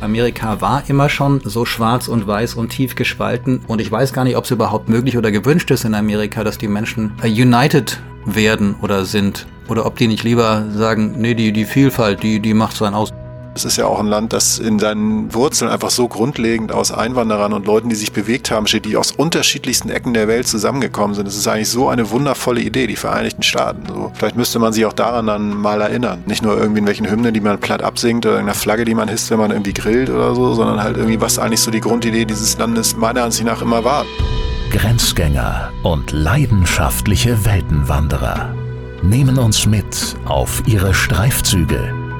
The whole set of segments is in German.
Amerika war immer schon so schwarz und weiß und tief gespalten und ich weiß gar nicht, ob es überhaupt möglich oder gewünscht ist in Amerika, dass die Menschen äh, united werden oder sind oder ob die nicht lieber sagen, nee, die, die Vielfalt, die, die macht so ein aus. Es ist ja auch ein Land, das in seinen Wurzeln einfach so grundlegend aus Einwanderern und Leuten, die sich bewegt haben, steht, die aus unterschiedlichsten Ecken der Welt zusammengekommen sind. Es ist eigentlich so eine wundervolle Idee, die Vereinigten Staaten. So, vielleicht müsste man sich auch daran dann mal erinnern. Nicht nur irgendwie in welchen Hymnen, die man platt absingt oder irgendeiner Flagge, die man hisst, wenn man irgendwie grillt oder so, sondern halt irgendwie, was eigentlich so die Grundidee dieses Landes meiner Ansicht nach immer war. Grenzgänger und leidenschaftliche Weltenwanderer nehmen uns mit auf ihre Streifzüge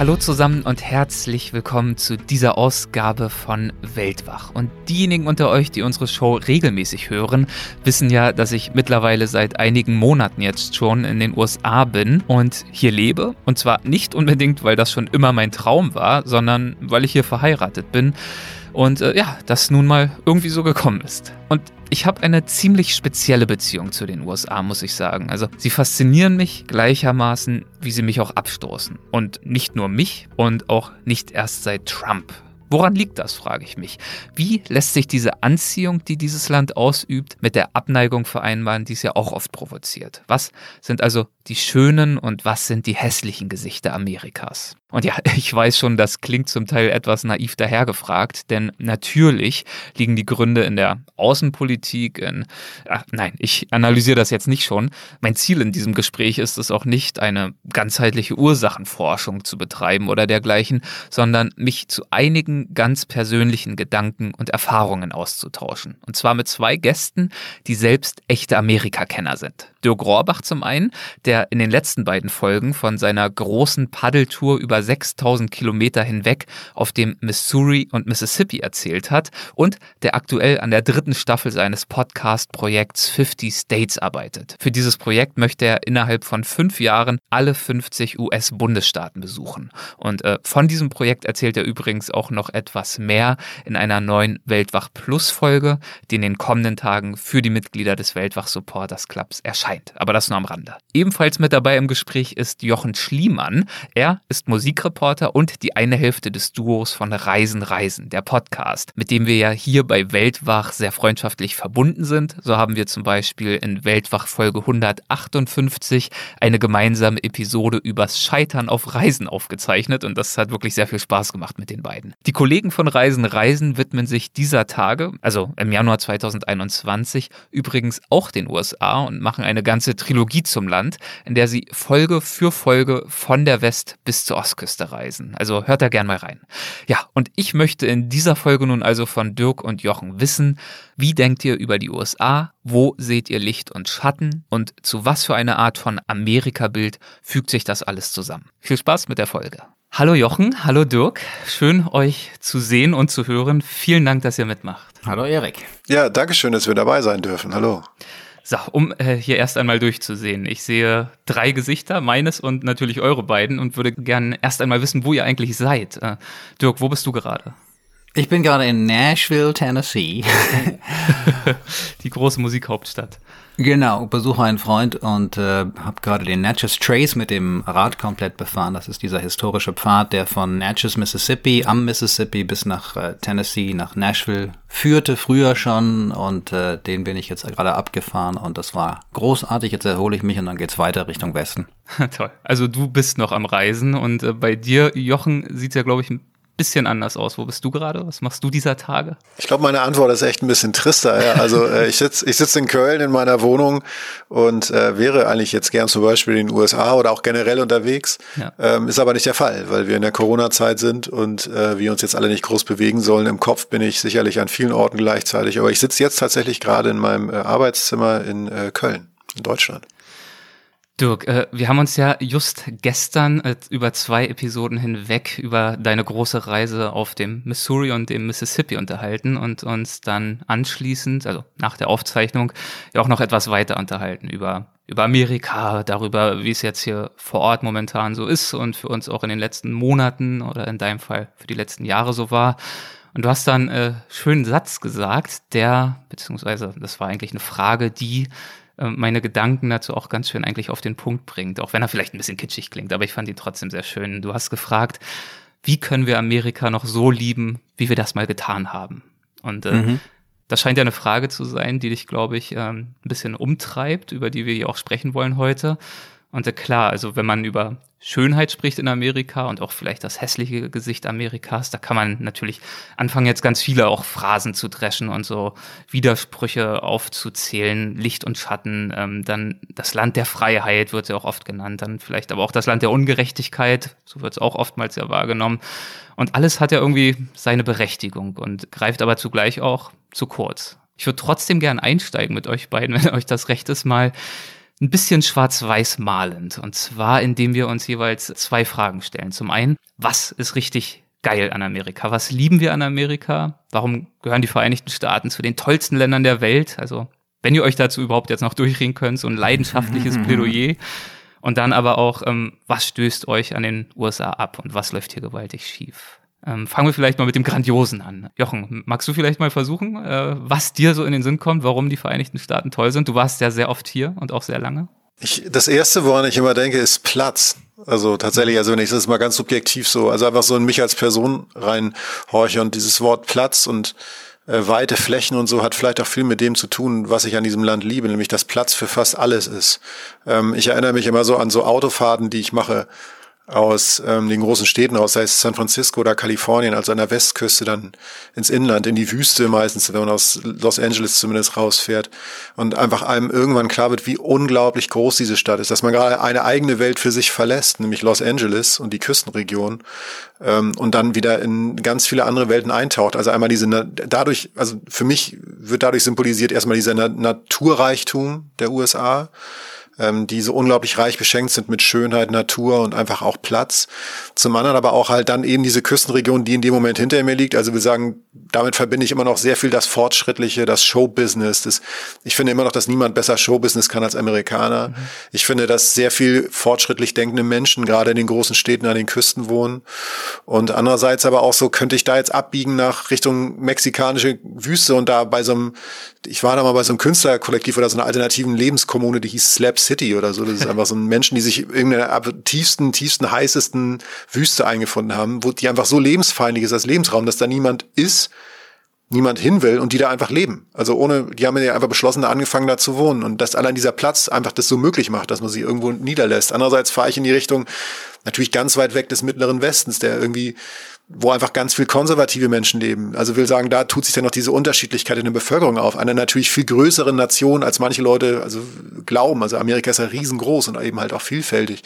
Hallo zusammen und herzlich willkommen zu dieser Ausgabe von Weltwach. Und diejenigen unter euch, die unsere Show regelmäßig hören, wissen ja, dass ich mittlerweile seit einigen Monaten jetzt schon in den USA bin und hier lebe. Und zwar nicht unbedingt, weil das schon immer mein Traum war, sondern weil ich hier verheiratet bin. Und äh, ja, das nun mal irgendwie so gekommen ist. Und ich habe eine ziemlich spezielle Beziehung zu den USA, muss ich sagen. Also sie faszinieren mich gleichermaßen, wie sie mich auch abstoßen. Und nicht nur mich und auch nicht erst seit Trump. Woran liegt das, frage ich mich. Wie lässt sich diese Anziehung, die dieses Land ausübt, mit der Abneigung vereinbaren, die es ja auch oft provoziert? Was sind also die schönen und was sind die hässlichen Gesichter Amerikas? Und ja, ich weiß schon, das klingt zum Teil etwas naiv dahergefragt, denn natürlich liegen die Gründe in der Außenpolitik, in, ach, nein, ich analysiere das jetzt nicht schon. Mein Ziel in diesem Gespräch ist es auch nicht, eine ganzheitliche Ursachenforschung zu betreiben oder dergleichen, sondern mich zu einigen ganz persönlichen Gedanken und Erfahrungen auszutauschen. Und zwar mit zwei Gästen, die selbst echte Amerikakenner sind. Dirk Rohrbach zum einen, der in den letzten beiden Folgen von seiner großen Paddeltour über 6000 Kilometer hinweg auf dem Missouri und Mississippi erzählt hat und der aktuell an der dritten Staffel seines Podcast-Projekts 50 States arbeitet. Für dieses Projekt möchte er innerhalb von fünf Jahren alle 50 US-Bundesstaaten besuchen. Und äh, von diesem Projekt erzählt er übrigens auch noch etwas mehr in einer neuen Weltwach Plus Folge, die in den kommenden Tagen für die Mitglieder des Weltwach Supporters Clubs erscheint erscheint. Aber das nur am Rande. Ebenfalls mit dabei im Gespräch ist Jochen Schliemann. Er ist Musikreporter und die eine Hälfte des Duos von Reisen Reisen, der Podcast, mit dem wir ja hier bei Weltwach sehr freundschaftlich verbunden sind. So haben wir zum Beispiel in Weltwach Folge 158 eine gemeinsame Episode übers Scheitern auf Reisen aufgezeichnet und das hat wirklich sehr viel Spaß gemacht mit den beiden. Die Kollegen von Reisen Reisen widmen sich dieser Tage, also im Januar 2021, übrigens auch den USA und machen eine eine ganze Trilogie zum Land, in der sie Folge für Folge von der West- bis zur Ostküste reisen. Also hört da gern mal rein. Ja, und ich möchte in dieser Folge nun also von Dirk und Jochen wissen, wie denkt ihr über die USA? Wo seht ihr Licht und Schatten? Und zu was für eine Art von Amerika-Bild fügt sich das alles zusammen? Viel Spaß mit der Folge. Hallo Jochen, hallo Dirk. Schön euch zu sehen und zu hören. Vielen Dank, dass ihr mitmacht. Hallo Erik. Ja, danke schön, dass wir dabei sein dürfen. Hallo. So, um äh, hier erst einmal durchzusehen. Ich sehe drei Gesichter, meines und natürlich eure beiden und würde gerne erst einmal wissen, wo ihr eigentlich seid. Äh, Dirk, wo bist du gerade? Ich bin gerade in Nashville, Tennessee. Die große Musikhauptstadt. Genau, besuche einen Freund und äh, habe gerade den Natchez Trace mit dem Rad komplett befahren. Das ist dieser historische Pfad, der von Natchez, Mississippi, am Mississippi bis nach äh, Tennessee, nach Nashville führte, früher schon. Und äh, den bin ich jetzt gerade abgefahren und das war großartig. Jetzt erhole ich mich und dann geht's weiter Richtung Westen. Toll. Also du bist noch am Reisen und äh, bei dir, Jochen, sieht's ja, glaube ich, ein bisschen anders aus. Wo bist du gerade? Was machst du dieser Tage? Ich glaube, meine Antwort ist echt ein bisschen trister. Ja. Also äh, ich sitze ich sitz in Köln in meiner Wohnung und äh, wäre eigentlich jetzt gern zum Beispiel in den USA oder auch generell unterwegs. Ja. Ähm, ist aber nicht der Fall, weil wir in der Corona-Zeit sind und äh, wir uns jetzt alle nicht groß bewegen sollen. Im Kopf bin ich sicherlich an vielen Orten gleichzeitig, aber ich sitze jetzt tatsächlich gerade in meinem äh, Arbeitszimmer in äh, Köln, in Deutschland. Dirk, äh, wir haben uns ja just gestern äh, über zwei Episoden hinweg über deine große Reise auf dem Missouri und dem Mississippi unterhalten und uns dann anschließend, also nach der Aufzeichnung, ja auch noch etwas weiter unterhalten über über Amerika, darüber, wie es jetzt hier vor Ort momentan so ist und für uns auch in den letzten Monaten oder in deinem Fall für die letzten Jahre so war. Und du hast dann äh, schönen Satz gesagt, der, beziehungsweise das war eigentlich eine Frage, die meine Gedanken dazu auch ganz schön eigentlich auf den Punkt bringt, auch wenn er vielleicht ein bisschen kitschig klingt, aber ich fand ihn trotzdem sehr schön. Du hast gefragt, wie können wir Amerika noch so lieben, wie wir das mal getan haben? Und äh, mhm. Das scheint ja eine Frage zu sein, die dich, glaube ich, ähm, ein bisschen umtreibt, über die wir hier auch sprechen wollen heute. Und äh, klar, also wenn man über Schönheit spricht in Amerika und auch vielleicht das hässliche Gesicht Amerikas, da kann man natürlich anfangen, jetzt ganz viele auch Phrasen zu dreschen und so Widersprüche aufzuzählen, Licht und Schatten, ähm, dann das Land der Freiheit wird ja auch oft genannt, dann vielleicht aber auch das Land der Ungerechtigkeit, so wird es auch oftmals ja wahrgenommen. Und alles hat ja irgendwie seine Berechtigung und greift aber zugleich auch zu kurz. Ich würde trotzdem gern einsteigen mit euch beiden, wenn euch das recht ist, mal ein bisschen schwarz-weiß malend. Und zwar, indem wir uns jeweils zwei Fragen stellen. Zum einen, was ist richtig geil an Amerika? Was lieben wir an Amerika? Warum gehören die Vereinigten Staaten zu den tollsten Ländern der Welt? Also, wenn ihr euch dazu überhaupt jetzt noch durchreden könnt, so ein leidenschaftliches Plädoyer. Und dann aber auch, ähm, was stößt euch an den USA ab und was läuft hier gewaltig schief? Ähm, fangen wir vielleicht mal mit dem Grandiosen an. Jochen, magst du vielleicht mal versuchen, äh, was dir so in den Sinn kommt, warum die Vereinigten Staaten toll sind? Du warst ja sehr oft hier und auch sehr lange. Ich, das erste, woran ich immer denke, ist Platz. Also tatsächlich, also wenn ich das mal ganz subjektiv so, also einfach so in mich als Person reinhorche und dieses Wort Platz und äh, weite Flächen und so hat vielleicht auch viel mit dem zu tun, was ich an diesem Land liebe, nämlich dass Platz für fast alles ist. Ähm, ich erinnere mich immer so an so Autofahrten, die ich mache aus ähm, den großen Städten raus, sei es San Francisco oder Kalifornien, also an der Westküste dann ins Inland, in die Wüste meistens, wenn man aus Los Angeles zumindest rausfährt und einfach einem irgendwann klar wird, wie unglaublich groß diese Stadt ist, dass man gerade eine eigene Welt für sich verlässt, nämlich Los Angeles und die Küstenregion ähm, und dann wieder in ganz viele andere Welten eintaucht. Also einmal diese, dadurch, also für mich wird dadurch symbolisiert erstmal dieser Naturreichtum der USA, ähm, die so unglaublich reich beschenkt sind mit Schönheit, Natur und einfach auch Platz. Zum anderen aber auch halt dann eben diese Küstenregion, die in dem Moment hinter mir liegt. Also wir sagen, damit verbinde ich immer noch sehr viel das Fortschrittliche, das Showbusiness. Das, ich finde immer noch, dass niemand besser Showbusiness kann als Amerikaner. Mhm. Ich finde, dass sehr viel fortschrittlich denkende Menschen gerade in den großen Städten an den Küsten wohnen. Und andererseits aber auch so, könnte ich da jetzt abbiegen nach Richtung mexikanische Wüste und da bei so einem, ich war da mal bei so einem Künstlerkollektiv oder so einer alternativen Lebenskommune, die hieß Slap City oder so. Das ist einfach so ein Menschen, die sich in der tiefsten, tiefsten, heißesten Wüste eingefunden haben, wo die einfach so lebensfeindlich ist als Lebensraum, dass da niemand ist, niemand hin will und die da einfach leben. Also ohne, die haben ja einfach beschlossen, da angefangen da zu wohnen und dass allein dieser Platz einfach das so möglich macht, dass man sie irgendwo niederlässt. Andererseits fahre ich in die Richtung, natürlich ganz weit weg des Mittleren Westens, der irgendwie wo einfach ganz viel konservative Menschen leben. Also will sagen, da tut sich dann noch diese Unterschiedlichkeit in der Bevölkerung auf. Eine natürlich viel größere Nation, als manche Leute also glauben. Also Amerika ist ja riesengroß und eben halt auch vielfältig.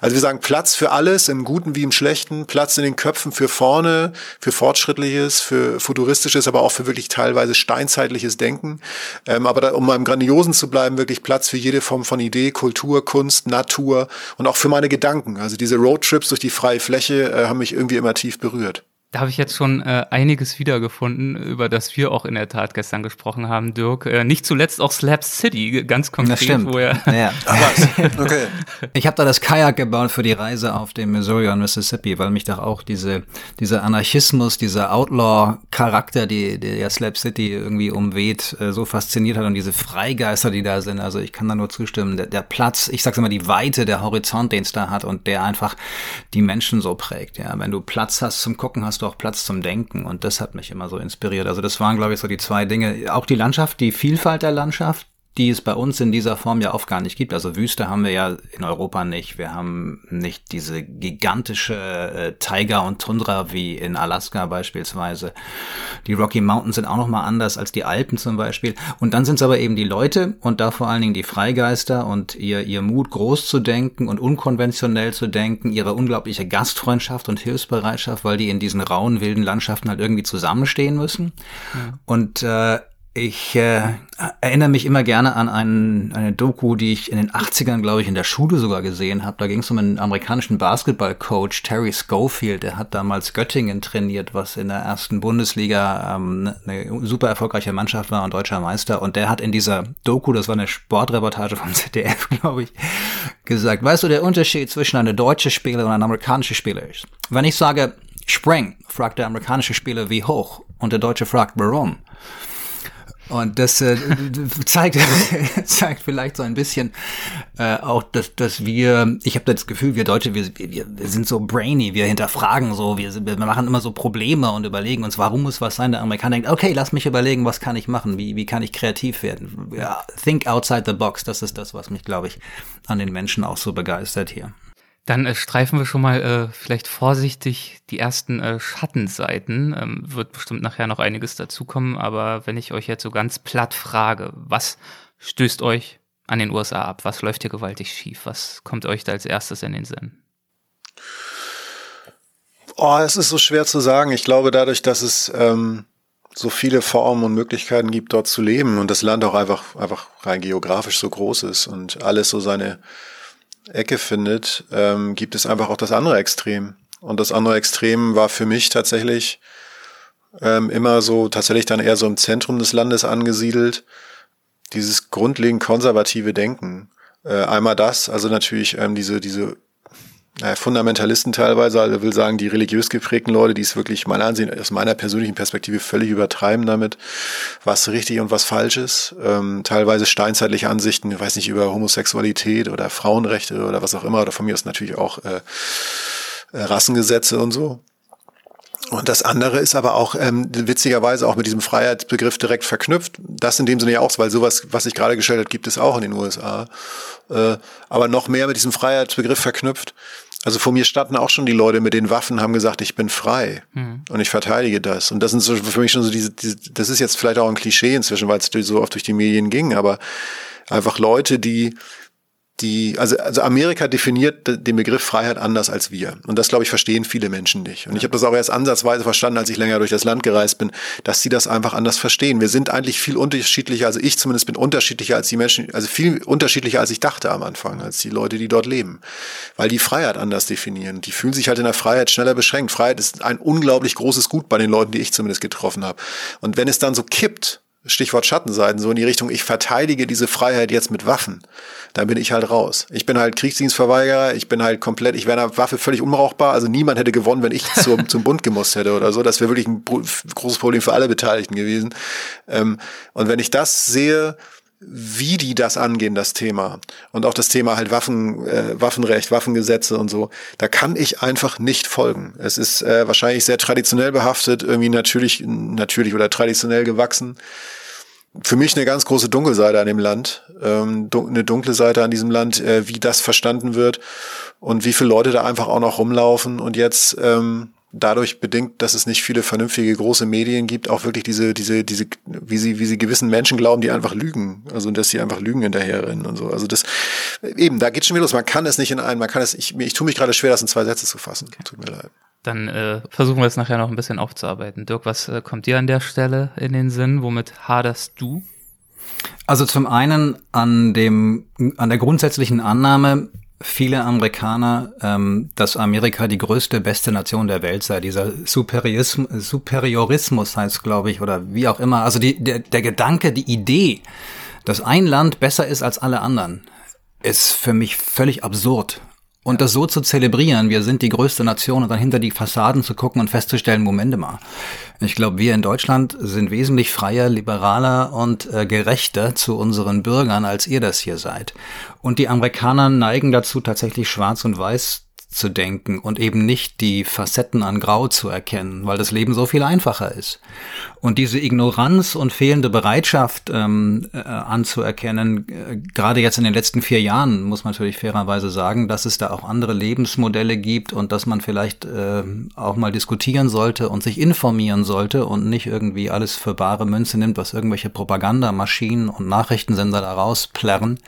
Also wir sagen Platz für alles, im Guten wie im Schlechten, Platz in den Köpfen für vorne, für Fortschrittliches, für Futuristisches, aber auch für wirklich teilweise steinzeitliches Denken. Ähm, aber da, um mal im Grandiosen zu bleiben, wirklich Platz für jede Form von Idee, Kultur, Kunst, Natur und auch für meine Gedanken. Also diese Roadtrips durch die freie Fläche äh, haben mich irgendwie immer tief berührt. Da habe ich jetzt schon äh, einiges wiedergefunden, über das wir auch in der Tat gestern gesprochen haben, Dirk. Äh, nicht zuletzt auch Slap City, ganz konkret, das stimmt. wo er. Ja. okay. Ich habe da das Kajak gebaut für die Reise auf dem Missouri und Mississippi, weil mich doch auch diese dieser Anarchismus, dieser Outlaw-Charakter, die der Slap City irgendwie umweht, äh, so fasziniert hat und diese Freigeister, die da sind. Also ich kann da nur zustimmen. Der, der Platz, ich sag's immer, die Weite, der Horizont, den es da hat und der einfach die Menschen so prägt. Ja, wenn du Platz hast zum Gucken, hast hast du auch Platz zum Denken und das hat mich immer so inspiriert. Also das waren, glaube ich, so die zwei Dinge. Auch die Landschaft, die Vielfalt der Landschaft, die es bei uns in dieser Form ja oft gar nicht gibt. Also Wüste haben wir ja in Europa nicht. Wir haben nicht diese gigantische äh, Tiger und Tundra wie in Alaska beispielsweise. Die Rocky Mountains sind auch noch mal anders als die Alpen zum Beispiel. Und dann sind es aber eben die Leute und da vor allen Dingen die Freigeister und ihr, ihr Mut groß zu denken und unkonventionell zu denken, ihre unglaubliche Gastfreundschaft und Hilfsbereitschaft, weil die in diesen rauen, wilden Landschaften halt irgendwie zusammenstehen müssen. Ja. Und äh, Ich äh, erinnere mich immer gerne an einen, eine Doku, die ich in den 80ern, glaube ich, in der Schule sogar gesehen habe. Da ging es um einen amerikanischen Basketballcoach, Terry Schofield. Der hat damals Göttingen trainiert, was in der ersten Bundesliga ähm, eine super erfolgreiche Mannschaft war und deutscher Meister. Und der hat in dieser Doku, das war eine Sportreportage vom ZDF, glaube ich, gesagt, weißt du, der Unterschied zwischen einer deutschen Spieler und einem amerikanischen Spieler ist? Wenn ich sage, Spring, fragt der amerikanische Spieler, wie hoch? Und der Deutsche fragt, warum? Und das äh, zeigt, zeigt vielleicht so ein bisschen äh, auch, dass, dass wir, ich habe das Gefühl, wir Deutsche, wir, wir, wir sind so brainy, wir hinterfragen so, wir, wir machen immer so Probleme und überlegen uns, warum muss was sein. Der Amerikaner denkt, okay, lass mich überlegen, was kann ich machen, wie, wie kann ich kreativ werden. Ja, think outside the box, das ist das, was mich, glaube ich, an den Menschen auch so begeistert hier. Dann äh, streifen wir schon mal äh, vielleicht vorsichtig die ersten äh, Schattenseiten. Ähm, wird bestimmt nachher noch einiges dazukommen, aber wenn ich euch jetzt so ganz platt frage, was stößt euch an den USA ab? Was läuft hier gewaltig schief? Was kommt euch da als erstes in den Sinn? Oh, es ist so schwer zu sagen. Ich glaube, dadurch, dass es ähm, so viele Formen und Möglichkeiten gibt, dort zu leben und das Land auch einfach, einfach rein geografisch so groß ist und alles so seine Ecke findet, ähm, gibt es einfach auch das andere Extrem. Und das andere Extrem war für mich tatsächlich ähm, immer so, tatsächlich dann eher so im Zentrum des Landes angesiedelt. Dieses grundlegend konservative Denken. Äh, einmal das, also natürlich ähm, diese, diese naja, Fundamentalisten teilweise, also will sagen, die religiös geprägten Leute, die es wirklich meiner Ansicht, aus meiner persönlichen Perspektive völlig übertreiben damit, was richtig und was falsch ist. Ähm, teilweise steinzeitliche Ansichten, ich weiß nicht, über Homosexualität oder Frauenrechte oder was auch immer, oder von mir ist natürlich auch äh, äh, Rassengesetze und so. Und das andere ist aber auch ähm, witzigerweise auch mit diesem Freiheitsbegriff direkt verknüpft. Das in dem Sinne ja auch, weil sowas, was ich gerade gestellt habe, gibt es auch in den USA. Äh, aber noch mehr mit diesem Freiheitsbegriff verknüpft. Also vor mir standen auch schon die Leute mit den Waffen, haben gesagt, ich bin frei mhm. und ich verteidige das. Und das sind so für mich schon so diese, diese das ist jetzt vielleicht auch ein Klischee inzwischen, weil es so oft durch die Medien ging, aber einfach Leute, die die, also, also Amerika definiert den Begriff Freiheit anders als wir. Und das, glaube ich, verstehen viele Menschen nicht. Und ich habe das auch erst ansatzweise verstanden, als ich länger durch das Land gereist bin, dass sie das einfach anders verstehen. Wir sind eigentlich viel unterschiedlicher, also ich zumindest bin unterschiedlicher als die Menschen, also viel unterschiedlicher als ich dachte am Anfang, als die Leute, die dort leben. Weil die Freiheit anders definieren. Die fühlen sich halt in der Freiheit schneller beschränkt. Freiheit ist ein unglaublich großes Gut bei den Leuten, die ich zumindest getroffen habe. Und wenn es dann so kippt, Stichwort Schattenseiten, so in die Richtung, ich verteidige diese Freiheit jetzt mit Waffen, dann bin ich halt raus. Ich bin halt Kriegsdienstverweigerer, ich bin halt komplett, ich wäre einer Waffe völlig unbrauchbar, also niemand hätte gewonnen, wenn ich zum, zum Bund gemusst hätte oder so. Das wäre wirklich ein großes Problem für alle Beteiligten gewesen. Ähm, und wenn ich das sehe, wie die das angehen, das Thema. Und auch das Thema halt Waffen, äh, Waffenrecht, Waffengesetze und so, da kann ich einfach nicht folgen. Es ist äh, wahrscheinlich sehr traditionell behaftet, irgendwie natürlich, natürlich oder traditionell gewachsen für mich eine ganz große Dunkelseite an dem Land, ähm, eine dunkle Seite an diesem Land, äh, wie das verstanden wird und wie viele Leute da einfach auch noch rumlaufen und jetzt ähm, dadurch bedingt, dass es nicht viele vernünftige große Medien gibt, auch wirklich diese, diese, diese, wie sie, wie sie gewissen Menschen glauben, die einfach lügen, also dass sie einfach Lügen hinterherrennen und so. Also das eben, da geht schon wieder los. Man kann es nicht in einen, man kann es, ich, ich tue mich gerade schwer, das in zwei Sätze zu fassen. Okay. Tut mir leid. Dann äh, versuchen wir es nachher noch ein bisschen aufzuarbeiten. Dirk, was äh, kommt dir an der Stelle in den Sinn? Womit haderst du? Also zum einen an dem, an der grundsätzlichen Annahme, viele Amerikaner, ähm, dass Amerika die größte, beste Nation der Welt sei. Dieser Superiorismus, Superiorismus heißt, glaube ich, oder wie auch immer. Also die, der, der Gedanke, die Idee, dass ein Land besser ist als alle anderen, ist für mich völlig absurd. Und das so zu zelebrieren, wir sind die größte Nation und dann hinter die Fassaden zu gucken und festzustellen, Moment mal. Ich glaube, wir in Deutschland sind wesentlich freier, liberaler und äh, gerechter zu unseren Bürgern, als ihr das hier seid. Und die Amerikaner neigen dazu, tatsächlich schwarz und weiß zu denken und eben nicht die Facetten an Grau zu erkennen, weil das Leben so viel einfacher ist. Und diese Ignoranz und fehlende Bereitschaft ähm, äh, anzuerkennen, äh, gerade jetzt in den letzten vier Jahren, muss man natürlich fairerweise sagen, dass es da auch andere Lebensmodelle gibt und dass man vielleicht äh, auch mal diskutieren sollte und sich informieren sollte und nicht irgendwie alles für bare Münze nimmt, was irgendwelche Propagandamaschinen und Nachrichtensender da rausplärren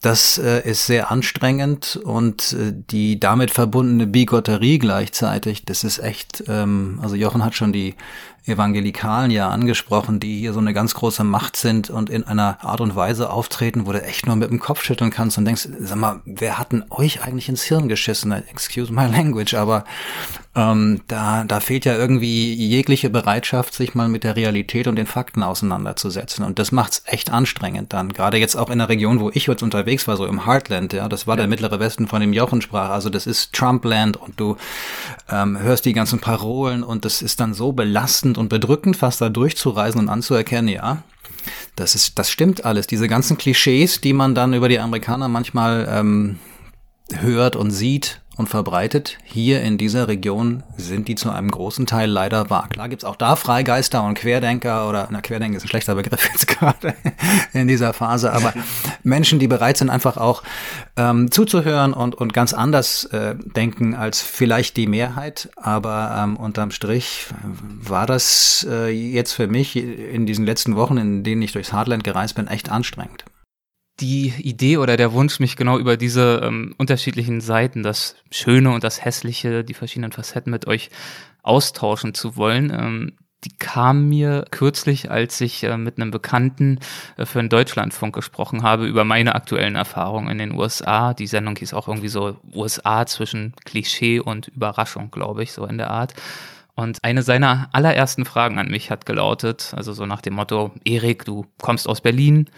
Das äh, ist sehr anstrengend und äh, die damit verbundene Bigotterie gleichzeitig, das ist echt, ähm, also Jochen hat schon die Evangelikalen ja angesprochen, die hier so eine ganz große Macht sind und in einer Art und Weise auftreten, wo du echt nur mit dem Kopf schütteln kannst und denkst, sag mal, wer hat denn euch eigentlich ins Hirn geschissen? Excuse my language, aber ähm, da, da fehlt ja irgendwie jegliche Bereitschaft, sich mal mit der Realität und den Fakten auseinanderzusetzen. Und das macht's echt anstrengend dann. Gerade jetzt auch in der Region, wo ich jetzt unterwegs war, so im Heartland, ja, das war ja. der mittlere Westen, von dem Jochen sprach. Also das ist Trumpland und du ähm, hörst die ganzen Parolen und das ist dann so belastend und bedrückend, fast da durchzureisen und anzuerkennen, ja, das ist, das stimmt alles. Diese ganzen Klischees, die man dann über die Amerikaner manchmal ähm, hört und sieht, und verbreitet. Hier in dieser Region sind die zu einem großen Teil leider wahr. Klar gibt's auch da Freigeister und Querdenker oder, na, Querdenker ist ein schlechter Begriff jetzt gerade in dieser Phase, aber Menschen, die bereit sind, einfach auch ähm, zuzuhören und, und ganz anders äh, denken als vielleicht die Mehrheit. Aber ähm, unterm Strich war das äh, jetzt für mich in diesen letzten Wochen, in denen ich durchs Hardland gereist bin, echt anstrengend die Idee oder der Wunsch, mich genau über diese ähm, unterschiedlichen Seiten, das Schöne und das Hässliche, die verschiedenen Facetten mit euch austauschen zu wollen, ähm, die kam mir kürzlich, als ich äh, mit einem Bekannten äh, für einen Deutschlandfunk gesprochen habe über meine aktuellen Erfahrungen in den USA. Die Sendung hieß auch irgendwie so USA zwischen Klischee und Überraschung, glaube ich, so in der Art. Und eine seiner allerersten Fragen an mich hat gelautet, also so nach dem Motto, Erik, du kommst aus Berlin,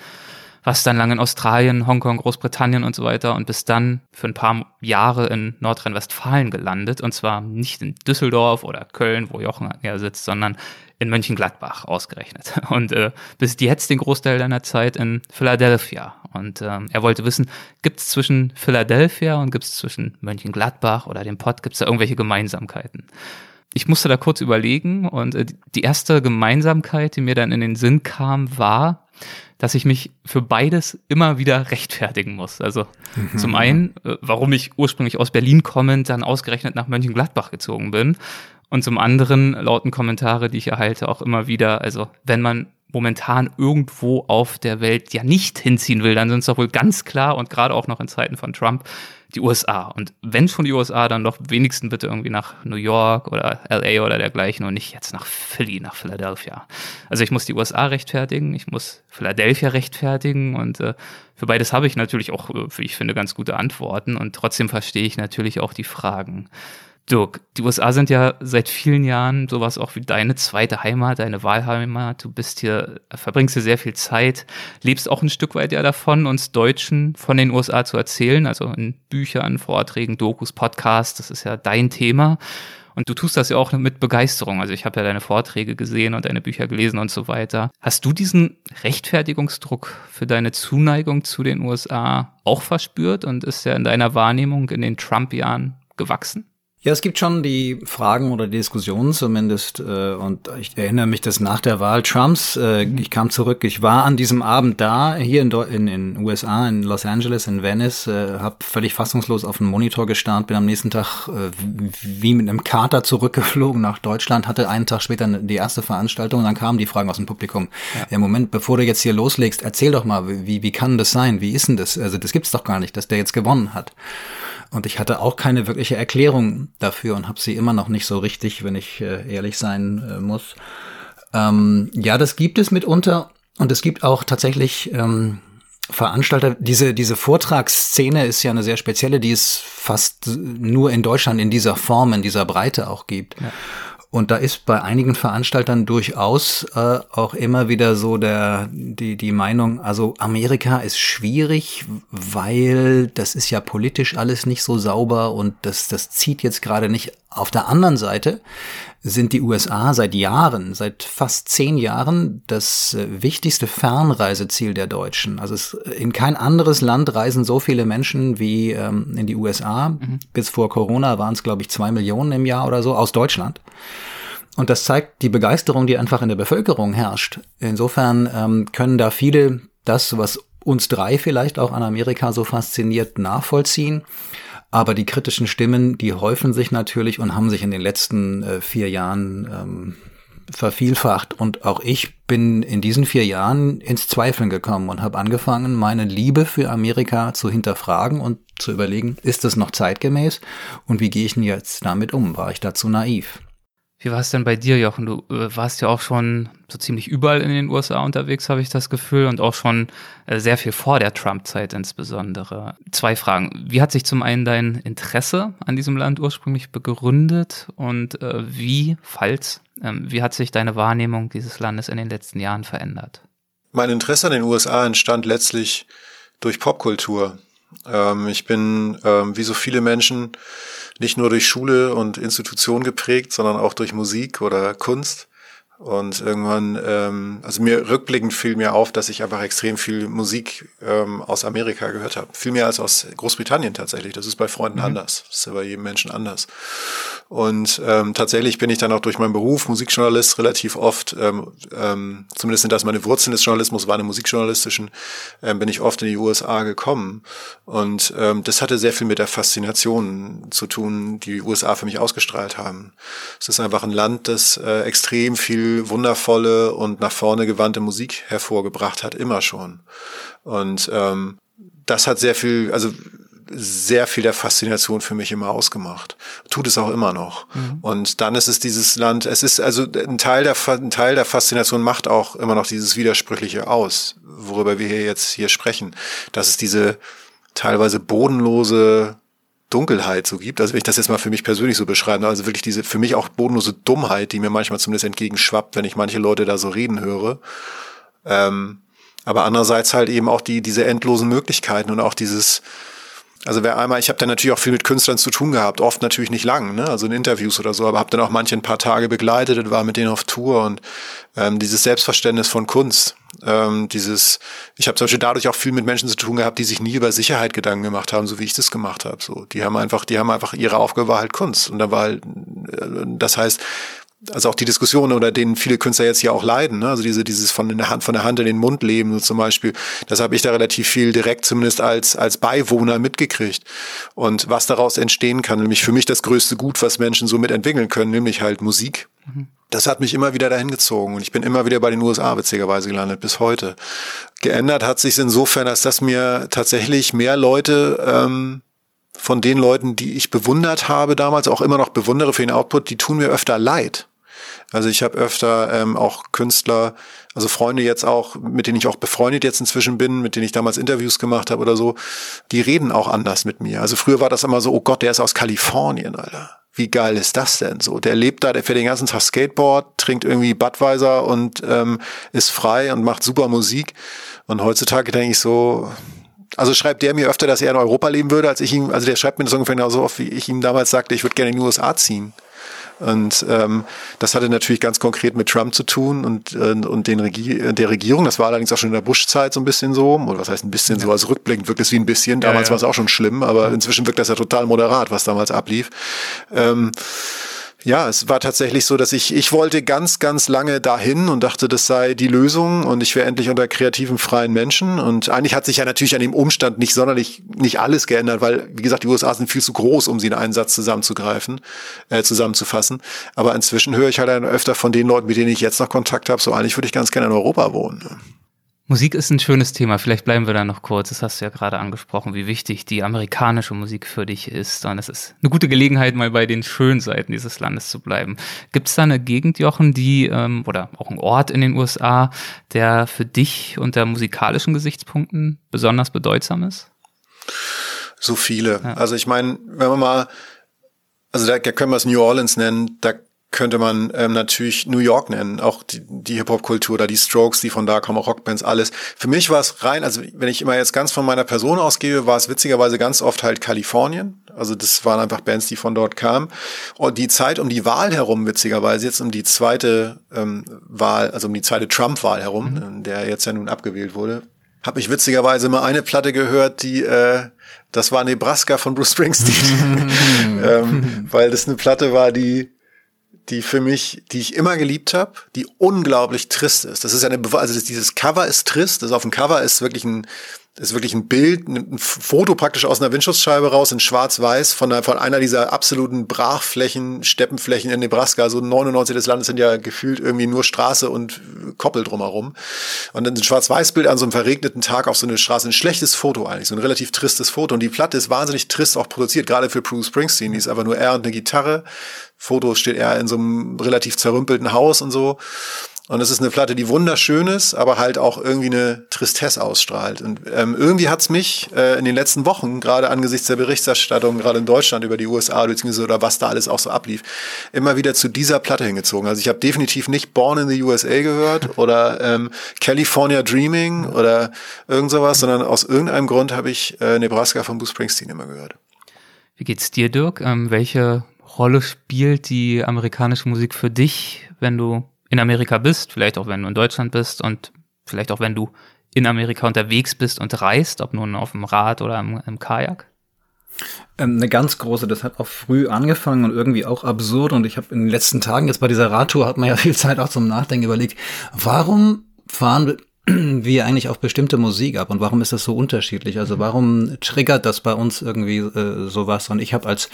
warst dann lange in Australien, Hongkong, Großbritannien und so weiter und bist dann für ein paar Jahre in Nordrhein-Westfalen gelandet und zwar nicht in Düsseldorf oder Köln, wo Jochen ja sitzt, sondern in Mönchengladbach ausgerechnet und äh, bist jetzt den Großteil deiner Zeit in Philadelphia und äh, er wollte wissen, gibt es zwischen Philadelphia und gibt es zwischen Mönchengladbach oder dem Pott, gibt es da irgendwelche Gemeinsamkeiten? ich musste da kurz überlegen und äh, die erste Gemeinsamkeit, die mir dann in den Sinn kam, war, dass ich mich für beides immer wieder rechtfertigen muss. Also mhm. zum einen, äh, warum ich ursprünglich aus Berlin kommend dann ausgerechnet nach Mönchengladbach gezogen bin. Und zum anderen lauten Kommentare, die ich erhalte, auch immer wieder, also wenn man momentan irgendwo auf der Welt ja nicht hinziehen will, dann sind es doch wohl ganz klar und gerade auch noch in Zeiten von Trump die USA. Und wenn schon die USA, dann doch wenigstens bitte irgendwie nach New York oder LA oder dergleichen und nicht jetzt nach Philly, nach Philadelphia. Also ich muss die USA rechtfertigen, ich muss Philadelphia rechtfertigen und äh, für beides habe ich natürlich auch, äh, wie ich finde, ganz gute Antworten und trotzdem verstehe ich natürlich auch die Fragen. Dirk, die USA sind ja seit vielen Jahren sowas auch wie deine zweite Heimat, deine Wahlheimat. Du bist hier, verbringst hier sehr viel Zeit, lebst auch ein Stück weit ja davon, uns Deutschen von den USA zu erzählen, also in Büchern, Vorträgen, Dokus, Podcasts, das ist ja dein Thema. Und du tust das ja auch mit Begeisterung. Also ich habe ja deine Vorträge gesehen und deine Bücher gelesen und so weiter. Hast du diesen Rechtfertigungsdruck für deine Zuneigung zu den USA auch verspürt und ist er in deiner Wahrnehmung in den Trump-Jahren gewachsen? Ja, es gibt schon die Fragen oder Diskussionen zumindest. Äh, und ich erinnere mich, dass nach der Wahl Trumps, äh, ich kam zurück, ich war an diesem Abend da, hier in, in, in USA, in Los Angeles, in Venice, äh, habe völlig fassungslos auf den Monitor gestarrt, bin am nächsten Tag äh, wie mit einem Kater zurückgeflogen nach Deutschland, hatte einen Tag später die erste Veranstaltung und dann kamen die Fragen aus dem Publikum. Ja, ja Moment, bevor du jetzt hier loslegst, erzähl doch mal, wie, wie kann das sein? Wie ist denn das? Also das gibt's doch gar nicht, dass der jetzt gewonnen hat. Und ich hatte auch keine wirkliche Erklärung dafür und habe sie immer noch nicht so richtig, wenn ich äh, ehrlich sein äh, muss. Ähm, ja, das gibt es mitunter. Und es gibt auch tatsächlich ähm, Veranstalter. Diese, diese Vortragsszene ist ja eine sehr spezielle, die es fast nur in Deutschland in dieser Form, in dieser Breite auch gibt. Ja. Und da ist bei einigen Veranstaltern durchaus äh, auch immer wieder so der, die, die Meinung, also Amerika ist schwierig, weil das ist ja politisch alles nicht so sauber und das, das zieht jetzt gerade nicht. Auf der anderen Seite sind die USA seit Jahren, seit fast zehn Jahren das äh, wichtigste Fernreiseziel der Deutschen. Also es, in kein anderes Land reisen so viele Menschen wie ähm, in die USA. Mhm. Bis vor Corona waren es, glaube ich, zwei Millionen im Jahr oder so aus Deutschland. Und das zeigt die Begeisterung, die einfach in der Bevölkerung herrscht. Insofern ähm, können da viele das, was uns drei vielleicht auch an Amerika so fasziniert, nachvollziehen. Aber die kritischen Stimmen, die häufen sich natürlich und haben sich in den letzten äh, vier Jahren ähm, vervielfacht und auch ich bin in diesen vier Jahren ins Zweifeln gekommen und habe angefangen, meine Liebe für Amerika zu hinterfragen und zu überlegen, ist es noch zeitgemäß und wie gehe ich denn jetzt damit um? War ich dazu naiv? Wie war es denn bei dir, Jochen? Du äh, warst ja auch schon so ziemlich überall in den USA unterwegs, habe ich das Gefühl, und auch schon äh, sehr viel vor der Trump-Zeit insbesondere. Zwei Fragen. Wie hat sich zum einen dein Interesse an diesem Land ursprünglich begründet und äh, wie, falls, ähm, wie hat sich deine Wahrnehmung dieses Landes in den letzten Jahren verändert? Mein Interesse an den USA entstand letztlich durch Popkultur. Ähm, ich bin, ähm, wie so viele Menschen, nicht nur durch Schule und Institution geprägt, sondern auch durch Musik oder Kunst. Und irgendwann, ähm, also mir rückblickend fiel mir auf, dass ich einfach extrem viel Musik ähm, aus Amerika gehört habe. Viel mehr als aus Großbritannien tatsächlich. Das ist bei Freunden mhm. anders. Das ist ja bei jedem Menschen anders. Und ähm, tatsächlich bin ich dann auch durch meinen Beruf Musikjournalist relativ oft, ähm, ähm, zumindest sind das meine Wurzeln des Journalismus, waren im musikjournalistischen, ähm, bin ich oft in die USA gekommen. Und ähm, das hatte sehr viel mit der Faszination zu tun, die die USA für mich ausgestrahlt haben. Es ist einfach ein Land, das äh, extrem viel wundervolle und nach vorne gewandte Musik hervorgebracht hat, immer schon. Und ähm, das hat sehr viel, also sehr viel der Faszination für mich immer ausgemacht. Tut es auch immer noch. Mhm. Und dann ist es dieses Land, es ist also ein Teil der, ein Teil der Faszination macht auch immer noch dieses Widersprüchliche aus, worüber wir hier jetzt hier sprechen, dass es diese teilweise bodenlose Dunkelheit so gibt. Also wenn ich das jetzt mal für mich persönlich so beschreibe, also wirklich diese für mich auch bodenlose Dummheit, die mir manchmal zumindest entgegenschwappt, wenn ich manche Leute da so reden höre. Ähm, aber andererseits halt eben auch die diese endlosen Möglichkeiten und auch dieses also wer einmal, ich habe dann natürlich auch viel mit Künstlern zu tun gehabt, oft natürlich nicht lang, ne? also in Interviews oder so, aber habe dann auch manche ein paar Tage begleitet und war mit denen auf Tour und ähm, dieses Selbstverständnis von Kunst, ähm, dieses, ich habe zum Beispiel dadurch auch viel mit Menschen zu tun gehabt, die sich nie über Sicherheit Gedanken gemacht haben, so wie ich das gemacht habe. So, die haben einfach, die haben einfach ihre Aufgabe war halt Kunst und da war halt, äh, das heißt, also auch die Diskussion oder denen viele Künstler jetzt hier auch leiden, ne? also diese dieses von der Hand von der Hand in den Mund leben so zum Beispiel, das habe ich da relativ viel direkt zumindest als als Beiwohner mitgekriegt und was daraus entstehen kann, nämlich für mich das größte Gut, was Menschen so mitentwickeln können, nämlich halt Musik. Das hat mich immer wieder dahin gezogen und ich bin immer wieder bei den USA witzigerweise gelandet bis heute. Geändert hat sich insofern, als dass mir tatsächlich mehr Leute ähm, von den Leuten, die ich bewundert habe damals, auch immer noch bewundere für den Output, die tun mir öfter leid. Also ich habe öfter ähm, auch Künstler, also Freunde jetzt auch, mit denen ich auch befreundet jetzt inzwischen bin, mit denen ich damals Interviews gemacht habe oder so, die reden auch anders mit mir. Also früher war das immer so, oh Gott, der ist aus Kalifornien, Alter. Wie geil ist das denn so? Der lebt da, der fährt den ganzen Tag Skateboard, trinkt irgendwie Budweiser und ähm, ist frei und macht super Musik. Und heutzutage denke ich so, also schreibt der mir öfter, dass er in Europa leben würde, als ich ihm, also der schreibt mir das ungefähr genauso oft, wie ich ihm damals sagte, ich würde gerne in die USA ziehen. Und ähm, das hatte natürlich ganz konkret mit Trump zu tun und, äh, und den Regie der Regierung. Das war allerdings auch schon in der Bush-Zeit so ein bisschen so. Oder was heißt ein bisschen ja. so? Also rückblickend wirkt es wie ein bisschen. Damals ja, ja. war es auch schon schlimm, aber inzwischen wirkt das ja total moderat, was damals ablief. Ähm, ja, es war tatsächlich so, dass ich, ich wollte ganz, ganz lange dahin und dachte, das sei die Lösung und ich wäre endlich unter kreativen, freien Menschen. Und eigentlich hat sich ja natürlich an dem Umstand nicht sonderlich, nicht alles geändert, weil, wie gesagt, die USA sind viel zu groß, um sie in einen Satz zusammenzugreifen, äh, zusammenzufassen. Aber inzwischen höre ich halt öfter von den Leuten, mit denen ich jetzt noch Kontakt habe, so eigentlich würde ich ganz gerne in Europa wohnen. Musik ist ein schönes Thema. Vielleicht bleiben wir da noch kurz. Das hast du ja gerade angesprochen, wie wichtig die amerikanische Musik für dich ist. Und es ist eine gute Gelegenheit, mal bei den schönen Seiten dieses Landes zu bleiben. Gibt es da eine Gegend, Jochen, die ähm, oder auch ein Ort in den USA, der für dich unter musikalischen Gesichtspunkten besonders bedeutsam ist? So viele. Ja. Also ich meine, wenn wir mal, also da, da können wir es New Orleans nennen, da könnte man ähm, natürlich New York nennen, auch die, die Hip-Hop-Kultur oder die Strokes, die von da kommen, Rockbands, alles. Für mich war es rein, also wenn ich immer jetzt ganz von meiner Person ausgehe, war es witzigerweise ganz oft halt Kalifornien. Also das waren einfach Bands, die von dort kamen. Und die Zeit um die Wahl herum, witzigerweise, jetzt um die zweite ähm, Wahl, also um die zweite Trump-Wahl herum, mhm. der jetzt ja nun abgewählt wurde, habe ich witzigerweise mal eine Platte gehört, die äh, das war Nebraska von Bruce Springsteen, ähm, weil das eine Platte war, die die für mich, die ich immer geliebt habe, die unglaublich trist ist. Das ist ja eine, also dieses Cover ist trist, das auf dem Cover ist wirklich ein ist wirklich ein Bild, ein Foto praktisch aus einer Windschutzscheibe raus in schwarz-weiß von einer, von einer dieser absoluten Brachflächen, Steppenflächen in Nebraska. So 99 des Landes sind ja gefühlt irgendwie nur Straße und Koppel drumherum. Und dann ein Schwarz-Weiß-Bild an so einem verregneten Tag auf so eine Straße. Ein schlechtes Foto eigentlich, so ein relativ tristes Foto. Und die Platte ist wahnsinnig trist auch produziert, gerade für Bruce Springsteen. Die ist einfach nur er und eine Gitarre. Fotos steht er in so einem relativ zerrümpelten Haus und so. Und es ist eine Platte, die wunderschön ist, aber halt auch irgendwie eine Tristesse ausstrahlt. Und ähm, irgendwie hat's mich äh, in den letzten Wochen, gerade angesichts der Berichterstattung, gerade in Deutschland über die USA, beziehungsweise oder was da alles auch so ablief, immer wieder zu dieser Platte hingezogen. Also ich habe definitiv nicht Born in the USA gehört oder ähm, California Dreaming oder irgend sowas, sondern aus irgendeinem Grund habe ich äh, Nebraska von Bruce Springsteen immer gehört. Wie geht's dir, Dirk? Ähm, welche Rolle spielt die amerikanische Musik für dich, wenn du in Amerika bist, vielleicht auch wenn du in Deutschland bist und vielleicht auch wenn du in Amerika unterwegs bist und reist, ob nun auf dem Rad oder im, im Kajak? Ähm, eine ganz große, das hat auch früh angefangen und irgendwie auch absurd. Und ich habe in den letzten Tagen jetzt bei dieser Radtour hat man ja viel Zeit auch zum Nachdenken überlegt, warum fahren wir eigentlich auf bestimmte Musik ab und warum ist das so unterschiedlich? Also warum triggert das bei uns irgendwie äh, sowas? Und ich habe als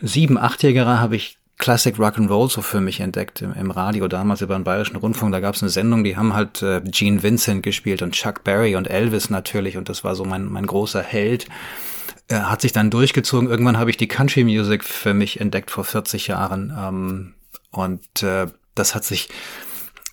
sieben, achtjähriger habe ich Classic Rock and Roll so für mich entdeckt im, im Radio damals über den Bayerischen Rundfunk. Da gab es eine Sendung, die haben halt äh, Gene Vincent gespielt und Chuck Berry und Elvis natürlich und das war so mein mein großer Held. Er hat sich dann durchgezogen. Irgendwann habe ich die Country Music für mich entdeckt vor 40 Jahren ähm, und äh, das hat sich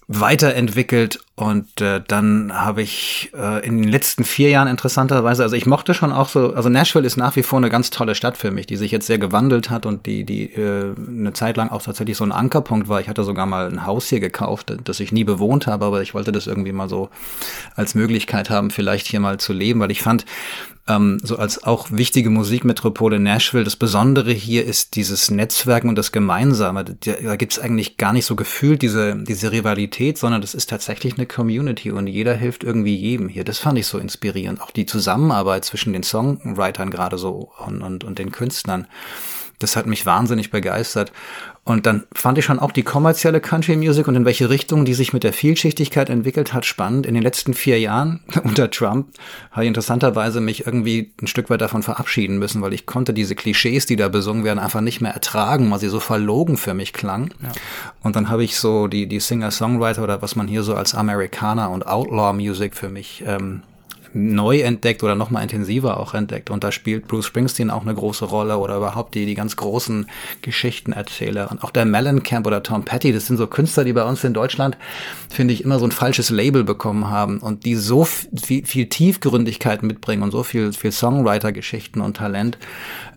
weiterentwickelt und äh, dann habe ich äh, in den letzten vier Jahren interessanterweise, also ich mochte schon auch so, also Nashville ist nach wie vor eine ganz tolle Stadt für mich, die sich jetzt sehr gewandelt hat und die die äh, eine Zeit lang auch tatsächlich so ein Ankerpunkt war. Ich hatte sogar mal ein Haus hier gekauft, das ich nie bewohnt habe, aber ich wollte das irgendwie mal so als Möglichkeit haben, vielleicht hier mal zu leben, weil ich fand, ähm, so als auch wichtige Musikmetropole Nashville. Das Besondere hier ist dieses Netzwerken und das Gemeinsame. Da, gibt's eigentlich gar nicht so gefühlt diese, diese Rivalität, sondern das ist tatsächlich eine Community und jeder hilft irgendwie jedem hier. Das fand ich so inspirierend. Auch die Zusammenarbeit zwischen den Songwritern gerade so und, und, und den Künstlern. Das hat mich wahnsinnig begeistert. Und dann fand ich schon auch die kommerzielle Country Music und in welche Richtung die sich mit der Vielschichtigkeit entwickelt hat spannend. In den letzten vier Jahren unter Trump habe ich interessanterweise mich irgendwie ein Stück weit davon verabschieden müssen, weil ich konnte diese Klischees, die da besungen werden, einfach nicht mehr ertragen, weil sie so verlogen für mich klangen. Ja. Und dann habe ich so die, die Singer-Songwriter oder was man hier so als Amerikaner und Outlaw Music für mich ähm, neu entdeckt oder noch mal intensiver auch entdeckt. Und da spielt Bruce Springsteen auch eine große Rolle oder überhaupt die, die ganz großen Geschichtenerzähler. Und auch der Mellencamp oder Tom Petty, das sind so Künstler, die bei uns in Deutschland, finde ich, immer so ein falsches Label bekommen haben und die so viel, viel Tiefgründigkeit mitbringen und so viel, viel Songwriter-Geschichten und Talent,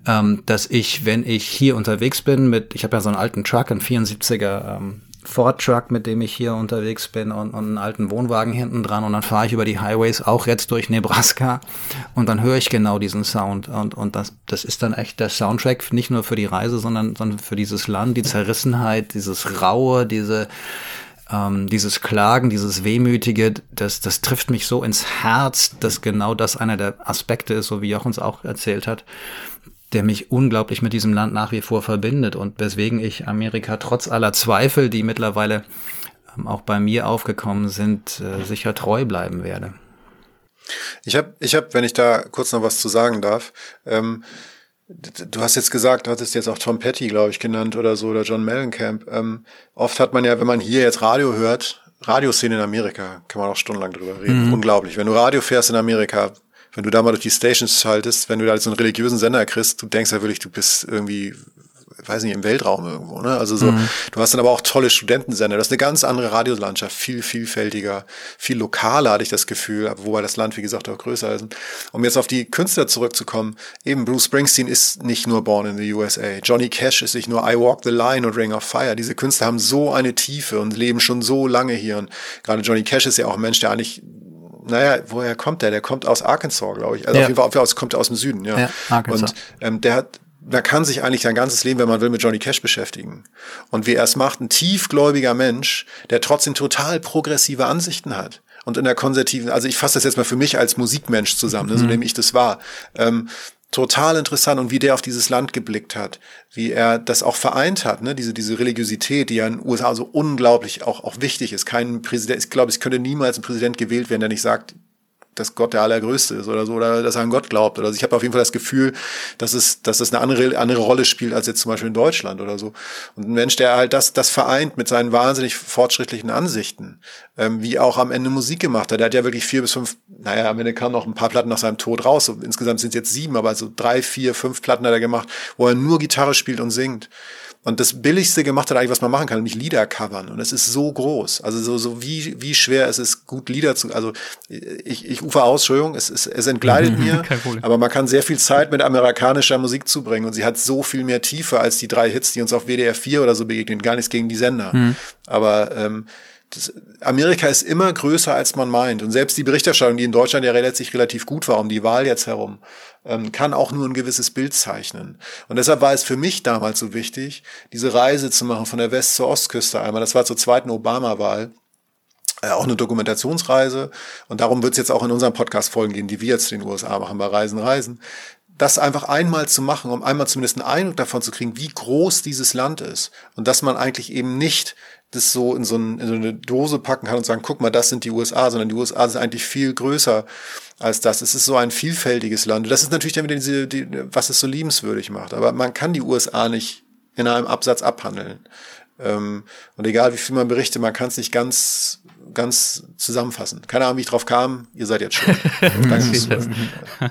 ähm, dass ich, wenn ich hier unterwegs bin mit, ich habe ja so einen alten Truck, einen 74er ähm, Ford Truck, mit dem ich hier unterwegs bin und, und einen alten Wohnwagen hinten dran. Und dann fahre ich über die Highways auch jetzt durch Nebraska. Und dann höre ich genau diesen Sound. Und, und das, das ist dann echt der Soundtrack nicht nur für die Reise, sondern, sondern für dieses Land, die Zerrissenheit, dieses Raue, diese, ähm, dieses Klagen, dieses Wehmütige, das, das trifft mich so ins Herz, dass genau das einer der Aspekte ist, so wie Joch uns auch erzählt hat, der mich unglaublich mit diesem Land nach wie vor verbindet und weswegen ich Amerika trotz aller Zweifel, die mittlerweile ähm, auch bei mir aufgekommen sind, äh, sicher treu bleiben werde. Ich habe, ich hab, wenn ich da kurz noch was zu sagen darf, ähm, du hast jetzt gesagt, du hattest jetzt auch Tom Petty, glaube ich, genannt oder so, oder John Mellencamp. Ähm, oft hat man ja, wenn man hier jetzt Radio hört, Radioszene in Amerika, kann man auch stundenlang drüber reden. Mhm. Unglaublich. Wenn du Radio fährst in Amerika, wenn du da mal durch die Stations schaltest, wenn du da so einen religiösen Sender kriegst, du denkst ja wirklich, du bist irgendwie weiß nicht, im Weltraum irgendwo, ne? Also so, mhm. du hast dann aber auch tolle Studentensender. Das ist eine ganz andere Radiolandschaft, viel vielfältiger, viel lokaler, hatte ich das Gefühl, wobei das Land, wie gesagt, auch größer ist. Um jetzt auf die Künstler zurückzukommen, eben Bruce Springsteen ist nicht nur Born in the USA. Johnny Cash ist nicht nur I Walk the Line und Ring of Fire. Diese Künstler haben so eine Tiefe und leben schon so lange hier. Und gerade Johnny Cash ist ja auch ein Mensch, der eigentlich naja, woher kommt der? Der kommt aus Arkansas, glaube ich. Also ja. auf jeden Fall aus, kommt aus dem Süden, ja. ja Arkansas. Und ähm, der hat, man kann sich eigentlich sein ganzes Leben, wenn man will, mit Johnny Cash beschäftigen. Und wie er es macht, ein tiefgläubiger Mensch, der trotzdem total progressive Ansichten hat. Und in der konservativen, also ich fasse das jetzt mal für mich als Musikmensch zusammen, ne, so mhm. nehme ich das wahr. Ähm, total interessant und wie der auf dieses Land geblickt hat, wie er das auch vereint hat, ne? diese, diese Religiosität, die ja in den USA so unglaublich auch, auch wichtig ist. Kein Präsident, ich glaube, es könnte niemals ein Präsident gewählt werden, der nicht sagt, dass Gott der Allergrößte ist oder so, oder dass er an Gott glaubt. Oder also ich habe auf jeden Fall das Gefühl, dass es, dass es eine andere, andere Rolle spielt als jetzt zum Beispiel in Deutschland oder so. Und ein Mensch, der halt das, das vereint mit seinen wahnsinnig fortschrittlichen Ansichten, ähm, wie auch am Ende Musik gemacht hat. Der hat ja wirklich vier bis fünf, naja, am Ende kamen noch ein paar Platten nach seinem Tod raus. So, insgesamt sind es jetzt sieben, aber so drei, vier, fünf Platten hat er gemacht, wo er nur Gitarre spielt und singt und das Billigste gemacht hat eigentlich, was man machen kann, nämlich Lieder covern. Und es ist so groß. Also so, so wie, wie schwer es ist, gut Lieder zu, also ich, ich ufer aus, Entschuldigung, es, es, es entgleitet mir, aber man kann sehr viel Zeit mit amerikanischer Musik zubringen und sie hat so viel mehr Tiefe als die drei Hits, die uns auf WDR 4 oder so begegnen. Gar nichts gegen die Sender. Mhm. Aber ähm, das, Amerika ist immer größer, als man meint. Und selbst die Berichterstattung, die in Deutschland ja letztlich relativ gut war, um die Wahl jetzt herum, kann auch nur ein gewisses Bild zeichnen. Und deshalb war es für mich damals so wichtig, diese Reise zu machen von der West- zur Ostküste einmal. Das war zur zweiten Obama-Wahl. Äh, auch eine Dokumentationsreise. Und darum wird es jetzt auch in unserem Podcast folgen gehen, die wir jetzt in den USA machen bei Reisen, Reisen das einfach einmal zu machen, um einmal zumindest einen Eindruck davon zu kriegen, wie groß dieses Land ist und dass man eigentlich eben nicht das so in so, ein, in so eine Dose packen kann und sagen, guck mal, das sind die USA, sondern die USA sind eigentlich viel größer als das. Es ist so ein vielfältiges Land. Das ist natürlich dann wieder diese, die, was es so liebenswürdig macht. Aber man kann die USA nicht in einem Absatz abhandeln. Ähm, und egal wie viel man berichtet, man kann es nicht ganz, ganz zusammenfassen. Keine Ahnung, wie ich drauf kam. Ihr seid jetzt schon. Danke.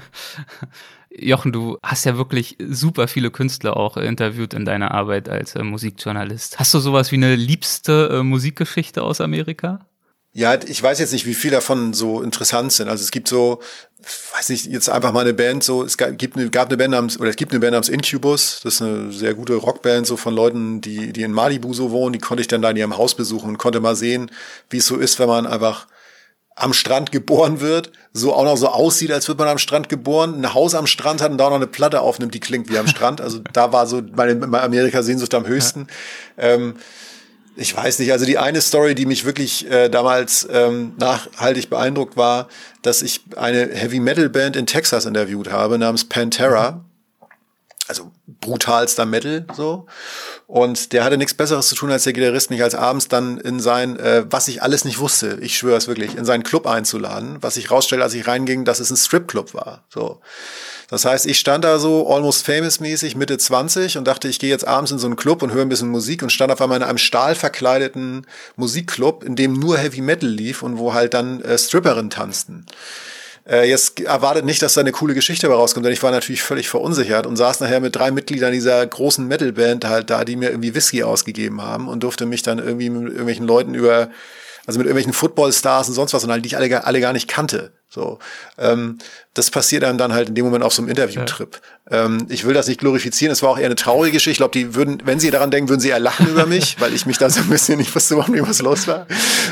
Jochen, du hast ja wirklich super viele Künstler auch interviewt in deiner Arbeit als äh, Musikjournalist. Hast du sowas wie eine liebste äh, Musikgeschichte aus Amerika? Ja, ich weiß jetzt nicht, wie viele davon so interessant sind. Also es gibt so, weiß nicht, jetzt einfach mal eine Band, so, es gibt eine, gab eine Band namens, oder es gibt eine Band namens Incubus, das ist eine sehr gute Rockband, so von Leuten, die, die in Malibu so wohnen, die konnte ich dann da in ihrem Haus besuchen und konnte mal sehen, wie es so ist, wenn man einfach am Strand geboren wird, so auch noch so aussieht, als wird man am Strand geboren, ein Haus am Strand hat und da auch noch eine Platte aufnimmt, die klingt wie am Strand. Also da war so meine, meine Amerika-Sehnsucht am höchsten. Ähm, ich weiß nicht, also die eine Story, die mich wirklich äh, damals ähm, nachhaltig beeindruckt war, dass ich eine Heavy Metal Band in Texas interviewt habe namens Pantera. Also brutalster Metal so. Und der hatte nichts Besseres zu tun, als der Gitarrist mich als abends dann in sein, äh, was ich alles nicht wusste, ich schwöre es wirklich, in seinen Club einzuladen, was ich rausstelle, als ich reinging, dass es ein Stripclub war. So. Das heißt, ich stand da so almost famous mäßig Mitte 20 und dachte, ich gehe jetzt abends in so einen Club und höre ein bisschen Musik und stand auf einmal in einem stahlverkleideten Musikclub, in dem nur Heavy Metal lief und wo halt dann äh, Stripperinnen tanzten. Äh, jetzt erwartet nicht, dass da eine coole Geschichte dabei rauskommt, denn ich war natürlich völlig verunsichert und saß nachher mit drei Mitgliedern dieser großen Metalband halt da, die mir irgendwie Whisky ausgegeben haben und durfte mich dann irgendwie mit irgendwelchen Leuten über also mit irgendwelchen Footballstars und sonst was und halt, die ich alle, alle gar nicht kannte. So, ähm, das passiert dann dann halt in dem Moment auf so einem Interviewtrip. Ja. Ähm, ich will das nicht glorifizieren. Es war auch eher eine traurige Geschichte. Ich glaube, die würden, wenn sie daran denken, würden sie eher lachen über mich, weil ich mich da so ein bisschen nicht wusste, warum was los war.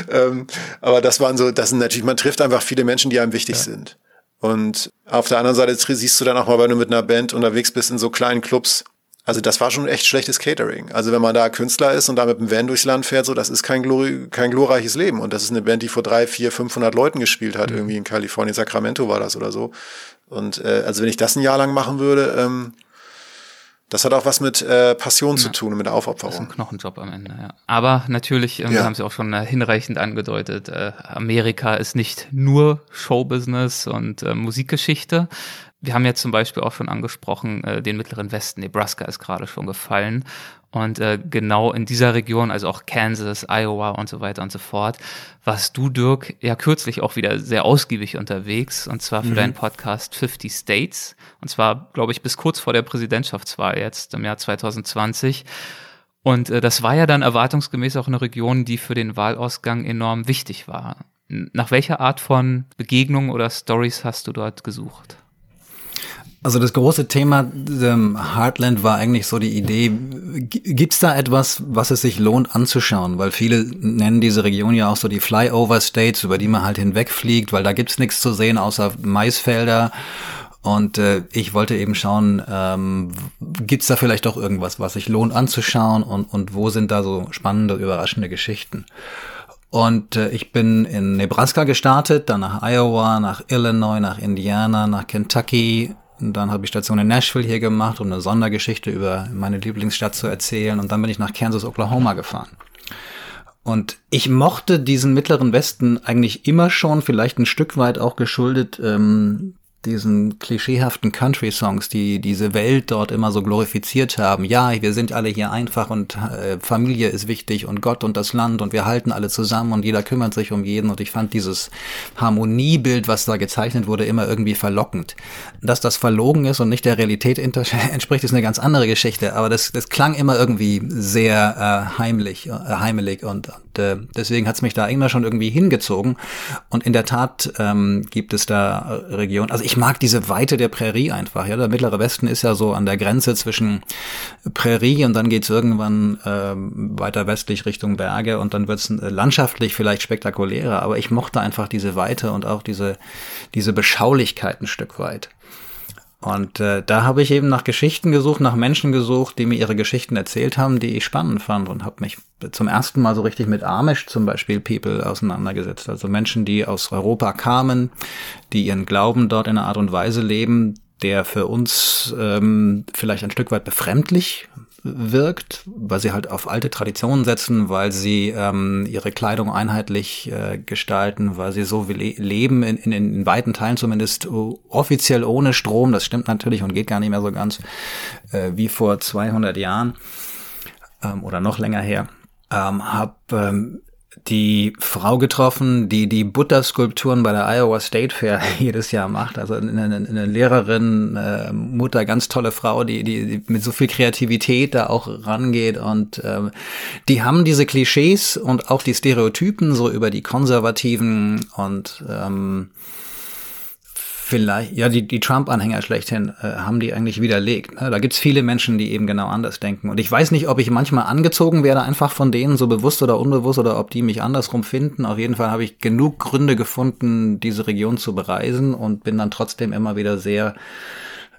Ähm, aber das waren so, das sind natürlich, man trifft einfach viele Menschen, die einem wichtig ja. sind. Und auf der anderen Seite siehst du dann auch mal, wenn du mit einer Band unterwegs bist in so kleinen Clubs, also das war schon echt schlechtes Catering. Also wenn man da Künstler ist und da mit dem Van durchs Land fährt, so das ist kein, glori kein glorreiches Leben. Und das ist eine Band, die vor drei, vier, 500 Leuten gespielt hat, mhm. irgendwie in Kalifornien, Sacramento war das oder so. Und äh, also wenn ich das ein Jahr lang machen würde, ähm, das hat auch was mit äh, Passion ja. zu tun, mit der Aufopferung. Das ist ein Knochenjob am Ende, ja. Aber natürlich, ähm, ja. wir haben Sie auch schon äh, hinreichend angedeutet, äh, Amerika ist nicht nur Showbusiness und äh, Musikgeschichte. Wir haben jetzt zum Beispiel auch schon angesprochen, äh, den mittleren Westen, Nebraska ist gerade schon gefallen. Und äh, genau in dieser Region, also auch Kansas, Iowa und so weiter und so fort, warst du, Dirk, ja kürzlich auch wieder sehr ausgiebig unterwegs und zwar für mhm. deinen Podcast 50 States. Und zwar, glaube ich, bis kurz vor der Präsidentschaftswahl jetzt im Jahr 2020. Und äh, das war ja dann erwartungsgemäß auch eine Region, die für den Wahlausgang enorm wichtig war. Nach welcher Art von Begegnungen oder Stories hast du dort gesucht? Also das große Thema ähm, Heartland war eigentlich so die Idee, gibt's da etwas, was es sich lohnt anzuschauen? Weil viele nennen diese Region ja auch so die Flyover States, über die man halt hinwegfliegt, weil da gibt's nichts zu sehen außer Maisfelder. Und äh, ich wollte eben schauen, ähm, gibt's da vielleicht doch irgendwas, was sich lohnt anzuschauen und, und wo sind da so spannende, überraschende Geschichten? Und äh, ich bin in Nebraska gestartet, dann nach Iowa, nach Illinois, nach Indiana, nach Kentucky, und dann habe ich Station in Nashville hier gemacht, um eine Sondergeschichte über meine Lieblingsstadt zu erzählen. Und dann bin ich nach Kansas, Oklahoma gefahren. Und ich mochte diesen mittleren Westen eigentlich immer schon, vielleicht ein Stück weit auch geschuldet ähm, diesen klischeehaften Country-Songs, die diese Welt dort immer so glorifiziert haben. Ja, wir sind alle hier einfach und äh, Familie ist wichtig und Gott und das Land und wir halten alle zusammen und jeder kümmert sich um jeden und ich fand dieses Harmoniebild, was da gezeichnet wurde, immer irgendwie verlockend. Dass das verlogen ist und nicht der Realität entspricht, ist eine ganz andere Geschichte, aber das, das klang immer irgendwie sehr äh, heimlich, äh, heimelig und, äh, deswegen hat's mich da immer schon irgendwie hingezogen und in der Tat ähm, gibt es da Regionen, also ich mag diese Weite der Prärie einfach. Ja, der Mittlere Westen ist ja so an der Grenze zwischen Prärie und dann geht's irgendwann ähm, weiter westlich Richtung Berge und dann wird's äh, landschaftlich vielleicht spektakulärer. Aber ich mochte einfach diese Weite und auch diese diese Beschaulichkeit ein Stück weit. Und äh, da habe ich eben nach Geschichten gesucht, nach Menschen gesucht, die mir ihre Geschichten erzählt haben, die ich spannend fand und habe mich zum ersten Mal so richtig mit Amish zum Beispiel People auseinandergesetzt. Also Menschen, die aus Europa kamen, die ihren Glauben dort in einer Art und Weise leben, der für uns ähm, vielleicht ein Stück weit befremdlich wirkt, weil sie halt auf alte Traditionen setzen, weil sie ähm, ihre Kleidung einheitlich äh, gestalten, weil sie so le leben, in, in, in weiten Teilen zumindest offiziell ohne Strom, das stimmt natürlich und geht gar nicht mehr so ganz äh, wie vor 200 Jahren ähm, oder noch länger her. Ähm, hab ähm, die Frau getroffen, die die Butterskulpturen bei der Iowa State Fair jedes Jahr macht. Also eine, eine Lehrerin, äh, Mutter, ganz tolle Frau, die, die, die mit so viel Kreativität da auch rangeht. Und ähm, die haben diese Klischees und auch die Stereotypen so über die Konservativen und ähm, Vielleicht, ja, die, die Trump-Anhänger schlechthin äh, haben die eigentlich widerlegt. Ne? Da gibt's viele Menschen, die eben genau anders denken. Und ich weiß nicht, ob ich manchmal angezogen werde, einfach von denen, so bewusst oder unbewusst, oder ob die mich andersrum finden. Auf jeden Fall habe ich genug Gründe gefunden, diese Region zu bereisen und bin dann trotzdem immer wieder sehr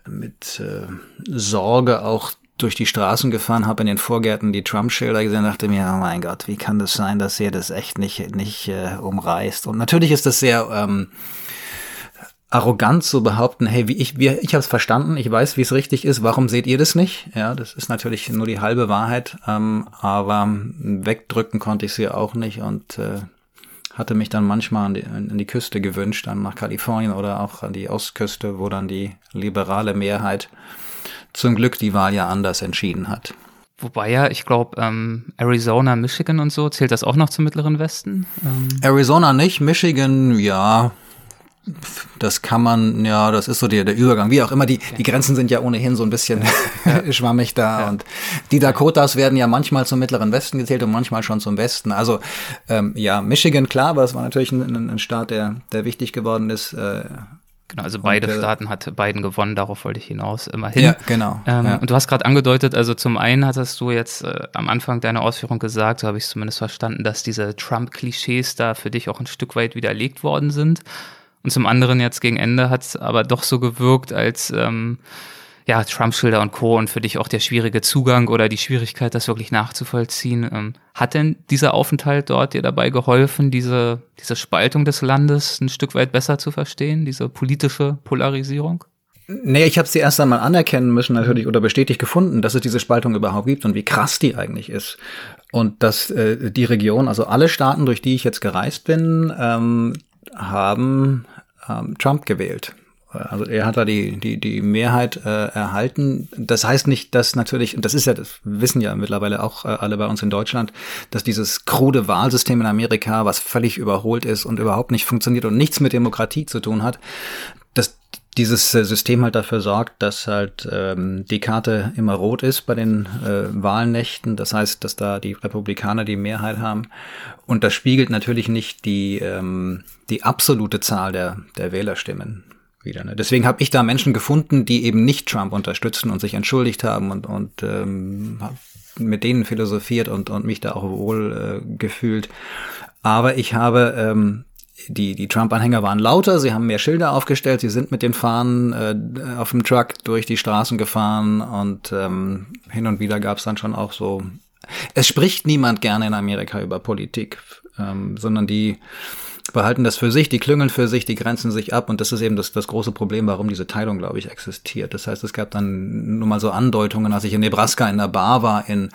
mit äh, Sorge auch durch die Straßen gefahren, habe in den Vorgärten die Trump-Schilder gesehen, dachte mir, oh mein Gott, wie kann das sein, dass ihr das echt nicht nicht äh, umreißt? Und natürlich ist das sehr ähm, arrogant zu behaupten, hey, wie ich, wie, ich habe es verstanden, ich weiß, wie es richtig ist, warum seht ihr das nicht? Ja, das ist natürlich nur die halbe Wahrheit, ähm, aber wegdrücken konnte ich sie auch nicht und äh, hatte mich dann manchmal an die, an die Küste gewünscht, dann nach Kalifornien oder auch an die Ostküste, wo dann die liberale Mehrheit zum Glück die Wahl ja anders entschieden hat. Wobei ja, ich glaube, ähm, Arizona, Michigan und so, zählt das auch noch zum Mittleren Westen? Ähm Arizona nicht, Michigan, ja, das kann man, ja, das ist so der, der Übergang. Wie auch immer, die, die Grenzen sind ja ohnehin so ein bisschen ja. schwammig da. Ja. Und die Dakotas werden ja manchmal zum mittleren Westen gezählt und manchmal schon zum Westen. Also ähm, ja, Michigan, klar, aber es war natürlich ein, ein Staat, der, der wichtig geworden ist. Äh, Genau, also beide und, äh, Staaten hat Biden gewonnen, darauf wollte ich hinaus, immerhin. Ja, genau. Ähm, ja. Und du hast gerade angedeutet, also zum einen hattest du jetzt äh, am Anfang deiner Ausführung gesagt, so habe ich es zumindest verstanden, dass diese Trump-Klischees da für dich auch ein Stück weit widerlegt worden sind. Und zum anderen jetzt gegen Ende hat es aber doch so gewirkt, als ähm, ja, Trump-Schilder und Co. und für dich auch der schwierige Zugang oder die Schwierigkeit, das wirklich nachzuvollziehen. Ähm, hat denn dieser Aufenthalt dort dir dabei geholfen, diese, diese Spaltung des Landes ein Stück weit besser zu verstehen, diese politische Polarisierung? Nee, ich habe sie erst einmal anerkennen müssen natürlich oder bestätigt gefunden, dass es diese Spaltung überhaupt gibt und wie krass die eigentlich ist. Und dass äh, die Region, also alle Staaten, durch die ich jetzt gereist bin, ähm, haben ähm, Trump gewählt. Also er hat da die, die, die Mehrheit äh, erhalten. Das heißt nicht, dass natürlich, und das ist ja, das wissen ja mittlerweile auch äh, alle bei uns in Deutschland, dass dieses krude Wahlsystem in Amerika, was völlig überholt ist und überhaupt nicht funktioniert und nichts mit Demokratie zu tun hat, dieses äh, System halt dafür sorgt, dass halt ähm, die Karte immer rot ist bei den äh, Wahlnächten. Das heißt, dass da die Republikaner die Mehrheit haben. Und das spiegelt natürlich nicht die, ähm, die absolute Zahl der, der Wählerstimmen wieder. Ne? Deswegen habe ich da Menschen gefunden, die eben nicht Trump unterstützen und sich entschuldigt haben und, und ähm, mit denen philosophiert und, und mich da auch wohl äh, gefühlt. Aber ich habe ähm, die, die Trump-Anhänger waren lauter, sie haben mehr Schilder aufgestellt, sie sind mit den Fahnen äh, auf dem Truck durch die Straßen gefahren und ähm, hin und wieder gab es dann schon auch so. Es spricht niemand gerne in Amerika über Politik, ähm, sondern die behalten das für sich, die klüngeln für sich, die grenzen sich ab und das ist eben das, das große Problem, warum diese Teilung, glaube ich, existiert. Das heißt, es gab dann nur mal so Andeutungen, als ich in Nebraska in der Bar war, in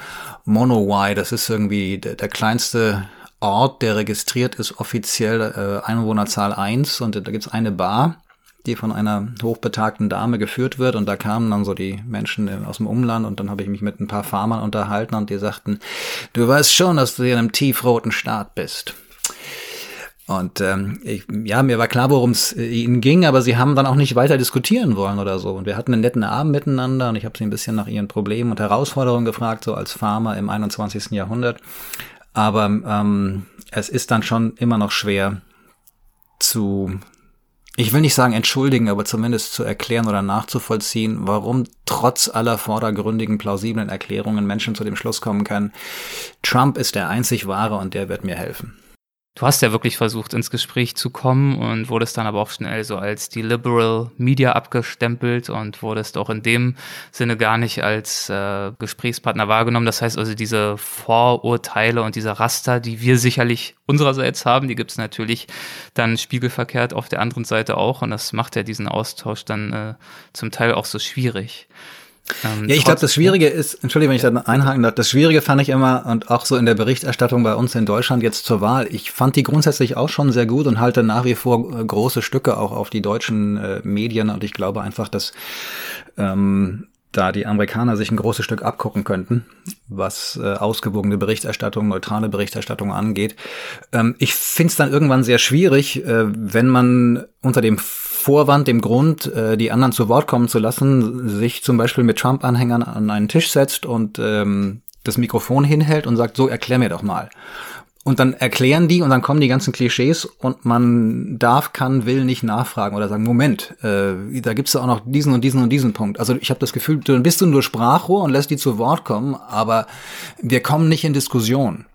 Monowai, das ist irgendwie der, der kleinste Ort, der registriert ist, offiziell äh, Einwohnerzahl 1 und da gibt's eine Bar, die von einer hochbetagten Dame geführt wird und da kamen dann so die Menschen aus dem Umland und dann habe ich mich mit ein paar Farmern unterhalten und die sagten, du weißt schon, dass du in einem tiefroten Staat bist. Und ähm, ich, ja, mir war klar, worum es äh, ihnen ging, aber sie haben dann auch nicht weiter diskutieren wollen oder so. Und wir hatten einen netten Abend miteinander und ich habe sie ein bisschen nach ihren Problemen und Herausforderungen gefragt, so als Farmer im 21. Jahrhundert. Aber ähm, es ist dann schon immer noch schwer zu, ich will nicht sagen entschuldigen, aber zumindest zu erklären oder nachzuvollziehen, warum trotz aller vordergründigen, plausiblen Erklärungen Menschen zu dem Schluss kommen können, Trump ist der einzig wahre und der wird mir helfen. Du hast ja wirklich versucht, ins Gespräch zu kommen und wurdest dann aber auch schnell so als die Liberal Media abgestempelt und wurdest auch in dem Sinne gar nicht als äh, Gesprächspartner wahrgenommen. Das heißt also, diese Vorurteile und diese Raster, die wir sicherlich unsererseits haben, die gibt es natürlich dann spiegelverkehrt auf der anderen Seite auch und das macht ja diesen Austausch dann äh, zum Teil auch so schwierig. Ähm, ja, ich glaube, das Schwierige ist, entschuldige, wenn ich da einhaken darf, das Schwierige fand ich immer und auch so in der Berichterstattung bei uns in Deutschland jetzt zur Wahl, ich fand die grundsätzlich auch schon sehr gut und halte nach wie vor äh, große Stücke auch auf die deutschen äh, Medien. Und ich glaube einfach, dass ähm, da die Amerikaner sich ein großes Stück abgucken könnten, was äh, ausgewogene Berichterstattung, neutrale Berichterstattung angeht. Ähm, ich finde es dann irgendwann sehr schwierig, äh, wenn man unter dem Vorwand, dem Grund, äh, die anderen zu Wort kommen zu lassen, sich zum Beispiel mit Trump-Anhängern an einen Tisch setzt und ähm, das Mikrofon hinhält und sagt, so erklär mir doch mal. Und dann erklären die und dann kommen die ganzen Klischees und man darf, kann, will nicht nachfragen oder sagen, Moment, äh, da gibt's ja auch noch diesen und diesen und diesen Punkt. Also ich habe das Gefühl, dann bist du nur Sprachrohr und lässt die zu Wort kommen, aber wir kommen nicht in Diskussion.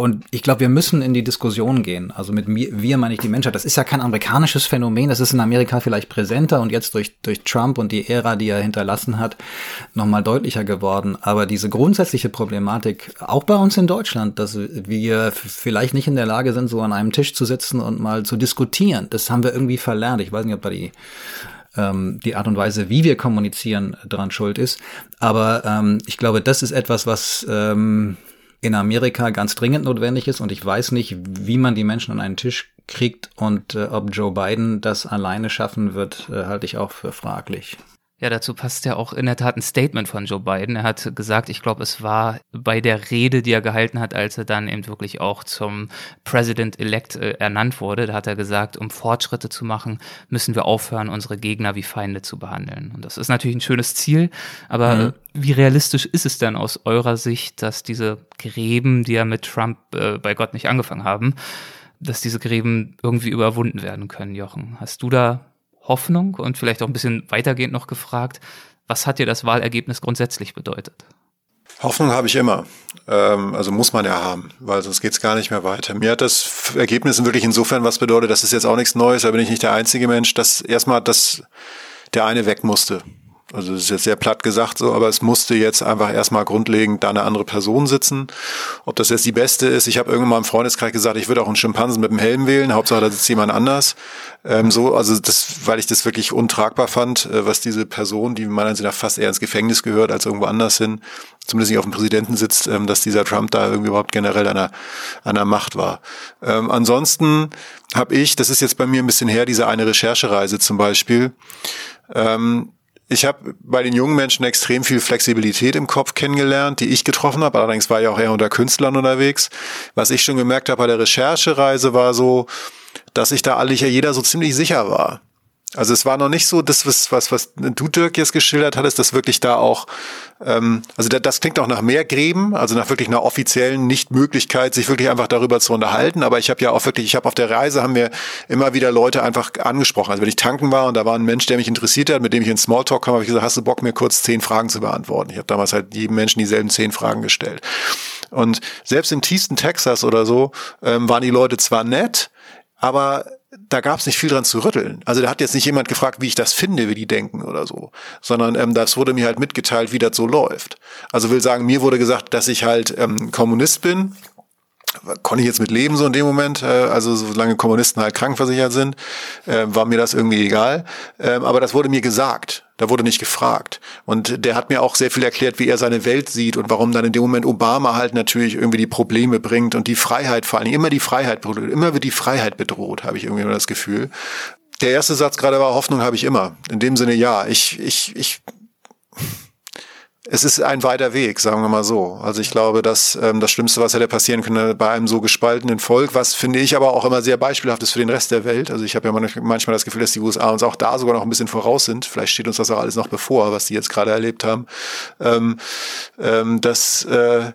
Und ich glaube, wir müssen in die Diskussion gehen. Also mit mir, wir meine ich die Menschheit. Das ist ja kein amerikanisches Phänomen. Das ist in Amerika vielleicht präsenter und jetzt durch, durch Trump und die Ära, die er hinterlassen hat, nochmal deutlicher geworden. Aber diese grundsätzliche Problematik, auch bei uns in Deutschland, dass wir vielleicht nicht in der Lage sind, so an einem Tisch zu sitzen und mal zu diskutieren, das haben wir irgendwie verlernt. Ich weiß nicht, ob da die ähm, die Art und Weise, wie wir kommunizieren, dran schuld ist. Aber ähm, ich glaube, das ist etwas, was ähm, in Amerika ganz dringend notwendig ist und ich weiß nicht, wie man die Menschen an einen Tisch kriegt und äh, ob Joe Biden das alleine schaffen wird, äh, halte ich auch für fraglich. Ja, dazu passt ja auch in der Tat ein Statement von Joe Biden. Er hat gesagt, ich glaube, es war bei der Rede, die er gehalten hat, als er dann eben wirklich auch zum President-elect äh, ernannt wurde. Da hat er gesagt, um Fortschritte zu machen, müssen wir aufhören, unsere Gegner wie Feinde zu behandeln. Und das ist natürlich ein schönes Ziel, aber mhm. wie realistisch ist es denn aus eurer Sicht, dass diese Gräben, die ja mit Trump äh, bei Gott nicht angefangen haben, dass diese Gräben irgendwie überwunden werden können, Jochen? Hast du da Hoffnung und vielleicht auch ein bisschen weitergehend noch gefragt, was hat dir das Wahlergebnis grundsätzlich bedeutet? Hoffnung habe ich immer. Ähm, also muss man ja haben, weil sonst geht es gar nicht mehr weiter. Mir hat das Ergebnis wirklich insofern was bedeutet, das ist jetzt auch nichts Neues, da bin ich nicht der einzige Mensch, dass erstmal dass der eine weg musste. Also das ist jetzt sehr platt gesagt so, aber es musste jetzt einfach erstmal grundlegend da eine andere Person sitzen. Ob das jetzt die beste ist, ich habe irgendwann mal im Freundeskreis gesagt, ich würde auch einen Schimpansen mit dem Helm wählen, Hauptsache da sitzt jemand anders. Ähm, so, also das, weil ich das wirklich untragbar fand, äh, was diese Person, die meiner Ansicht nach fast eher ins Gefängnis gehört als irgendwo anders hin, zumindest nicht auf dem Präsidenten sitzt, ähm, dass dieser Trump da irgendwie überhaupt generell an der, an der Macht war. Ähm, ansonsten habe ich, das ist jetzt bei mir ein bisschen her, diese eine Recherchereise zum Beispiel, ähm, ich habe bei den jungen Menschen extrem viel Flexibilität im Kopf kennengelernt, die ich getroffen habe. Allerdings war ich auch eher unter Künstlern unterwegs. Was ich schon gemerkt habe bei der Recherchereise war so, dass sich da alle jeder so ziemlich sicher war. Also es war noch nicht so, das was was was du Dirk jetzt geschildert hattest, dass wirklich da auch, ähm, also das klingt auch nach mehr Gräben, also nach wirklich einer offiziellen Nichtmöglichkeit, sich wirklich einfach darüber zu unterhalten. Aber ich habe ja auch wirklich, ich habe auf der Reise haben wir immer wieder Leute einfach angesprochen. Also wenn ich tanken war und da war ein Mensch, der mich interessiert hat, mit dem ich in Smalltalk kam, habe ich gesagt, hast du Bock mir kurz zehn Fragen zu beantworten? Ich habe damals halt jedem Menschen dieselben zehn Fragen gestellt. Und selbst im tiefsten Texas oder so ähm, waren die Leute zwar nett, aber da gab es nicht viel dran zu rütteln. Also da hat jetzt nicht jemand gefragt, wie ich das finde, wie die denken oder so, sondern ähm, das wurde mir halt mitgeteilt, wie das so läuft. Also will sagen, mir wurde gesagt, dass ich halt ähm, Kommunist bin konnte ich jetzt mit leben so in dem Moment, äh, also solange Kommunisten halt krankenversichert sind, äh, war mir das irgendwie egal. Ähm, aber das wurde mir gesagt. Da wurde nicht gefragt. Und der hat mir auch sehr viel erklärt, wie er seine Welt sieht und warum dann in dem Moment Obama halt natürlich irgendwie die Probleme bringt und die Freiheit vor allem, immer die Freiheit immer wird die Freiheit bedroht, habe ich irgendwie immer das Gefühl. Der erste Satz gerade war, Hoffnung habe ich immer. In dem Sinne, ja, ich, ich, ich, es ist ein weiter Weg, sagen wir mal so. Also ich glaube, dass ähm, das Schlimmste, was hätte passieren können bei einem so gespaltenen Volk, was finde ich aber auch immer sehr beispielhaft ist für den Rest der Welt. Also ich habe ja manchmal das Gefühl, dass die USA uns auch da sogar noch ein bisschen voraus sind. Vielleicht steht uns das auch alles noch bevor, was die jetzt gerade erlebt haben. Ähm, ähm, dass äh,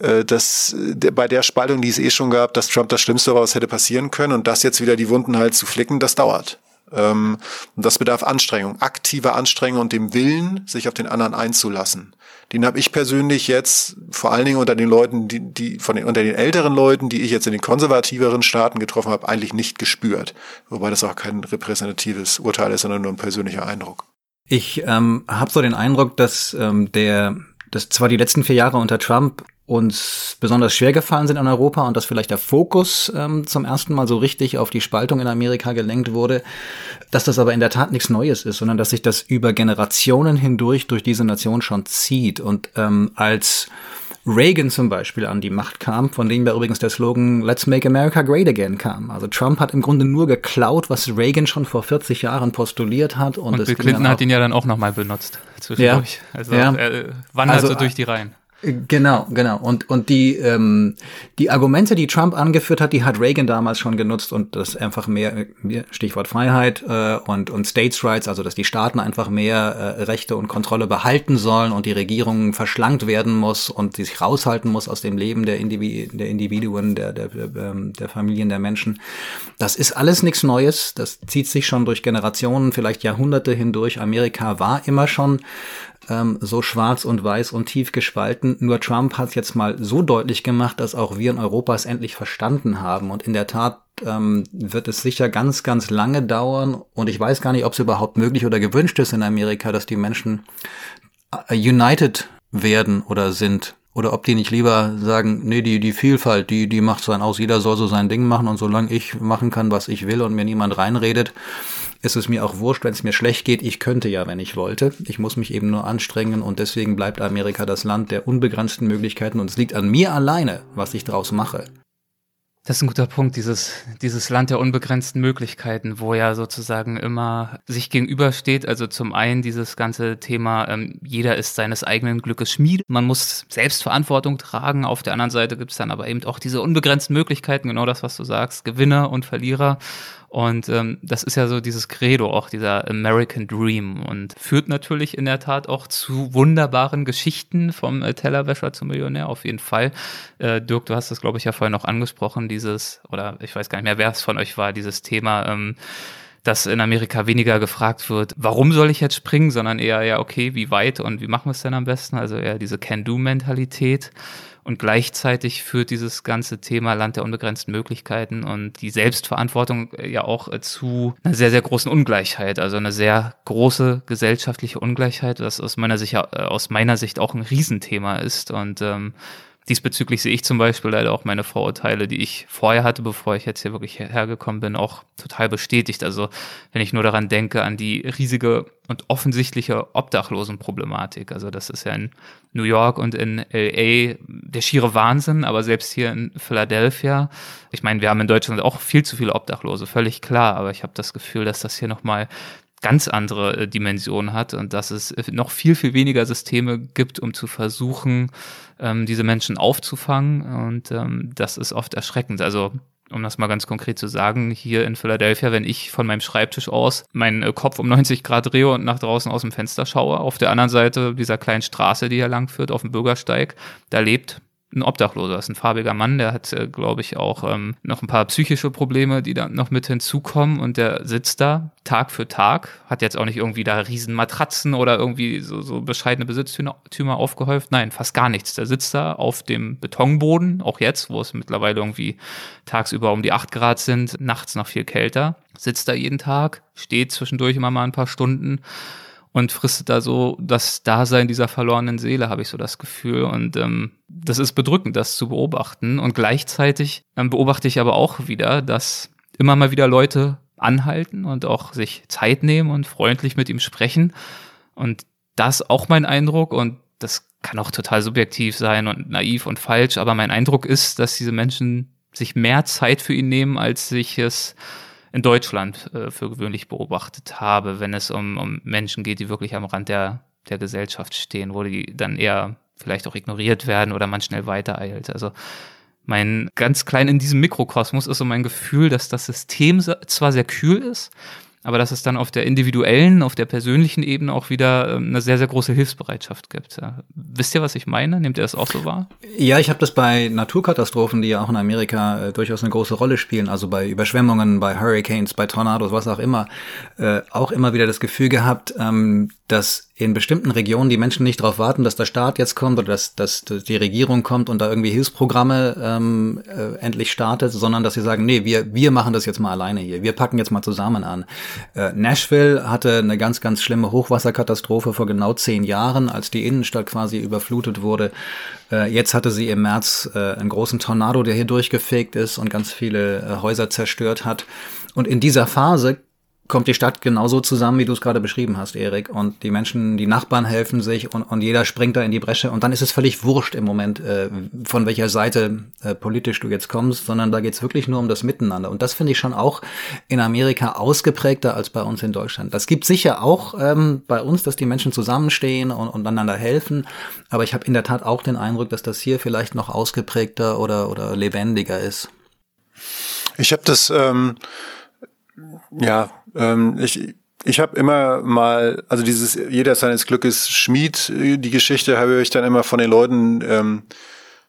äh dass bei der Spaltung, die es eh schon gab, dass Trump das Schlimmste war, was hätte passieren können und das jetzt wieder die Wunden halt zu flicken, das dauert. Ähm, und das bedarf Anstrengung, aktiver Anstrengung und dem Willen, sich auf den anderen einzulassen. Den habe ich persönlich jetzt vor allen Dingen unter den Leuten, die, die von den unter den älteren Leuten, die ich jetzt in den konservativeren Staaten getroffen habe, eigentlich nicht gespürt. Wobei das auch kein repräsentatives Urteil ist, sondern nur ein persönlicher Eindruck. Ich ähm, habe so den Eindruck, dass ähm, der, dass zwar die letzten vier Jahre unter Trump uns besonders schwer gefallen sind in Europa und dass vielleicht der Fokus ähm, zum ersten Mal so richtig auf die Spaltung in Amerika gelenkt wurde, dass das aber in der Tat nichts Neues ist, sondern dass sich das über Generationen hindurch durch diese Nation schon zieht. Und ähm, als Reagan zum Beispiel an die Macht kam, von dem ja übrigens der Slogan Let's Make America Great Again kam. Also Trump hat im Grunde nur geklaut, was Reagan schon vor 40 Jahren postuliert hat. Und, und Bill Clinton hat ihn ja dann auch nochmal benutzt zwischendurch. Ja, also ja. er wandert also, so durch die Reihen. Genau, genau. Und, und die, ähm, die Argumente, die Trump angeführt hat, die hat Reagan damals schon genutzt und das einfach mehr, Stichwort Freiheit äh, und, und States Rights, also dass die Staaten einfach mehr äh, Rechte und Kontrolle behalten sollen und die Regierung verschlankt werden muss und die sich raushalten muss aus dem Leben der, Individu der Individuen, der, der, der, ähm, der Familien, der Menschen. Das ist alles nichts Neues. Das zieht sich schon durch Generationen, vielleicht Jahrhunderte hindurch. Amerika war immer schon ähm, so schwarz und weiß und tief gespalten. Nur Trump hat es jetzt mal so deutlich gemacht, dass auch wir in Europa es endlich verstanden haben. Und in der Tat ähm, wird es sicher ganz, ganz lange dauern. Und ich weiß gar nicht, ob es überhaupt möglich oder gewünscht ist in Amerika, dass die Menschen äh, united werden oder sind. Oder ob die nicht lieber sagen, nee, die, die Vielfalt, die, die macht sein aus, jeder soll so sein Ding machen und solange ich machen kann, was ich will und mir niemand reinredet, ist es mir auch wurscht, wenn es mir schlecht geht. Ich könnte ja, wenn ich wollte. Ich muss mich eben nur anstrengen und deswegen bleibt Amerika das Land der unbegrenzten Möglichkeiten und es liegt an mir alleine, was ich daraus mache. Das ist ein guter Punkt, dieses, dieses Land der unbegrenzten Möglichkeiten, wo ja sozusagen immer sich gegenübersteht. Also zum einen dieses ganze Thema, ähm, jeder ist seines eigenen Glückes Schmied. Man muss Selbstverantwortung tragen. Auf der anderen Seite gibt es dann aber eben auch diese unbegrenzten Möglichkeiten, genau das, was du sagst, Gewinner und Verlierer. Und ähm, das ist ja so dieses Credo, auch dieser American Dream und führt natürlich in der Tat auch zu wunderbaren Geschichten vom äh, Tellerwäscher zum Millionär auf jeden Fall. Äh, Dirk, du hast das, glaube ich, ja vorhin noch angesprochen, dieses, oder ich weiß gar nicht mehr, wer es von euch war, dieses Thema, ähm, dass in Amerika weniger gefragt wird, warum soll ich jetzt springen, sondern eher, ja, okay, wie weit und wie machen wir es denn am besten? Also eher diese Can-Do-Mentalität. Und gleichzeitig führt dieses ganze Thema Land der unbegrenzten Möglichkeiten und die Selbstverantwortung äh, ja auch äh, zu einer sehr, sehr großen Ungleichheit, also eine sehr große gesellschaftliche Ungleichheit, das aus meiner Sicht, äh, aus meiner Sicht auch ein Riesenthema ist. Und ähm, diesbezüglich sehe ich zum Beispiel leider auch meine Vorurteile, die ich vorher hatte, bevor ich jetzt hier wirklich hergekommen bin, auch total bestätigt. Also wenn ich nur daran denke, an die riesige und offensichtliche Obdachlosenproblematik. Also das ist ja in New York und in LA der schiere Wahnsinn, aber selbst hier in Philadelphia, ich meine, wir haben in Deutschland auch viel zu viele Obdachlose, völlig klar, aber ich habe das Gefühl, dass das hier nochmal ganz andere äh, Dimensionen hat und dass es äh, noch viel, viel weniger Systeme gibt, um zu versuchen, ähm, diese Menschen aufzufangen. Und ähm, das ist oft erschreckend. Also um das mal ganz konkret zu sagen, hier in Philadelphia, wenn ich von meinem Schreibtisch aus meinen äh, Kopf um 90 Grad drehe und nach draußen aus dem Fenster schaue, auf der anderen Seite dieser kleinen Straße, die hier lang führt, auf dem Bürgersteig, da lebt ein Obdachloser, ist ein farbiger Mann, der hat, äh, glaube ich, auch ähm, noch ein paar psychische Probleme, die da noch mit hinzukommen und der sitzt da Tag für Tag, hat jetzt auch nicht irgendwie da riesen Matratzen oder irgendwie so, so bescheidene Besitztümer aufgehäuft, nein, fast gar nichts. Der sitzt da auf dem Betonboden, auch jetzt, wo es mittlerweile irgendwie tagsüber um die acht Grad sind, nachts noch viel kälter, sitzt da jeden Tag, steht zwischendurch immer mal ein paar Stunden und fristet da so das Dasein dieser verlorenen Seele, habe ich so das Gefühl. Und ähm, das ist bedrückend, das zu beobachten. Und gleichzeitig ähm, beobachte ich aber auch wieder, dass immer mal wieder Leute anhalten und auch sich Zeit nehmen und freundlich mit ihm sprechen. Und das auch mein Eindruck und das kann auch total subjektiv sein und naiv und falsch, aber mein Eindruck ist, dass diese Menschen sich mehr Zeit für ihn nehmen, als ich es in Deutschland äh, für gewöhnlich beobachtet habe, wenn es um, um Menschen geht, die wirklich am Rand der, der Gesellschaft stehen, wo die dann eher vielleicht auch ignoriert werden oder man schnell weitereilt. Also mein ganz klein in diesem Mikrokosmos ist so mein Gefühl, dass das System zwar sehr kühl ist, aber dass es dann auf der individuellen, auf der persönlichen Ebene auch wieder ähm, eine sehr, sehr große Hilfsbereitschaft gibt. Wisst ihr, was ich meine? Nehmt ihr das auch so wahr? Ja, ich habe das bei Naturkatastrophen, die ja auch in Amerika äh, durchaus eine große Rolle spielen, also bei Überschwemmungen, bei Hurricanes, bei Tornados, was auch immer, äh, auch immer wieder das Gefühl gehabt, ähm, dass in bestimmten Regionen die Menschen nicht darauf warten, dass der Staat jetzt kommt oder dass, dass, die Regierung kommt und da irgendwie Hilfsprogramme ähm, äh, endlich startet, sondern dass sie sagen, nee, wir, wir machen das jetzt mal alleine hier, wir packen jetzt mal zusammen an. Äh, Nashville hatte eine ganz, ganz schlimme Hochwasserkatastrophe vor genau zehn Jahren, als die Innenstadt quasi überflutet wurde. Äh, jetzt hatte sie im März äh, einen großen Tornado, der hier durchgefegt ist und ganz viele äh, Häuser zerstört hat. Und in dieser Phase kommt die Stadt genauso zusammen, wie du es gerade beschrieben hast, Erik. Und die Menschen, die Nachbarn helfen sich und, und jeder springt da in die Bresche. Und dann ist es völlig wurscht im Moment, äh, von welcher Seite äh, politisch du jetzt kommst, sondern da geht's wirklich nur um das Miteinander. Und das finde ich schon auch in Amerika ausgeprägter als bei uns in Deutschland. Das gibt sicher auch ähm, bei uns, dass die Menschen zusammenstehen und, und einander helfen. Aber ich habe in der Tat auch den Eindruck, dass das hier vielleicht noch ausgeprägter oder, oder lebendiger ist. Ich habe das, ähm, ja, ähm, ich, ich habe immer mal, also dieses jeder seines Glückes Schmied, die Geschichte habe ich dann immer von den Leuten, ähm,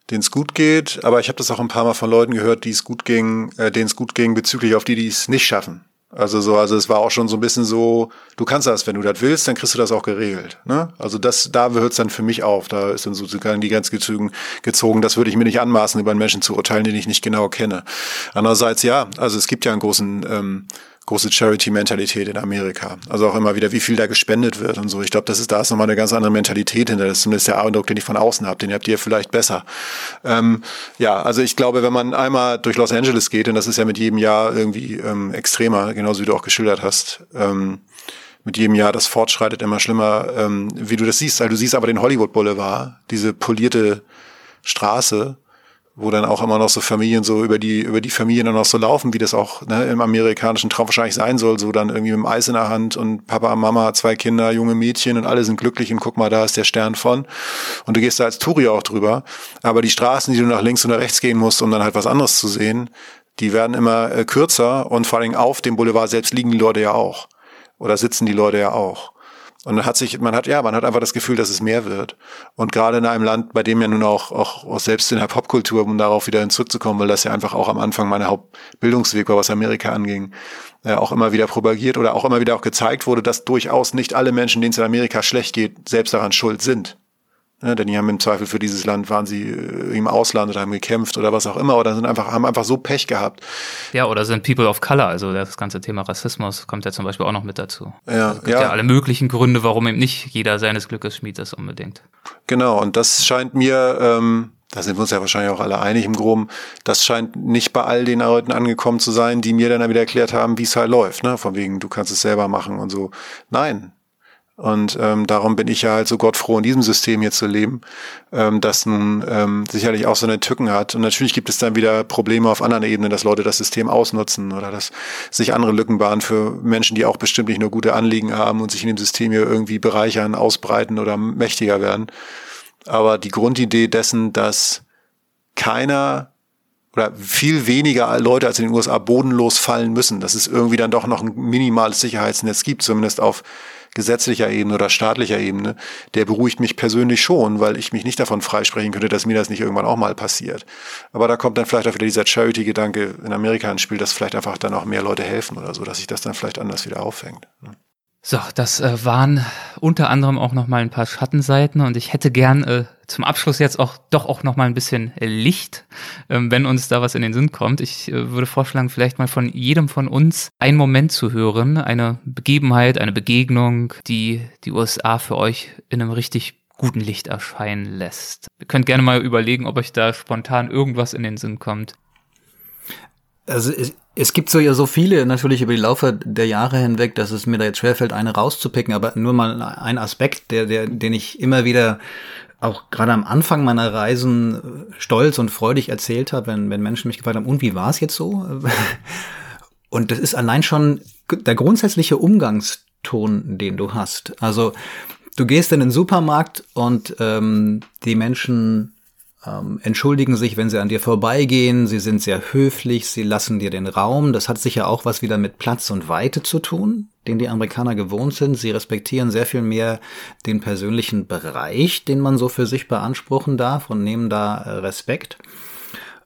denen es gut geht, aber ich habe das auch ein paar Mal von Leuten gehört, die es gut ging, äh, denen es gut ging bezüglich auf die, die es nicht schaffen. Also so, also es war auch schon so ein bisschen so, du kannst das, wenn du das willst, dann kriegst du das auch geregelt. Ne? Also das, da hört es dann für mich auf. Da ist dann sozusagen die Grenze gezogen. Das würde ich mir nicht anmaßen, über einen Menschen zu urteilen, den ich nicht genau kenne. Andererseits ja, also es gibt ja einen großen ähm, große Charity-Mentalität in Amerika. Also auch immer wieder, wie viel da gespendet wird und so. Ich glaube, das ist, da ist nochmal eine ganz andere Mentalität hinter. Das ist zumindest der Eindruck, den ich von außen habe. Den habt ihr vielleicht besser. Ähm, ja, also ich glaube, wenn man einmal durch Los Angeles geht, und das ist ja mit jedem Jahr irgendwie ähm, extremer, genauso wie du auch geschildert hast, ähm, mit jedem Jahr das fortschreitet immer schlimmer, ähm, wie du das siehst. Also du siehst aber den Hollywood Boulevard, diese polierte Straße, wo dann auch immer noch so Familien so über die über die Familien dann noch so laufen, wie das auch ne, im amerikanischen Traum wahrscheinlich sein soll, so dann irgendwie mit dem Eis in der Hand und Papa, Mama, zwei Kinder, junge Mädchen und alle sind glücklich und guck mal, da ist der Stern von. Und du gehst da als Touri auch drüber, aber die Straßen, die du nach links und nach rechts gehen musst, um dann halt was anderes zu sehen, die werden immer äh, kürzer und vor allem auf dem Boulevard selbst liegen die Leute ja auch. Oder sitzen die Leute ja auch. Und dann hat sich, man hat, ja, man hat einfach das Gefühl, dass es mehr wird. Und gerade in einem Land, bei dem ja nun auch, auch, selbst in der Popkultur, um darauf wieder zurückzukommen, weil das ja einfach auch am Anfang mein Hauptbildungsweg war, was Amerika anging, äh, auch immer wieder propagiert oder auch immer wieder auch gezeigt wurde, dass durchaus nicht alle Menschen, denen es in Amerika schlecht geht, selbst daran schuld sind. Ja, denn die haben im Zweifel für dieses Land, waren sie äh, im Ausland oder haben gekämpft oder was auch immer oder sind einfach, haben einfach so Pech gehabt. Ja, oder sind People of Color, also das ganze Thema Rassismus kommt ja zum Beispiel auch noch mit dazu. Ja, also es gibt ja. ja alle möglichen Gründe, warum eben nicht jeder seines Glückes Schmied ist unbedingt. Genau, und das scheint mir, ähm, da sind wir uns ja wahrscheinlich auch alle einig im Groben, das scheint nicht bei all den Leuten angekommen zu sein, die mir dann wieder erklärt haben, wie es halt läuft, ne? Von wegen, du kannst es selber machen und so. Nein, und ähm, darum bin ich ja halt so gottfroh, in diesem System hier zu leben, ähm, das nun ähm, sicherlich auch seine Tücken hat. Und natürlich gibt es dann wieder Probleme auf anderen Ebenen, dass Leute das System ausnutzen oder dass sich andere Lücken bahnen für Menschen, die auch bestimmt nicht nur gute Anliegen haben und sich in dem System hier irgendwie bereichern, ausbreiten oder mächtiger werden. Aber die Grundidee dessen, dass keiner oder viel weniger Leute als in den USA bodenlos fallen müssen, dass es irgendwie dann doch noch ein minimales Sicherheitsnetz gibt, zumindest auf gesetzlicher Ebene oder staatlicher Ebene, der beruhigt mich persönlich schon, weil ich mich nicht davon freisprechen könnte, dass mir das nicht irgendwann auch mal passiert. Aber da kommt dann vielleicht auch wieder dieser Charity-Gedanke in Amerika ins Spiel, dass vielleicht einfach dann auch mehr Leute helfen oder so, dass sich das dann vielleicht anders wieder auffängt. Ne? So, das äh, waren unter anderem auch noch mal ein paar Schattenseiten und ich hätte gern äh, zum Abschluss jetzt auch doch auch noch mal ein bisschen Licht, ähm, wenn uns da was in den Sinn kommt. Ich äh, würde vorschlagen, vielleicht mal von jedem von uns einen Moment zu hören, eine Begebenheit, eine Begegnung, die die USA für euch in einem richtig guten Licht erscheinen lässt. Ihr könnt gerne mal überlegen, ob euch da spontan irgendwas in den Sinn kommt. Also es, es gibt so ja so viele natürlich über die Laufe der Jahre hinweg, dass es mir da jetzt schwerfällt, eine rauszupicken, aber nur mal ein Aspekt, der, der, den ich immer wieder auch gerade am Anfang meiner Reisen stolz und freudig erzählt habe, wenn, wenn Menschen mich gefragt haben, und wie war es jetzt so? Und das ist allein schon der grundsätzliche Umgangston, den du hast. Also du gehst in den Supermarkt und ähm, die Menschen ähm, entschuldigen sich, wenn sie an dir vorbeigehen. Sie sind sehr höflich, sie lassen dir den Raum. Das hat sicher auch was wieder mit Platz und Weite zu tun, den die Amerikaner gewohnt sind. Sie respektieren sehr viel mehr den persönlichen Bereich, den man so für sich beanspruchen darf und nehmen da äh, Respekt.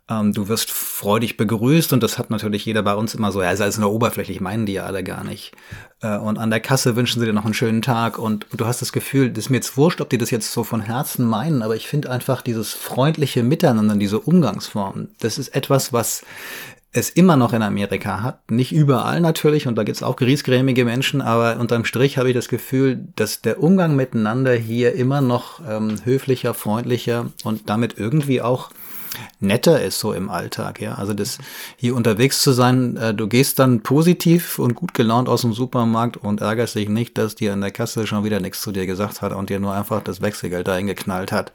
Ähm, du wirst freudig begrüßt und das hat natürlich jeder bei uns immer so, ja, ist alles nur oberflächlich, meinen die ja alle gar nicht. Äh, und an der Kasse wünschen sie dir noch einen schönen Tag und, und du hast das Gefühl, das ist mir jetzt wurscht, ob die das jetzt so von Herzen meinen, aber ich finde einfach dieses freundliche Miteinander, diese Umgangsform, das ist etwas, was es immer noch in Amerika hat. Nicht überall natürlich, und da gibt's auch griesgrämige Menschen, aber unterm Strich habe ich das Gefühl, dass der Umgang miteinander hier immer noch ähm, höflicher, freundlicher und damit irgendwie auch netter ist so im Alltag, ja. Also das hier unterwegs zu sein, äh, du gehst dann positiv und gut gelaunt aus dem Supermarkt und ärgerst dich nicht, dass dir an der Kasse schon wieder nichts zu dir gesagt hat und dir nur einfach das Wechselgeld eingeknallt hat.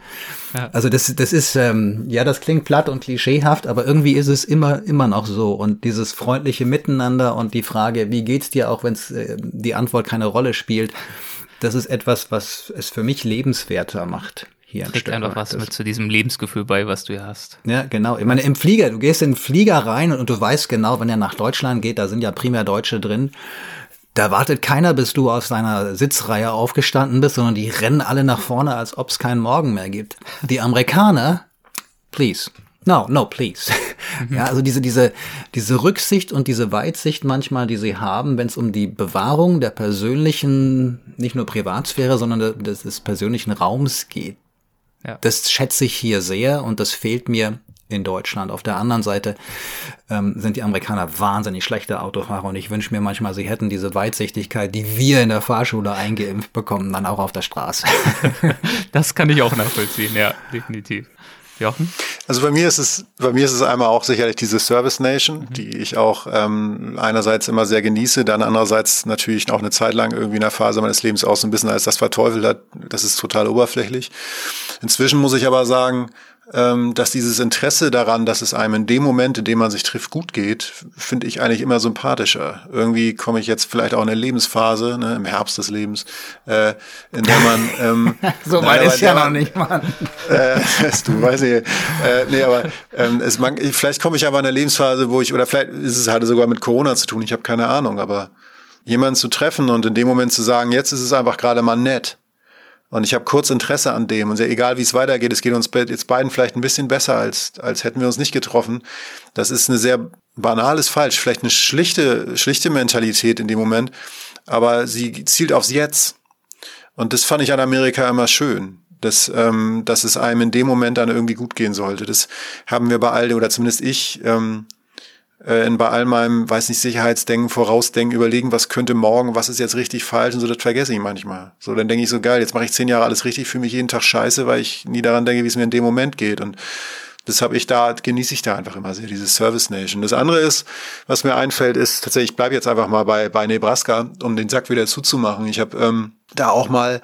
Ja. Also das, das ist, ähm, ja, das klingt platt und klischeehaft, aber irgendwie ist es immer, immer noch so. Und dieses freundliche Miteinander und die Frage, wie geht's dir, auch wenn äh, die Antwort keine Rolle spielt, das ist etwas, was es für mich lebenswerter macht hier Trägt ein einfach was mit zu diesem Lebensgefühl bei, was du hier hast. Ja, genau. Ich meine, im Flieger, du gehst in den Flieger rein und, und du weißt genau, wenn er nach Deutschland geht, da sind ja primär Deutsche drin. Da wartet keiner, bis du aus deiner Sitzreihe aufgestanden bist, sondern die rennen alle nach vorne, als ob es keinen Morgen mehr gibt. Die Amerikaner, please. No, no, please. Mhm. Ja, also diese, diese, diese Rücksicht und diese Weitsicht manchmal, die sie haben, wenn es um die Bewahrung der persönlichen, nicht nur Privatsphäre, sondern des, des persönlichen Raums geht. Ja. Das schätze ich hier sehr und das fehlt mir in Deutschland. Auf der anderen Seite ähm, sind die Amerikaner wahnsinnig schlechte Autofahrer und ich wünsche mir manchmal, sie hätten diese Weitsichtigkeit, die wir in der Fahrschule eingeimpft bekommen, dann auch auf der Straße. das kann ich auch nachvollziehen, ja, definitiv. Jochen? Also bei mir ist es, bei mir ist es einmal auch sicherlich diese Service Nation, mhm. die ich auch ähm, einerseits immer sehr genieße, dann andererseits natürlich auch eine Zeit lang irgendwie in der Phase meines Lebens auch so ein bisschen als das verteufelt hat. Das ist total oberflächlich. Inzwischen muss ich aber sagen, dass dieses Interesse daran, dass es einem in dem Moment, in dem man sich trifft, gut geht, finde ich eigentlich immer sympathischer. Irgendwie komme ich jetzt vielleicht auch in eine Lebensphase, ne, im Herbst des Lebens, äh, in der man ähm, so weit ist ja noch nicht, Mann. Äh, du weißt nicht, äh, nee, aber ähm, es man, vielleicht komme ich aber in eine Lebensphase, wo ich oder vielleicht ist es halt sogar mit Corona zu tun. Ich habe keine Ahnung, aber jemanden zu treffen und in dem Moment zu sagen, jetzt ist es einfach gerade mal nett und ich habe kurz Interesse an dem. Und sehr, egal wie es weitergeht, es geht uns jetzt beiden vielleicht ein bisschen besser, als, als hätten wir uns nicht getroffen. Das ist eine sehr banales falsch, vielleicht eine schlichte, schlichte Mentalität in dem Moment. Aber sie zielt aufs Jetzt. Und das fand ich an Amerika immer schön. Dass, ähm, dass es einem in dem Moment dann irgendwie gut gehen sollte. Das haben wir bei all, oder zumindest ich, ähm, äh, in bei all meinem, weiß nicht, Sicherheitsdenken, Vorausdenken, überlegen, was könnte morgen, was ist jetzt richtig falsch und so, das vergesse ich manchmal. So, dann denke ich so, geil, jetzt mache ich zehn Jahre alles richtig, fühle mich jeden Tag scheiße, weil ich nie daran denke, wie es mir in dem Moment geht. Und das habe ich da, genieße ich da einfach immer sehr, diese Service Nation. Das andere ist, was mir einfällt, ist tatsächlich, ich bleibe jetzt einfach mal bei, bei Nebraska, um den Sack wieder zuzumachen. Ich habe ähm, da auch mal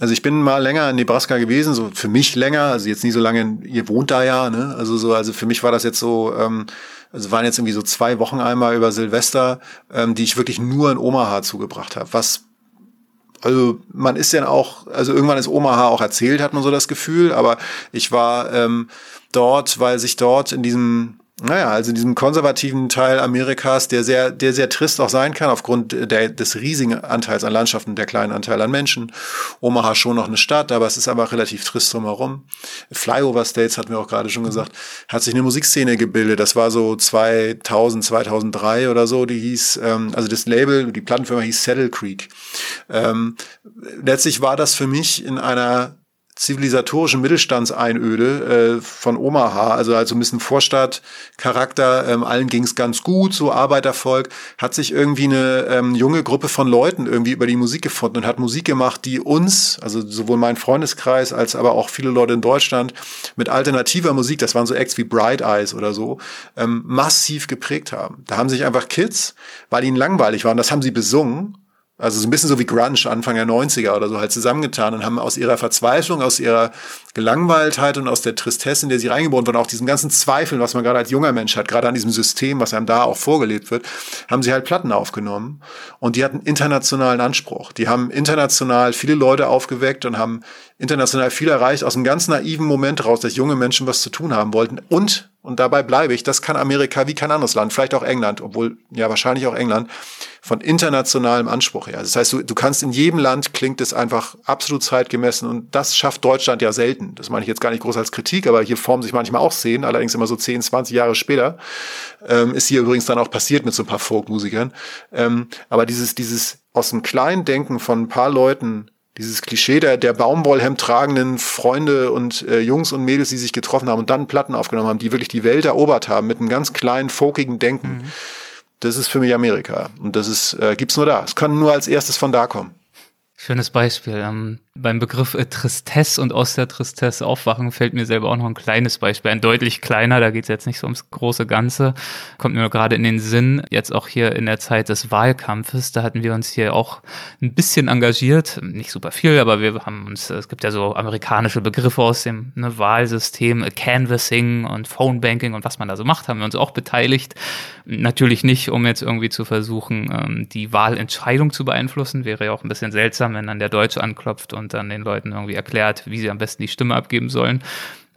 also ich bin mal länger in Nebraska gewesen, so für mich länger, also jetzt nie so lange, ihr wohnt da ja, ne? Also so, also für mich war das jetzt so, ähm, also waren jetzt irgendwie so zwei Wochen einmal über Silvester, ähm, die ich wirklich nur in Omaha zugebracht habe. Was also man ist ja auch, also irgendwann ist Omaha auch erzählt, hat man so das Gefühl, aber ich war ähm, dort, weil sich dort in diesem Naja, also in diesem konservativen Teil Amerikas, der sehr, der sehr trist auch sein kann, aufgrund der, des riesigen Anteils an Landschaften, der kleinen Anteil an Menschen. Omaha schon noch eine Stadt, aber es ist einfach relativ trist drumherum. Flyover States, hatten wir auch gerade schon gesagt, hat sich eine Musikszene gebildet. Das war so 2000, 2003 oder so, die hieß, ähm, also das Label, die Plattenfirma hieß Saddle Creek. Ähm, letztlich war das für mich in einer zivilisatorischen Mittelstandseinöde äh, von Omaha, also also ein bisschen Vorstadtcharakter, ähm, allen ging es ganz gut, so Arbeitervolk, hat sich irgendwie eine ähm, junge Gruppe von Leuten irgendwie über die Musik gefunden und hat Musik gemacht, die uns, also sowohl mein Freundeskreis als aber auch viele Leute in Deutschland mit alternativer Musik, das waren so Acts wie Bright Eyes oder so, ähm, massiv geprägt haben. Da haben sich einfach Kids, weil ihnen langweilig war, und das haben sie besungen, also so ein bisschen so wie Grunge Anfang der 90er oder so halt zusammengetan und haben aus ihrer Verzweiflung, aus ihrer Gelangweiltheit und aus der Tristesse, in der sie reingeboren wurden, auch diesem ganzen Zweifeln, was man gerade als junger Mensch hat, gerade an diesem System, was einem da auch vorgelebt wird, haben sie halt Platten aufgenommen und die hatten internationalen Anspruch. Die haben international viele Leute aufgeweckt und haben international viel erreicht aus einem ganz naiven Moment raus, dass junge Menschen was zu tun haben wollten und und dabei bleibe ich, das kann Amerika wie kein anderes Land, vielleicht auch England, obwohl ja wahrscheinlich auch England, von internationalem Anspruch her. Das heißt, du, du kannst in jedem Land klingt es einfach absolut zeitgemessen und das schafft Deutschland ja selten. Das meine ich jetzt gar nicht groß als Kritik, aber hier formen sich manchmal auch Szenen, allerdings immer so 10, 20 Jahre später. Ähm, ist hier übrigens dann auch passiert mit so ein paar Folkmusikern. Ähm, aber dieses, dieses aus dem kleinen Denken von ein paar Leuten dieses Klischee der, der Baumwollhemd tragenden Freunde und äh, Jungs und Mädels, die sich getroffen haben und dann Platten aufgenommen haben, die wirklich die Welt erobert haben mit einem ganz kleinen, folkigen Denken. Mhm. Das ist für mich Amerika. Und das ist, äh, gibt's nur da. Es kann nur als erstes von da kommen. Schönes Beispiel. Ähm, beim Begriff äh, Tristesse und aus der Tristesse aufwachen fällt mir selber auch noch ein kleines Beispiel. Ein deutlich kleiner, da geht es jetzt nicht so ums große Ganze. Kommt mir gerade in den Sinn, jetzt auch hier in der Zeit des Wahlkampfes, da hatten wir uns hier auch ein bisschen engagiert. Nicht super viel, aber wir haben uns, es gibt ja so amerikanische Begriffe aus dem ne, Wahlsystem, äh, Canvassing und Phonebanking und was man da so macht, haben wir uns auch beteiligt. Natürlich nicht, um jetzt irgendwie zu versuchen, ähm, die Wahlentscheidung zu beeinflussen. Wäre ja auch ein bisschen seltsam, wenn dann der Deutsche anklopft und dann den Leuten irgendwie erklärt, wie sie am besten die Stimme abgeben sollen.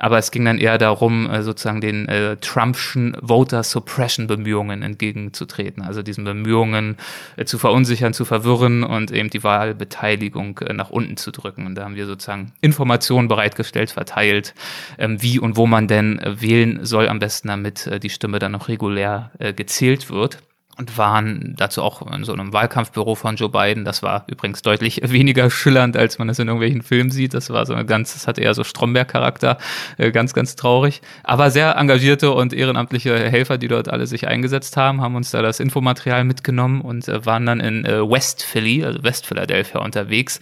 Aber es ging dann eher darum, äh, sozusagen den äh, Trumpschen Voter Suppression Bemühungen entgegenzutreten. Also diesen Bemühungen äh, zu verunsichern, zu verwirren und eben die Wahlbeteiligung äh, nach unten zu drücken. Und da haben wir sozusagen Informationen bereitgestellt, verteilt, ähm, wie und wo man denn äh, wählen soll am besten, damit äh, die Stimme dann noch regulär gezählt wird und waren dazu auch in so einem Wahlkampfbüro von Joe Biden. Das war übrigens deutlich weniger schillernd, als man es in irgendwelchen Filmen sieht. Das war so eine ganz, das hatte eher so Stromberg-Charakter, äh, ganz, ganz traurig. Aber sehr engagierte und ehrenamtliche Helfer, die dort alle sich eingesetzt haben, haben uns da das Infomaterial mitgenommen und äh, waren dann in äh, West Philly, also West Philadelphia unterwegs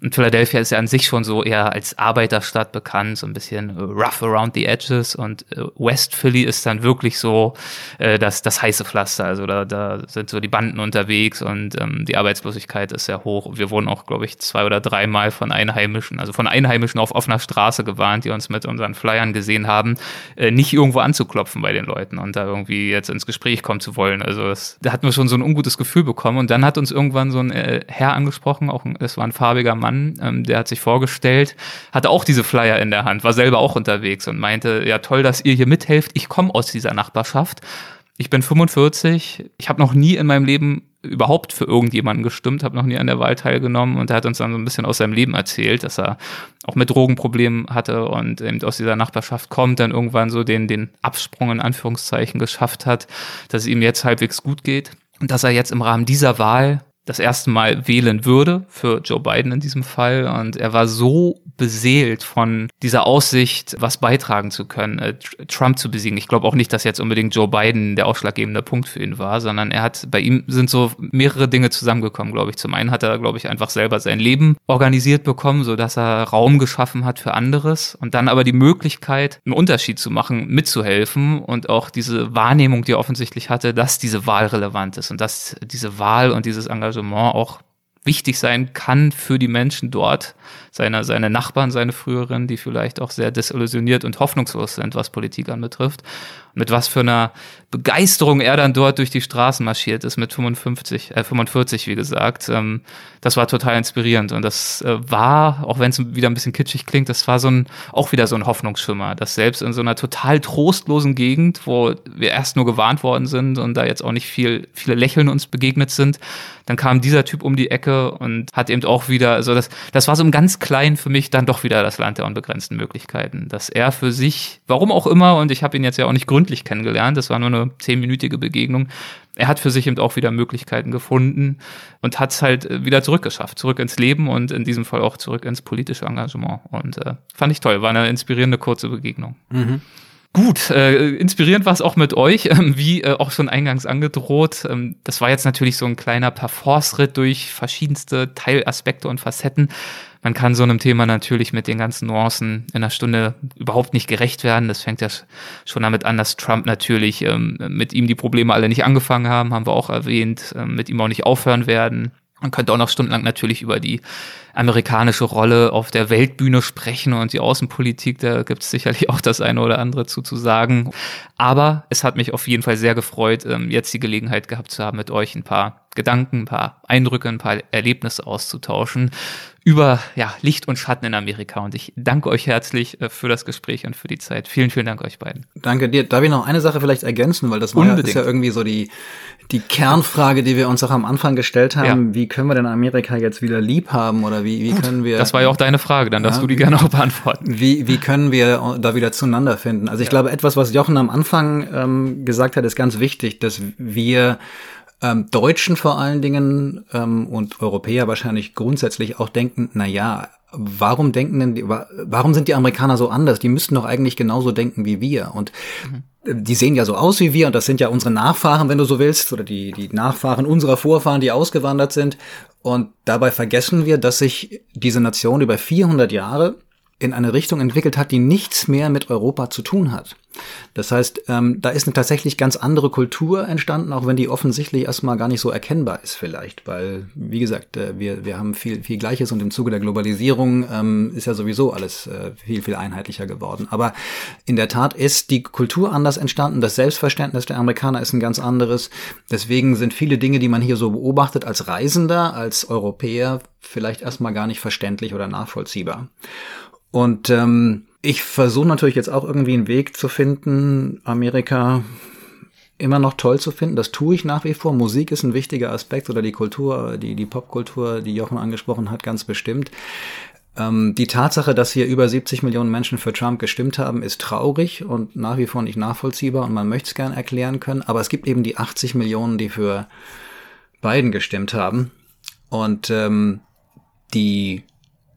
und Philadelphia ist ja an sich schon so eher als Arbeiterstadt bekannt, so ein bisschen rough around the edges. Und äh, West Philly ist dann wirklich so äh, das, das heiße Pflaster. Also da, da sind so die Banden unterwegs und ähm, die Arbeitslosigkeit ist sehr hoch. Wir wurden auch, glaube ich, zwei oder dreimal von Einheimischen, also von Einheimischen auf offener Straße gewarnt, die uns mit unseren Flyern gesehen haben, äh, nicht irgendwo anzuklopfen bei den Leuten und da irgendwie jetzt ins Gespräch kommen zu wollen. Also das, da hatten wir schon so ein ungutes Gefühl bekommen. Und dann hat uns irgendwann so ein äh, Herr angesprochen, auch es war ein farbiger Mann, Mann, ähm, der hat sich vorgestellt, hatte auch diese Flyer in der Hand, war selber auch unterwegs und meinte, ja toll, dass ihr hier mithelft, ich komme aus dieser Nachbarschaft. Ich bin 45, ich habe noch nie in meinem Leben überhaupt für irgendjemanden gestimmt, habe noch nie an der Wahl teilgenommen. Und er hat uns dann so ein bisschen aus seinem Leben erzählt, dass er auch mit Drogenproblemen hatte und eben aus dieser Nachbarschaft kommt, dann irgendwann so den, den Absprung in Anführungszeichen geschafft hat, dass es ihm jetzt halbwegs gut geht. Und dass er jetzt im Rahmen dieser Wahl das erste Mal wählen würde, für Joe Biden in diesem Fall. Und er war so beseelt von dieser Aussicht, was beitragen zu können, äh, Trump zu besiegen. Ich glaube auch nicht, dass jetzt unbedingt Joe Biden der ausschlaggebende Punkt für ihn war, sondern er hat, bei ihm sind so mehrere Dinge zusammengekommen, glaube ich. Zum einen hat er, glaube ich, einfach selber sein Leben organisiert bekommen, so dass er Raum geschaffen hat für anderes und dann aber die Möglichkeit, einen Unterschied zu machen, mitzuhelfen und auch diese Wahrnehmung, die er offensichtlich hatte, dass diese Wahl relevant ist und dass diese Wahl und dieses Engagement auch wichtig sein kann für die Menschen dort, seine, seine Nachbarn, seine früheren, die vielleicht auch sehr desillusioniert und hoffnungslos sind, was Politik anbetrifft. Mit was für einer Begeisterung er dann dort durch die Straßen marschiert ist mit 55, äh 45, wie gesagt. Ähm, das war total inspirierend und das äh, war, auch wenn es wieder ein bisschen kitschig klingt, das war so ein, auch wieder so ein Hoffnungsschimmer, dass selbst in so einer total trostlosen Gegend, wo wir erst nur gewarnt worden sind und da jetzt auch nicht viel, viele Lächeln uns begegnet sind, dann kam dieser Typ um die Ecke und hat eben auch wieder, also das, das war so ein ganz klein für mich dann doch wieder das Land der unbegrenzten Möglichkeiten, dass er für sich, warum auch immer, und ich habe ihn jetzt ja auch nicht gründlich kennengelernt, das war nur eine zehnminütige Begegnung, er hat für sich eben auch wieder Möglichkeiten gefunden und hat es halt äh, wieder zurückgeschafft, zurück ins Leben und in diesem Fall auch zurück ins politische Engagement. Und äh, fand ich toll, war eine inspirierende kurze Begegnung. Mhm. Gut, äh, inspirierend war es auch mit euch, ähm, wie äh, auch schon eingangs angedroht. Ähm, das war jetzt natürlich so ein kleiner Parforce-Ritt durch verschiedenste Teilaspekte und Facetten. Man kann so einem Thema natürlich mit den ganzen Nuancen in einer Stunde überhaupt nicht gerecht werden. Das fängt ja schon damit an, dass Trump natürlich ähm, mit ihm die Probleme alle nicht angefangen haben, haben wir auch erwähnt, ähm, mit ihm auch nicht aufhören werden. Man könnte auch noch stundenlang natürlich über die amerikanische Rolle auf der Weltbühne sprechen und die Außenpolitik, da gibt es sicherlich auch das eine oder andere zu, zu sagen. Aber es hat mich auf jeden Fall sehr gefreut, ähm, jetzt die Gelegenheit gehabt zu haben, mit euch ein paar Gedanken, ein paar Eindrücke, ein paar Erlebnisse auszutauschen über ja, Licht und Schatten in Amerika. Und ich danke euch herzlich äh, für das Gespräch und für die Zeit. Vielen, vielen Dank euch beiden. Danke dir. Darf ich noch eine Sache vielleicht ergänzen, weil das war ja, ist ja irgendwie so die, die Kernfrage, die wir uns auch am Anfang gestellt haben. Ja. Wie können wir denn Amerika jetzt wieder lieb haben oder wie, wie können wir. Das war ja auch deine Frage, dann darfst ja, du die gerne auch beantworten. Wie, wie können wir da wieder zueinander finden? Also ich glaube, etwas, was Jochen am Anfang ähm, gesagt hat, ist ganz wichtig, dass wir ähm, Deutschen vor allen Dingen ähm, und Europäer wahrscheinlich grundsätzlich auch denken, na ja, warum denken denn die, warum sind die Amerikaner so anders? Die müssten doch eigentlich genauso denken wie wir. Und mhm. die sehen ja so aus wie wir und das sind ja unsere Nachfahren, wenn du so willst, oder die, die Nachfahren unserer Vorfahren, die ausgewandert sind. Und dabei vergessen wir, dass sich diese Nation über 400 Jahre in eine Richtung entwickelt hat, die nichts mehr mit Europa zu tun hat. Das heißt, ähm, da ist eine tatsächlich ganz andere Kultur entstanden, auch wenn die offensichtlich erstmal gar nicht so erkennbar ist vielleicht, weil, wie gesagt, äh, wir, wir haben viel, viel Gleiches und im Zuge der Globalisierung ähm, ist ja sowieso alles äh, viel, viel einheitlicher geworden. Aber in der Tat ist die Kultur anders entstanden, das Selbstverständnis der Amerikaner ist ein ganz anderes. Deswegen sind viele Dinge, die man hier so beobachtet als Reisender, als Europäer, vielleicht erstmal gar nicht verständlich oder nachvollziehbar. Und ähm, ich versuche natürlich jetzt auch irgendwie einen Weg zu finden, Amerika immer noch toll zu finden. Das tue ich nach wie vor. Musik ist ein wichtiger Aspekt oder die Kultur, die, die Popkultur, die Jochen angesprochen hat, ganz bestimmt. Ähm, die Tatsache, dass hier über 70 Millionen Menschen für Trump gestimmt haben, ist traurig und nach wie vor nicht nachvollziehbar und man möchte es gern erklären können. Aber es gibt eben die 80 Millionen, die für Biden gestimmt haben. Und ähm, die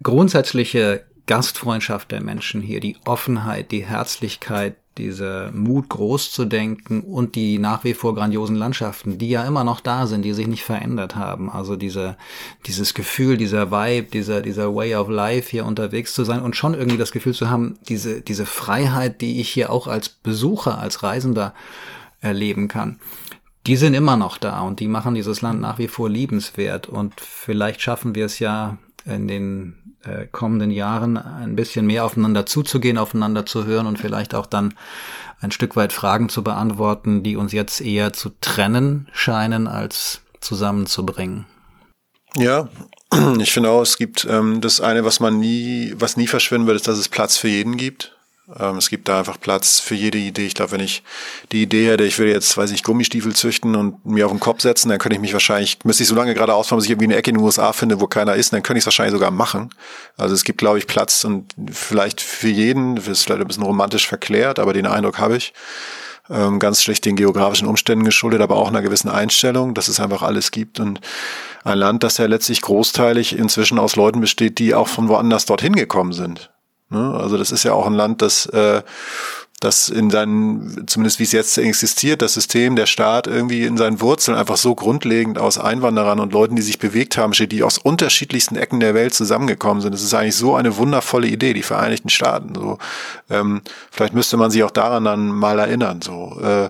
grundsätzliche Gastfreundschaft der Menschen hier, die Offenheit, die Herzlichkeit, dieser Mut groß zu denken und die nach wie vor grandiosen Landschaften, die ja immer noch da sind, die sich nicht verändert haben. Also diese, dieses Gefühl, dieser Vibe, dieser, dieser Way of Life hier unterwegs zu sein und schon irgendwie das Gefühl zu haben, diese, diese Freiheit, die ich hier auch als Besucher, als Reisender erleben kann. Die sind immer noch da und die machen dieses Land nach wie vor liebenswert und vielleicht schaffen wir es ja in den äh, kommenden Jahren ein bisschen mehr aufeinander zuzugehen, aufeinander zu hören und vielleicht auch dann ein Stück weit Fragen zu beantworten, die uns jetzt eher zu trennen scheinen als zusammenzubringen. Ja, ich finde auch, es gibt ähm, das eine, was man nie, was nie verschwinden wird, ist, dass es Platz für jeden gibt. Ähm, es gibt da einfach Platz für jede Idee. Ich glaube, wenn ich die Idee hätte, ich würde jetzt, weiß ich, Gummistiefel züchten und mir auf den Kopf setzen, dann könnte ich mich wahrscheinlich, müsste ich so lange gerade ausfahren, bis ich irgendwie eine Ecke in den USA finde, wo keiner ist, dann könnte ich es wahrscheinlich sogar machen. Also es gibt, glaube ich, Platz und vielleicht für jeden, das ist vielleicht ein bisschen romantisch verklärt, aber den Eindruck habe ich. Ähm, ganz schlecht den geografischen Umständen geschuldet, aber auch einer gewissen Einstellung, dass es einfach alles gibt und ein Land, das ja letztlich großteilig inzwischen aus Leuten besteht, die auch von woanders dorthin gekommen sind. Ne? Also das ist ja auch ein Land, das äh, dass in seinen, zumindest wie es jetzt existiert, das System, der Staat irgendwie in seinen Wurzeln einfach so grundlegend aus Einwanderern und Leuten, die sich bewegt haben, steht, die aus unterschiedlichsten Ecken der Welt zusammengekommen sind. Das ist eigentlich so eine wundervolle Idee, die Vereinigten Staaten. So, ähm, vielleicht müsste man sich auch daran dann mal erinnern. So, äh,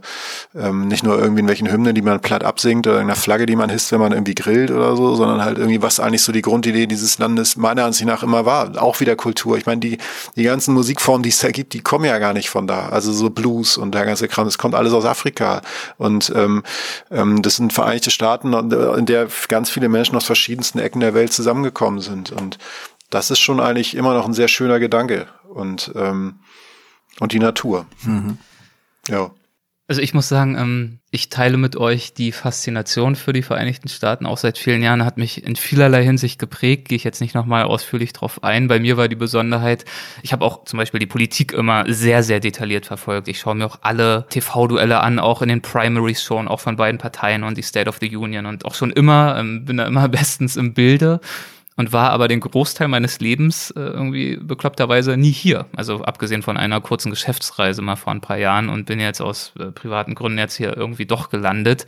ähm, nicht nur irgendwie in welchen Hymnen, die man platt absingt oder irgendeiner Flagge, die man hisst, wenn man irgendwie grillt oder so, sondern halt irgendwie, was eigentlich so die Grundidee dieses Landes meiner Ansicht nach immer war. Auch wieder Kultur. Ich meine, die, die ganzen Musikformen, die es da gibt, die kommen ja gar nicht von da. Also so Blues und der ganze Kram, das kommt alles aus Afrika. Und ähm, ähm, das sind Vereinigte Staaten, in der ganz viele Menschen aus verschiedensten Ecken der Welt zusammengekommen sind. Und das ist schon eigentlich immer noch ein sehr schöner Gedanke. Und, ähm, und die Natur. Mhm. Ja. Also ich muss sagen, ähm, ich teile mit euch die Faszination für die Vereinigten Staaten auch seit vielen Jahren, hat mich in vielerlei Hinsicht geprägt, gehe ich jetzt nicht nochmal ausführlich drauf ein. Bei mir war die Besonderheit, ich habe auch zum Beispiel die Politik immer sehr, sehr detailliert verfolgt. Ich schaue mir auch alle TV-Duelle an, auch in den Primaries schon, auch von beiden Parteien und die State of the Union und auch schon immer, ähm, bin da immer bestens im Bilde und war aber den Großteil meines Lebens äh, irgendwie bekloppterweise nie hier. Also abgesehen von einer kurzen Geschäftsreise mal vor ein paar Jahren und bin jetzt aus äh, privaten Gründen jetzt hier irgendwie doch gelandet.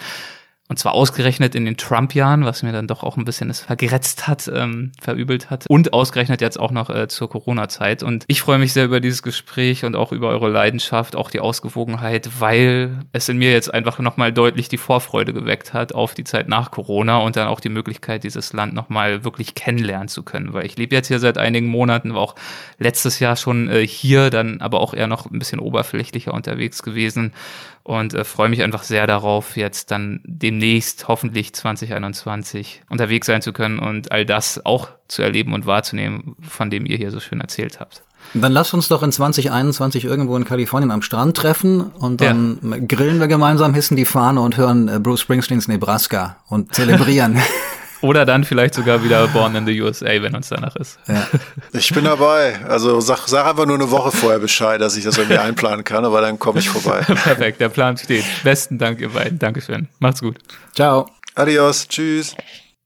Und zwar ausgerechnet in den Trump-Jahren, was mir dann doch auch ein bisschen es vergrätzt hat, ähm, verübelt hat. Und ausgerechnet jetzt auch noch äh, zur Corona-Zeit. Und ich freue mich sehr über dieses Gespräch und auch über eure Leidenschaft, auch die Ausgewogenheit, weil es in mir jetzt einfach nochmal deutlich die Vorfreude geweckt hat auf die Zeit nach Corona und dann auch die Möglichkeit, dieses Land nochmal wirklich kennenlernen zu können. Weil ich lebe jetzt hier seit einigen Monaten, war auch letztes Jahr schon äh, hier, dann aber auch eher noch ein bisschen oberflächlicher unterwegs gewesen und äh, freue mich einfach sehr darauf, jetzt dann demnächst hoffentlich 2021 unterwegs sein zu können und all das auch zu erleben und wahrzunehmen, von dem ihr hier so schön erzählt habt. Dann lass uns doch in 2021 irgendwo in Kalifornien am Strand treffen und dann ja. grillen wir gemeinsam, hissen die Fahne und hören äh, Bruce Springsteens Nebraska und zelebrieren. Oder dann vielleicht sogar wieder Born in the USA, wenn uns danach ist. Ja. Ich bin dabei. Also sag, sag einfach nur eine Woche vorher Bescheid, dass ich das irgendwie einplanen kann, aber dann komme ich vorbei. Perfekt, der Plan steht. Besten Dank, ihr beiden. Dankeschön. Macht's gut. Ciao. Adios. Tschüss.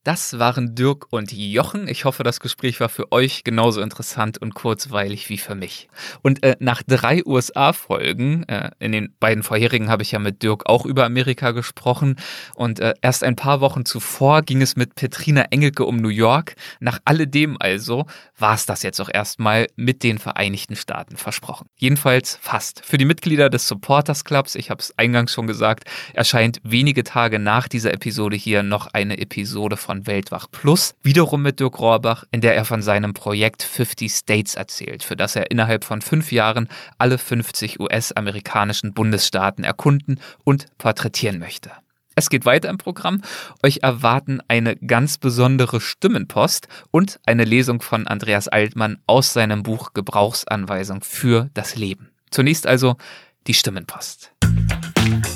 Das waren Dirk und Jochen. Ich hoffe, das Gespräch war für euch genauso interessant und kurzweilig wie für mich. Und äh, nach drei USA-Folgen, äh, in den beiden vorherigen habe ich ja mit Dirk auch über Amerika gesprochen. Und äh, erst ein paar Wochen zuvor ging es mit Petrina Engelke um New York. Nach alledem also war es das jetzt auch erstmal mit den Vereinigten Staaten versprochen. Jedenfalls fast. Für die Mitglieder des Supporters Clubs, ich habe es eingangs schon gesagt, erscheint wenige Tage nach dieser Episode hier noch eine Episode von von Weltwach Plus, wiederum mit Dirk Rohrbach, in der er von seinem Projekt 50 States erzählt, für das er innerhalb von fünf Jahren alle 50 US-amerikanischen Bundesstaaten erkunden und porträtieren möchte. Es geht weiter im Programm. Euch erwarten eine ganz besondere Stimmenpost und eine Lesung von Andreas Altmann aus seinem Buch Gebrauchsanweisung für das Leben. Zunächst also die Stimmenpost.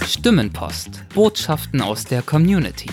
Stimmenpost. Botschaften aus der Community.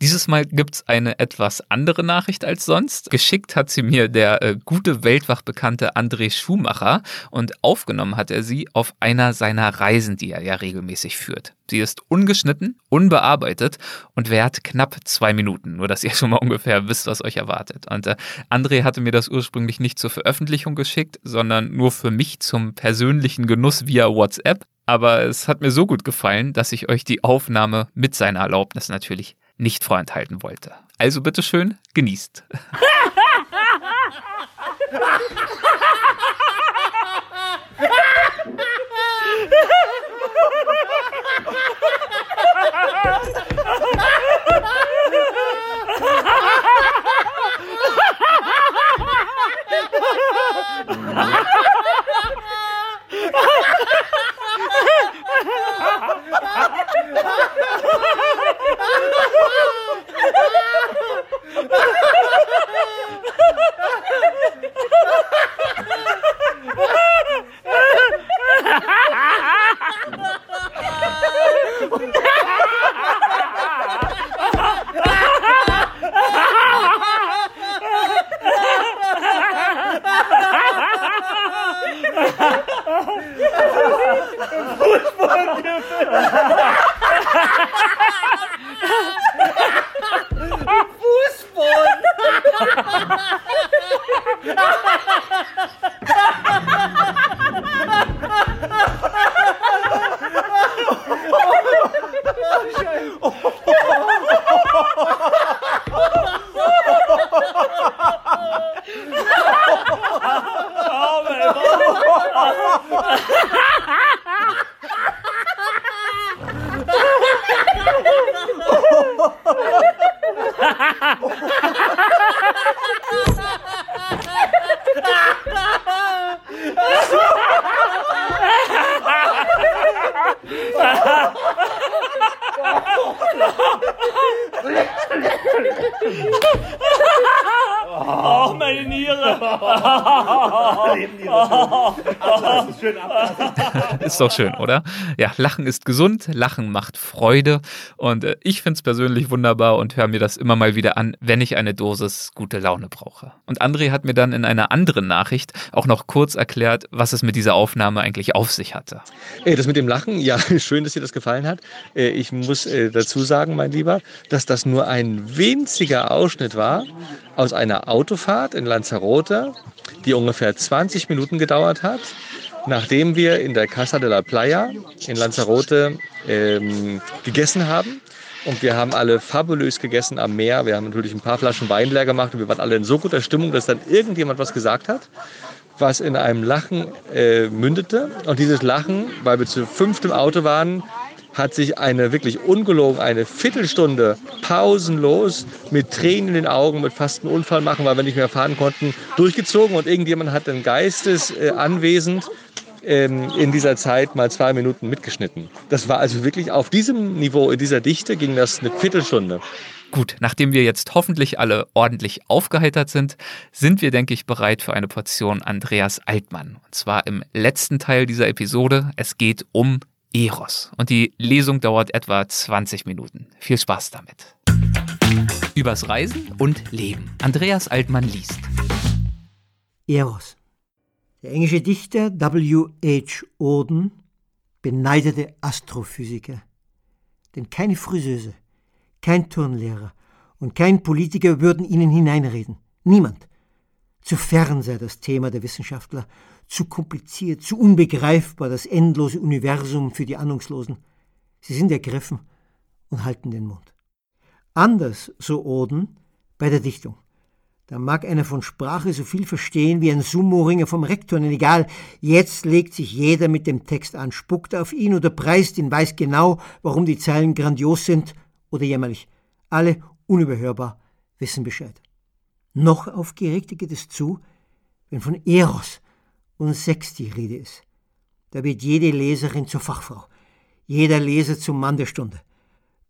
Dieses Mal gibt's eine etwas andere Nachricht als sonst. Geschickt hat sie mir der äh, gute Weltwachbekannte André Schumacher und aufgenommen hat er sie auf einer seiner Reisen, die er ja regelmäßig führt. Sie ist ungeschnitten, unbearbeitet und währt knapp zwei Minuten. Nur, dass ihr schon mal ungefähr wisst, was euch erwartet. Und äh, André hatte mir das ursprünglich nicht zur Veröffentlichung geschickt, sondern nur für mich zum persönlichen Genuss via WhatsApp. Aber es hat mir so gut gefallen, dass ich euch die Aufnahme mit seiner Erlaubnis natürlich nicht vorenthalten wollte. Also bitteschön, genießt. Ha ha ha! Eu vou. Oh, ist doch schön, oder? Ja, Lachen ist gesund, Lachen macht Freude und äh, ich finde es persönlich wunderbar und höre mir das immer mal wieder an, wenn ich eine Dosis gute Laune brauche. Und André hat mir dann in einer anderen Nachricht auch noch kurz erklärt, was es mit dieser Aufnahme eigentlich auf sich hatte. Das mit dem Lachen, ja, schön, dass dir das gefallen hat. Äh, ich muss äh, dazu sagen, mein Lieber, dass das nur ein winziger Ausschnitt war aus einer Autofahrt in Lanzarote, die ungefähr 20 Minuten gedauert hat, nachdem wir in der Casa de la Playa in Lanzarote ähm, gegessen haben. Und wir haben alle fabulös gegessen am Meer. Wir haben natürlich ein paar Flaschen Wein leer gemacht und wir waren alle in so guter Stimmung, dass dann irgendjemand was gesagt hat, was in einem Lachen äh, mündete. Und dieses Lachen, weil wir zu fünft im Auto waren, hat sich eine wirklich ungelogen eine Viertelstunde pausenlos mit Tränen in den Augen, mit fast einem Unfall machen, weil wir nicht mehr fahren konnten, durchgezogen und irgendjemand hat dann geistesanwesend äh, ähm, in dieser Zeit mal zwei Minuten mitgeschnitten. Das war also wirklich auf diesem Niveau, in dieser Dichte ging das eine Viertelstunde. Gut, nachdem wir jetzt hoffentlich alle ordentlich aufgeheitert sind, sind wir, denke ich, bereit für eine Portion Andreas Altmann. Und zwar im letzten Teil dieser Episode. Es geht um Eros. Und die Lesung dauert etwa 20 Minuten. Viel Spaß damit. Übers Reisen und Leben. Andreas Altmann liest. Eros. Der englische Dichter W. H. Auden beneidete Astrophysiker. Denn keine Friseuse, kein Turnlehrer und kein Politiker würden ihnen hineinreden. Niemand. Zu fern sei das Thema der Wissenschaftler zu kompliziert, zu unbegreifbar, das endlose Universum für die Ahnungslosen. Sie sind ergriffen und halten den Mund. Anders, so Oden, bei der Dichtung. Da mag einer von Sprache so viel verstehen wie ein Sumo-Ringer vom Rektor, denn egal, jetzt legt sich jeder mit dem Text an, spuckt auf ihn oder preist ihn, weiß genau, warum die Zeilen grandios sind oder jämmerlich. Alle unüberhörbar wissen Bescheid. Noch aufgeregter geht es zu, wenn von Eros, und Sex die Rede ist. Da wird jede Leserin zur Fachfrau, jeder Leser zum Mann der Stunde.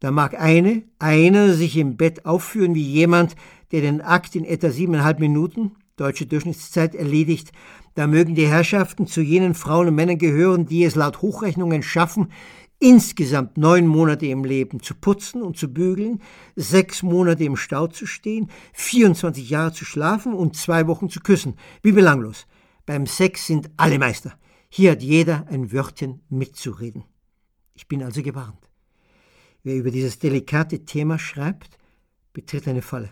Da mag eine, einer sich im Bett aufführen wie jemand, der den Akt in etwa siebeneinhalb Minuten, deutsche Durchschnittszeit, erledigt. Da mögen die Herrschaften zu jenen Frauen und Männern gehören, die es laut Hochrechnungen schaffen, insgesamt neun Monate im Leben zu putzen und zu bügeln, sechs Monate im Stau zu stehen, 24 Jahre zu schlafen und zwei Wochen zu küssen. Wie belanglos. Beim Sex sind alle Meister. Hier hat jeder ein Wörtchen mitzureden. Ich bin also gewarnt. Wer über dieses delikate Thema schreibt, betritt eine Falle.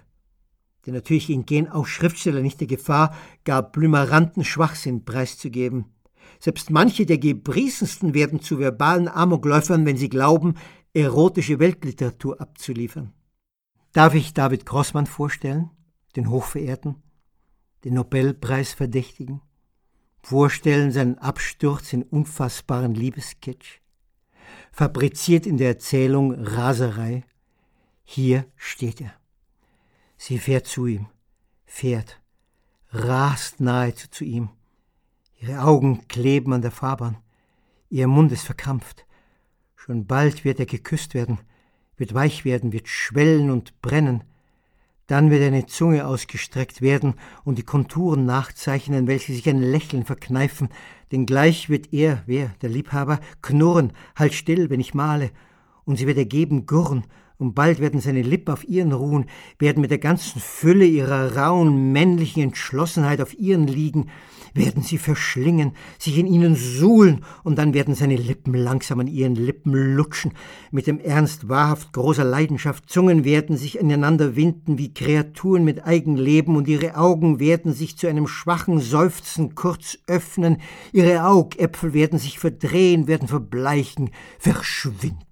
Denn natürlich entgehen auch Schriftsteller nicht der Gefahr, gar blümeranten Schwachsinn preiszugeben. Selbst manche der gebriesensten werden zu verbalen Amokläufern, wenn sie glauben, erotische Weltliteratur abzuliefern. Darf ich David Grossmann vorstellen, den Hochverehrten, den Nobelpreisverdächtigen? Vorstellen seinen Absturz in unfassbaren Liebeskitsch, fabriziert in der Erzählung Raserei. Hier steht er. Sie fährt zu ihm, fährt, rast nahezu zu ihm. Ihre Augen kleben an der Fahrbahn, ihr Mund ist verkrampft. Schon bald wird er geküsst werden, wird weich werden, wird schwellen und brennen. Dann wird eine Zunge ausgestreckt werden und die Konturen nachzeichnen, welche sich ein Lächeln verkneifen, denn gleich wird er, wer, der Liebhaber, knurren, halt still, wenn ich male, und sie wird ergeben gurren, und bald werden seine Lippen auf ihren ruhen, werden mit der ganzen Fülle ihrer rauen männlichen Entschlossenheit auf ihren liegen, werden sie verschlingen, sich in ihnen suhlen, und dann werden seine Lippen langsam an ihren Lippen lutschen, mit dem Ernst wahrhaft großer Leidenschaft, Zungen werden sich ineinander winden wie Kreaturen mit Eigenleben, und ihre Augen werden sich zu einem schwachen Seufzen kurz öffnen, ihre Augäpfel werden sich verdrehen, werden verbleichen, verschwinden.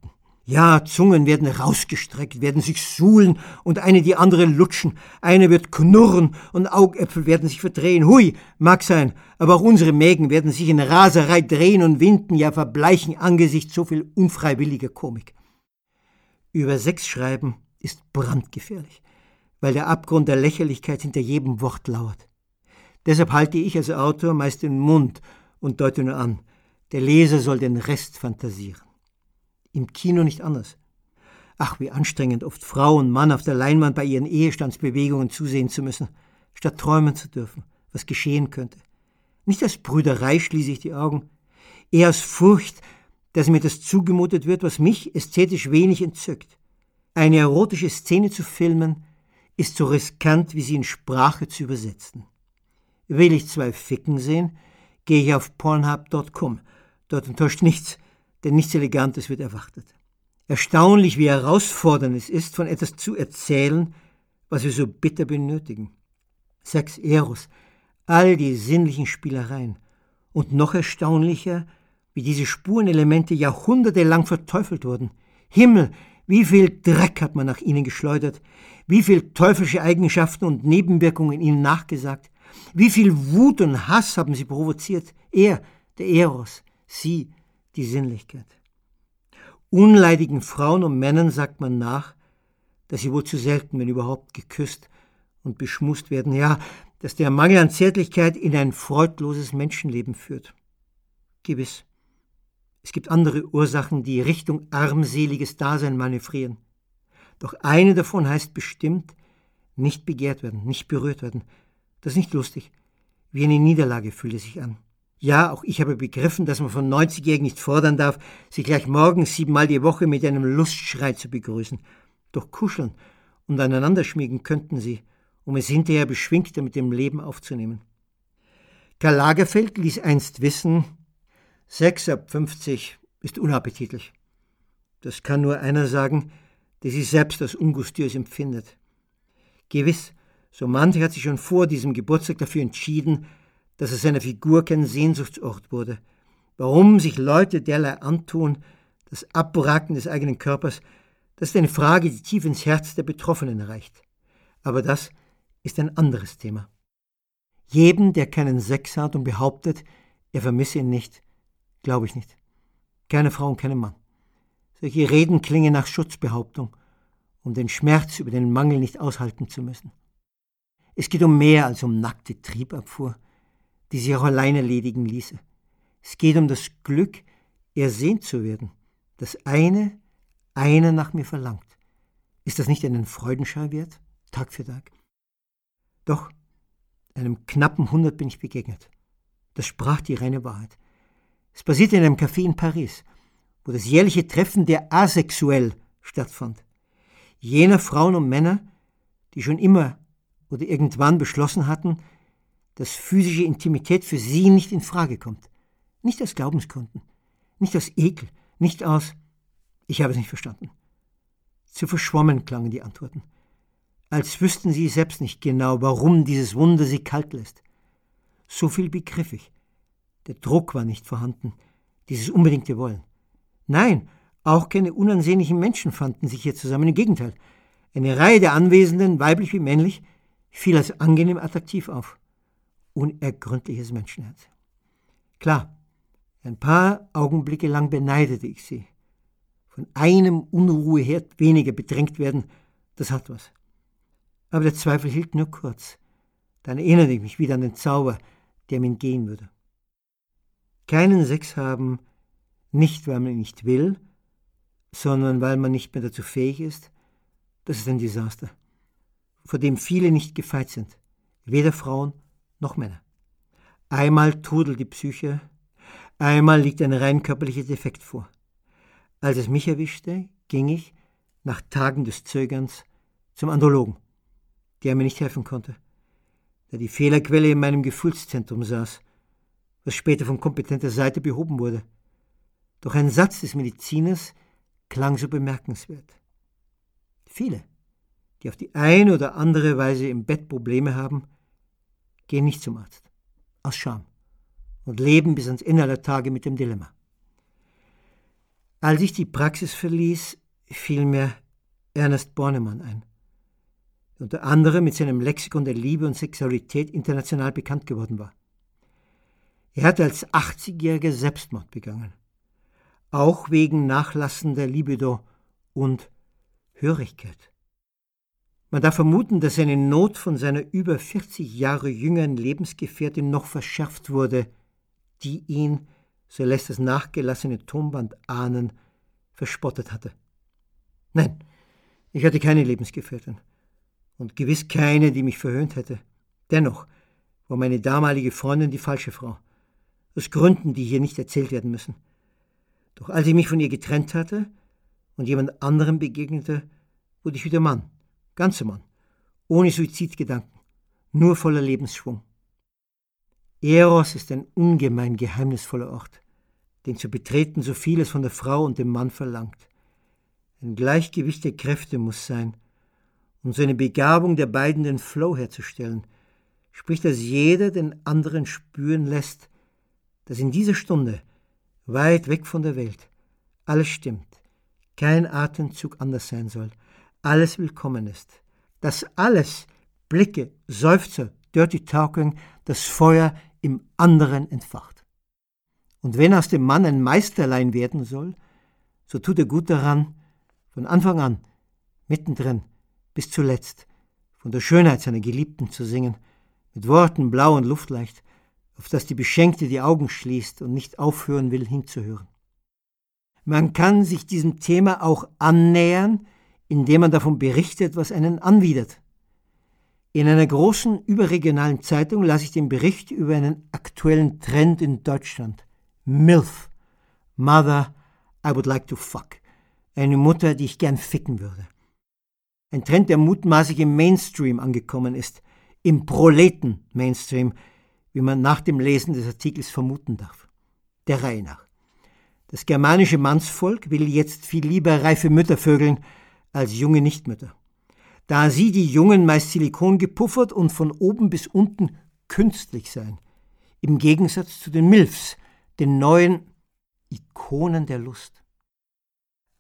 Ja, Zungen werden rausgestreckt, werden sich suhlen und eine die andere lutschen. Eine wird knurren und Augäpfel werden sich verdrehen. Hui, mag sein, aber auch unsere Mägen werden sich in Raserei drehen und winden, ja verbleichen angesichts so viel unfreiwilliger Komik. Über Sex schreiben ist brandgefährlich, weil der Abgrund der Lächerlichkeit hinter jedem Wort lauert. Deshalb halte ich als Autor meist den Mund und deute nur an. Der Leser soll den Rest fantasieren. Im Kino nicht anders. Ach, wie anstrengend, oft Frau und Mann auf der Leinwand bei ihren Ehestandsbewegungen zusehen zu müssen, statt träumen zu dürfen, was geschehen könnte. Nicht aus Brüderei schließe ich die Augen, eher aus Furcht, dass mir das zugemutet wird, was mich ästhetisch wenig entzückt. Eine erotische Szene zu filmen, ist so riskant, wie sie in Sprache zu übersetzen. Will ich zwei Ficken sehen, gehe ich auf pornhub.com. Dort enttäuscht nichts, denn nichts Elegantes wird erwartet. Erstaunlich, wie herausfordernd es ist, von etwas zu erzählen, was wir so bitter benötigen. Sex, Eros, all die sinnlichen Spielereien. Und noch erstaunlicher, wie diese Spurenelemente jahrhundertelang verteufelt wurden. Himmel, wie viel Dreck hat man nach ihnen geschleudert, wie viel teuflische Eigenschaften und Nebenwirkungen ihnen nachgesagt, wie viel Wut und Hass haben sie provoziert, er, der Eros, sie, die Sinnlichkeit. Unleidigen Frauen und Männern sagt man nach, dass sie wohl zu selten, wenn überhaupt, geküsst und beschmust werden, ja, dass der Mangel an Zärtlichkeit in ein freudloses Menschenleben führt. Gewiss. Es gibt andere Ursachen, die Richtung armseliges Dasein manövrieren. Doch eine davon heißt bestimmt, nicht begehrt werden, nicht berührt werden. Das ist nicht lustig. Wie eine Niederlage fühlt es sich an. Ja, auch ich habe begriffen, dass man von 90-Jährigen nicht fordern darf, sie gleich morgens siebenmal die Woche mit einem Lustschrei zu begrüßen. Doch kuscheln und aneinander schmiegen könnten sie, um es hinterher beschwingter mit dem Leben aufzunehmen. Karl Lagerfeld ließ einst wissen, Sex ab 50 ist unappetitlich. Das kann nur einer sagen, der sich selbst als ungustiös empfindet. Gewiss, so manche hat sich schon vor diesem Geburtstag dafür entschieden, dass es seiner Figur kein Sehnsuchtsort wurde. Warum sich Leute derlei antun, das Abwracken des eigenen Körpers, das ist eine Frage, die tief ins Herz der Betroffenen reicht. Aber das ist ein anderes Thema. Jedem, der keinen Sex hat und behauptet, er vermisse ihn nicht, glaube ich nicht. Keine Frau und keinen Mann. Solche Reden klingen nach Schutzbehauptung, um den Schmerz über den Mangel nicht aushalten zu müssen. Es geht um mehr als um nackte Triebabfuhr, die sich auch allein erledigen ließe. Es geht um das Glück, ersehnt zu werden, das eine, einer nach mir verlangt. Ist das nicht einen Freudenschrei wert, Tag für Tag? Doch, einem knappen Hundert bin ich begegnet. Das sprach die reine Wahrheit. Es passierte in einem Café in Paris, wo das jährliche Treffen der Asexuell stattfand. Jener Frauen und Männer, die schon immer oder irgendwann beschlossen hatten, dass physische Intimität für sie nicht in Frage kommt. Nicht aus Glaubensgründen, nicht aus Ekel, nicht aus Ich habe es nicht verstanden. Zu verschwommen klangen die Antworten, als wüssten sie selbst nicht genau, warum dieses Wunder sie kalt lässt. So viel begriff ich. Der Druck war nicht vorhanden, dieses unbedingte Wollen. Nein, auch keine unansehnlichen Menschen fanden sich hier zusammen. Im Gegenteil, eine Reihe der Anwesenden, weiblich wie männlich, fiel als angenehm attraktiv auf. Unergründliches Menschenherz. Klar, ein paar Augenblicke lang beneidete ich sie. Von einem Unruheherd weniger bedrängt werden, das hat was. Aber der Zweifel hielt nur kurz. Dann erinnerte ich mich wieder an den Zauber, der mir entgehen würde. Keinen Sex haben, nicht weil man nicht will, sondern weil man nicht mehr dazu fähig ist, das ist ein Desaster, vor dem viele nicht gefeit sind, weder Frauen noch Männer. Einmal trudelt die Psyche, einmal liegt ein rein körperlicher Defekt vor. Als es mich erwischte, ging ich, nach Tagen des Zögerns, zum Andrologen, der mir nicht helfen konnte, da die Fehlerquelle in meinem Gefühlszentrum saß was später von kompetenter Seite behoben wurde. Doch ein Satz des Mediziners klang so bemerkenswert. Viele, die auf die eine oder andere Weise im Bett Probleme haben, gehen nicht zum Arzt, aus Scham, und leben bis ans Ende aller Tage mit dem Dilemma. Als ich die Praxis verließ, fiel mir Ernest Bornemann ein, der unter anderem mit seinem Lexikon der Liebe und Sexualität international bekannt geworden war. Er hatte als 80-Jähriger Selbstmord begangen. Auch wegen nachlassender Libido und Hörigkeit. Man darf vermuten, dass seine Not von seiner über 40 Jahre jüngeren Lebensgefährtin noch verschärft wurde, die ihn, so lässt das nachgelassene Tonband ahnen, verspottet hatte. Nein, ich hatte keine Lebensgefährtin und gewiss keine, die mich verhöhnt hätte. Dennoch war meine damalige Freundin die falsche Frau. Aus Gründen, die hier nicht erzählt werden müssen. Doch als ich mich von ihr getrennt hatte und jemand anderem begegnete, wurde ich wieder Mann, ganzer Mann, ohne Suizidgedanken, nur voller Lebensschwung. Eros ist ein ungemein geheimnisvoller Ort, den zu betreten so vieles von der Frau und dem Mann verlangt. Ein Gleichgewicht der Kräfte muss sein, um so eine Begabung der beiden den Flow herzustellen, sprich, dass jeder den anderen spüren lässt, dass in dieser Stunde, weit weg von der Welt, alles stimmt, kein Atemzug anders sein soll, alles willkommen ist, dass alles, Blicke, Seufzer, Dirty Talking, das Feuer im anderen entfacht. Und wenn aus dem Mann ein Meisterlein werden soll, so tut er gut daran, von Anfang an, mittendrin, bis zuletzt, von der Schönheit seiner Geliebten zu singen, mit Worten blau und luftleicht, auf das die Beschenkte die Augen schließt und nicht aufhören will hinzuhören. Man kann sich diesem Thema auch annähern, indem man davon berichtet, was einen anwidert. In einer großen überregionalen Zeitung las ich den Bericht über einen aktuellen Trend in Deutschland. MILF. Mother, I would like to fuck. Eine Mutter, die ich gern ficken würde. Ein Trend, der mutmaßlich im Mainstream angekommen ist. Im Proleten-Mainstream, wie man nach dem Lesen des Artikels vermuten darf. Der Reihe nach. Das germanische Mannsvolk will jetzt viel lieber reife Mütter vögeln als junge Nichtmütter. Da sie die Jungen meist Silikon gepuffert und von oben bis unten künstlich seien. Im Gegensatz zu den Milfs, den neuen Ikonen der Lust.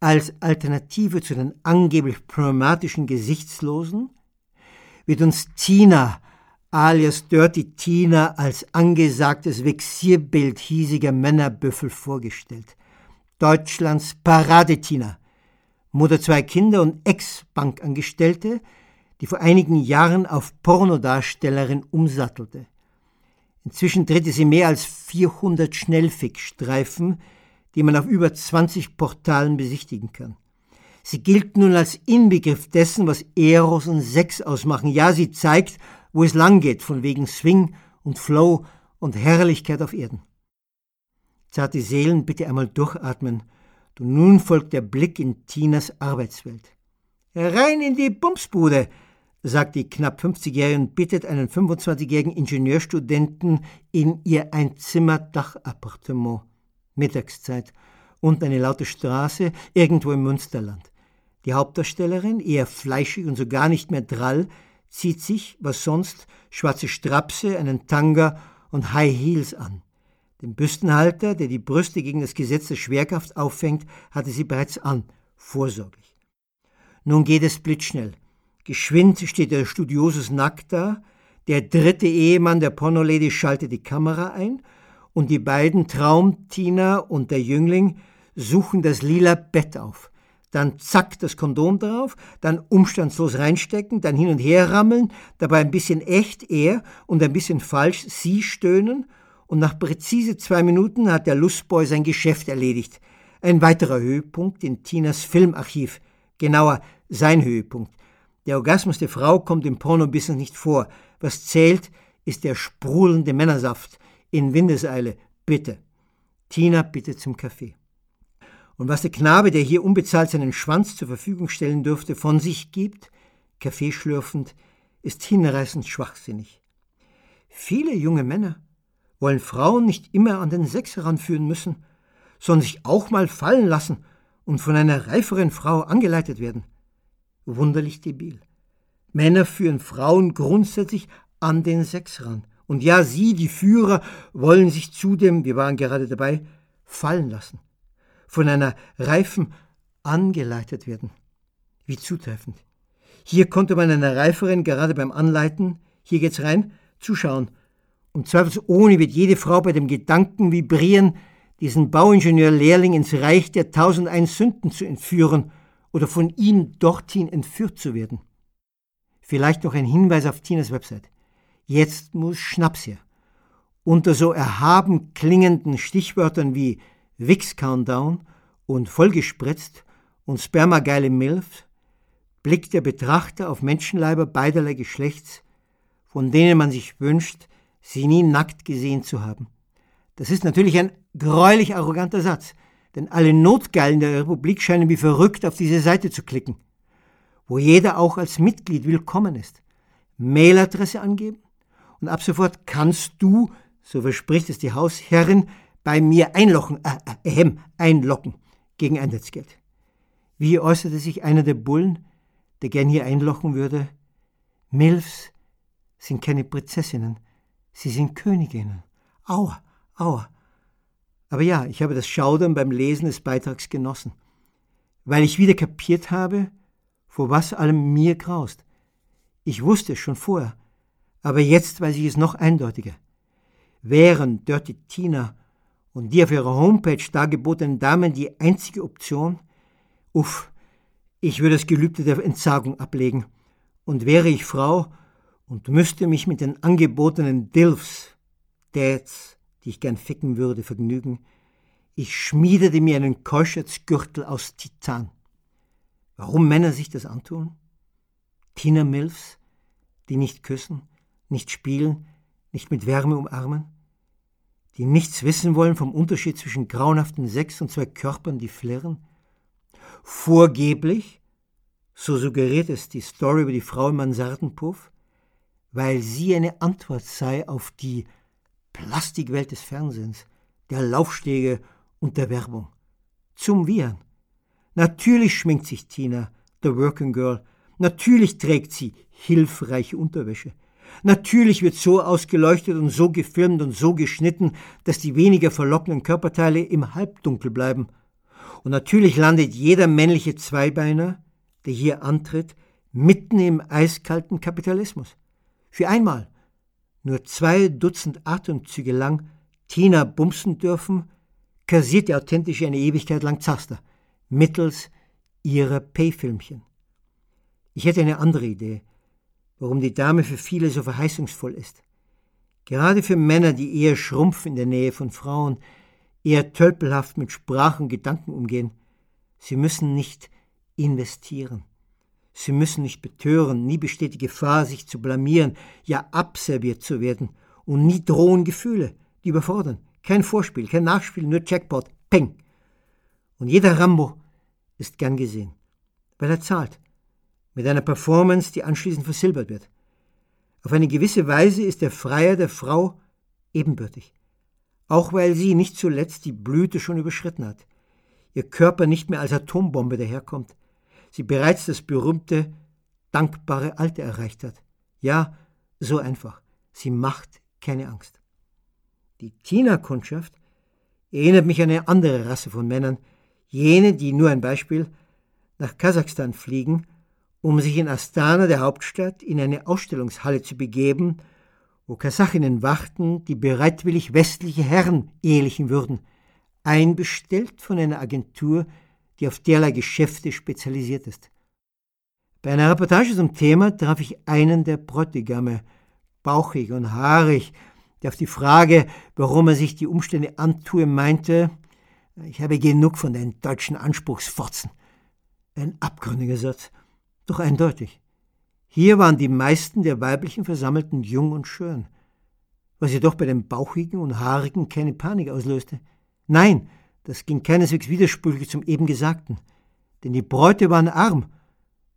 Als Alternative zu den angeblich problematischen Gesichtslosen wird uns Tina alias Dirty Tina als angesagtes Vexierbild hiesiger Männerbüffel vorgestellt. Deutschlands Paradetina, Mutter zwei Kinder und Ex-Bankangestellte, die vor einigen Jahren auf Pornodarstellerin umsattelte. Inzwischen drehte sie mehr als 400 Schnellfix-Streifen, die man auf über 20 Portalen besichtigen kann. Sie gilt nun als Inbegriff dessen, was Eros und Sex ausmachen. Ja, sie zeigt, wo es langgeht, von wegen Swing und Flow und Herrlichkeit auf Erden. Zarte Seelen, bitte einmal durchatmen. Und nun folgt der Blick in Tinas Arbeitswelt. Rein in die Bumsbude, sagt die knapp 50-Jährige und bittet einen 25-jährigen Ingenieurstudenten in ihr Einzimmer-Dachappartement. Mittagszeit und eine laute Straße irgendwo im Münsterland. Die Hauptdarstellerin, eher fleischig und so gar nicht mehr drall, zieht sich, was sonst, schwarze Strapse, einen Tanga und High Heels an. Den Büstenhalter, der die Brüste gegen das Gesetz der Schwerkraft auffängt, hatte sie bereits an, vorsorglich. Nun geht es blitzschnell. Geschwind steht der Studiosus nackt da, der dritte Ehemann der Pornolady schaltet die Kamera ein und die beiden Traum, Tina und der Jüngling, suchen das lila Bett auf dann zack das Kondom drauf, dann umstandslos reinstecken, dann hin und her rammeln, dabei ein bisschen echt er und ein bisschen falsch sie stöhnen und nach präzise zwei Minuten hat der Lustboy sein Geschäft erledigt. Ein weiterer Höhepunkt in Tinas Filmarchiv, genauer sein Höhepunkt. Der Orgasmus der Frau kommt im Pornobusiness nicht vor. Was zählt, ist der sprudelnde Männersaft in Windeseile. Bitte. Tina bitte zum Kaffee. Und was der Knabe, der hier unbezahlt seinen Schwanz zur Verfügung stellen dürfte, von sich gibt, Kaffee schlürfend, ist hinreißend schwachsinnig. Viele junge Männer wollen Frauen nicht immer an den Sex heranführen müssen, sondern sich auch mal fallen lassen und von einer reiferen Frau angeleitet werden. Wunderlich debil. Männer führen Frauen grundsätzlich an den Sex ran. Und ja, sie, die Führer, wollen sich zudem, wir waren gerade dabei, fallen lassen von einer Reifen angeleitet werden. Wie zutreffend. Hier konnte man einer Reiferen gerade beim Anleiten, hier geht's rein, zuschauen. Und zweifelsohne wird jede Frau bei dem Gedanken vibrieren, diesen Bauingenieur-Lehrling ins Reich der Tausendeins Sünden zu entführen oder von ihm dorthin entführt zu werden. Vielleicht noch ein Hinweis auf Tinas Website. Jetzt muss Schnaps her. Unter so erhaben klingenden Stichwörtern wie Wix Countdown und vollgespritzt und spermageile Milfs, blickt der Betrachter auf Menschenleiber beiderlei Geschlechts, von denen man sich wünscht, sie nie nackt gesehen zu haben. Das ist natürlich ein greulich arroganter Satz, denn alle Notgeilen der Republik scheinen wie verrückt auf diese Seite zu klicken, wo jeder auch als Mitglied willkommen ist. Mailadresse angeben und ab sofort kannst du, so verspricht es die Hausherrin, bei mir einlochen, äh, äh, einlocken gegen Einsatzgeld. Wie äußerte sich einer der Bullen, der gern hier einlochen würde? Milfs sind keine Prinzessinnen, sie sind Königinnen. Aua, aua. Aber ja, ich habe das Schaudern beim Lesen des Beitrags genossen, weil ich wieder kapiert habe, vor was allem mir graust. Ich wusste es schon vorher, aber jetzt weiß ich es noch eindeutiger. Wären Dirty Tina und die auf ihrer Homepage dargebotenen Damen die einzige Option, uff, ich würde das Gelübde der Entsagung ablegen. Und wäre ich Frau und müsste mich mit den angebotenen Dilfs, Dads, die ich gern ficken würde, vergnügen, ich schmiedete mir einen Keuschheitsgürtel aus Titan. Warum Männer sich das antun? Tina Milfs, die nicht küssen, nicht spielen, nicht mit Wärme umarmen, die nichts wissen wollen vom Unterschied zwischen grauenhaften Sex und zwei Körpern, die flirren, Vorgeblich, so suggeriert es die Story über die Frau im Mansardenpuff, weil sie eine Antwort sei auf die Plastikwelt des Fernsehens, der Laufstege und der Werbung. Zum Wiehern. Natürlich schminkt sich Tina, the Working Girl. Natürlich trägt sie hilfreiche Unterwäsche. Natürlich wird so ausgeleuchtet und so gefilmt und so geschnitten, dass die weniger verlockenden Körperteile im Halbdunkel bleiben – und natürlich landet jeder männliche Zweibeiner, der hier antritt, mitten im eiskalten Kapitalismus. Für einmal, nur zwei Dutzend Atemzüge lang, Tina bumsen dürfen, kassiert die authentische eine Ewigkeit lang Zaster, mittels ihrer Payfilmchen. Ich hätte eine andere Idee, warum die Dame für viele so verheißungsvoll ist. Gerade für Männer, die eher schrumpfen in der Nähe von Frauen, eher tölpelhaft mit Sprachen und Gedanken umgehen. Sie müssen nicht investieren. Sie müssen nicht betören, nie besteht die Gefahr, sich zu blamieren, ja abserviert zu werden. Und nie drohen Gefühle, die überfordern. Kein Vorspiel, kein Nachspiel, nur Jackpot, peng. Und jeder Rambo ist gern gesehen, weil er zahlt. Mit einer Performance, die anschließend versilbert wird. Auf eine gewisse Weise ist der Freier der Frau ebenbürtig auch weil sie nicht zuletzt die Blüte schon überschritten hat, ihr Körper nicht mehr als Atombombe daherkommt, sie bereits das berühmte, dankbare Alte erreicht hat. Ja, so einfach. Sie macht keine Angst. Die Tina-Kundschaft erinnert mich an eine andere Rasse von Männern, jene, die nur ein Beispiel nach Kasachstan fliegen, um sich in Astana, der Hauptstadt, in eine Ausstellungshalle zu begeben wo Kasachinnen warten, die bereitwillig westliche Herren ehelichen würden, einbestellt von einer Agentur, die auf derlei Geschäfte spezialisiert ist. Bei einer Reportage zum Thema traf ich einen der Bräutigame, bauchig und haarig, der auf die Frage, warum er sich die Umstände antue, meinte, ich habe genug von den deutschen Anspruchsfotzen. Ein abgründiger Satz, doch eindeutig. Hier waren die meisten der weiblichen Versammelten jung und schön, was jedoch bei den Bauchigen und Haarigen keine Panik auslöste. Nein, das ging keineswegs widersprüchlich zum eben Gesagten, denn die Bräute waren arm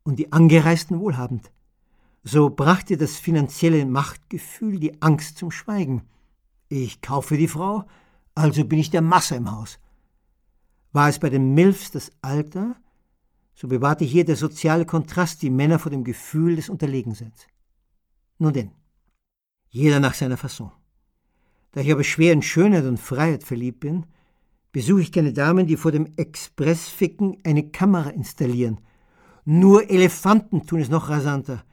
und die Angereisten wohlhabend. So brachte das finanzielle Machtgefühl die Angst zum Schweigen. Ich kaufe die Frau, also bin ich der Masse im Haus. War es bei den Milfs das Alter, so bewahrte hier der soziale Kontrast die Männer vor dem Gefühl des Unterlegenseins. Nun denn, jeder nach seiner Fasson. Da ich aber schwer in Schönheit und Freiheit verliebt bin, besuche ich keine Damen, die vor dem Expressficken eine Kamera installieren. Nur Elefanten tun es noch rasanter.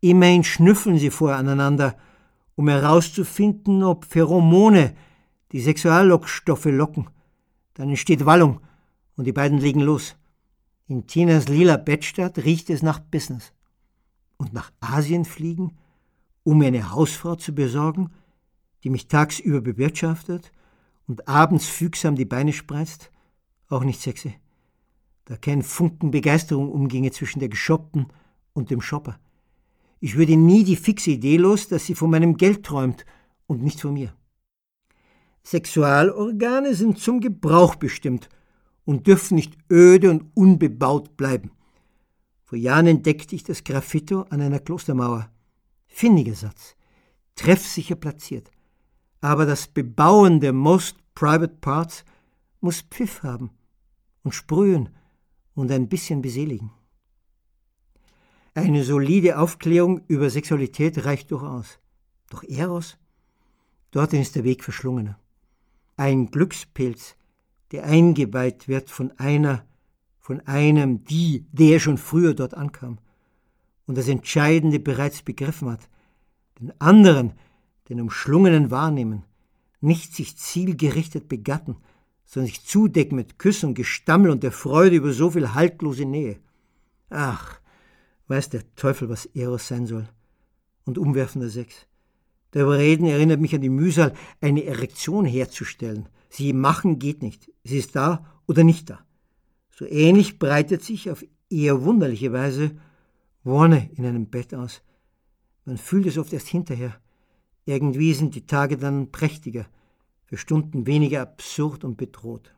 Immerhin schnüffeln sie vorher aneinander, um herauszufinden, ob Pheromone die Sexuallockstoffe locken. Dann entsteht Wallung und die beiden legen los. In Tinas lila Bettstadt riecht es nach Business. Und nach Asien fliegen, um mir eine Hausfrau zu besorgen, die mich tagsüber bewirtschaftet und abends fügsam die Beine spreizt, auch nicht sexy. Da kein Funken Begeisterung umginge zwischen der Geschoppten und dem Shopper. Ich würde nie die fixe Idee los, dass sie von meinem Geld träumt und nicht von mir. Sexualorgane sind zum Gebrauch bestimmt und dürfen nicht öde und unbebaut bleiben. Vor Jahren entdeckte ich das Graffito an einer Klostermauer. Findiger Satz, treffsicher platziert. Aber das Bebauen der Most Private Parts muss Pfiff haben und sprühen und ein bisschen beseligen. Eine solide Aufklärung über Sexualität reicht durchaus. Doch Eros? Dorthin ist der Weg verschlungener. Ein Glückspilz, der eingeweiht wird von einer, von einem, die, der schon früher dort ankam und das Entscheidende bereits begriffen hat, den anderen, den umschlungenen wahrnehmen, nicht sich zielgerichtet begatten, sondern sich zudecken mit Küssen, Gestammel und der Freude über so viel haltlose Nähe. Ach, weiß der Teufel, was Eros sein soll. Und umwerfender Sex. Der Überreden erinnert mich an die Mühsal, eine Erektion herzustellen. Sie machen geht nicht. Sie ist da oder nicht da. So ähnlich breitet sich auf eher wunderliche Weise Wonne in einem Bett aus. Man fühlt es oft erst hinterher. Irgendwie sind die Tage dann prächtiger, für Stunden weniger absurd und bedroht.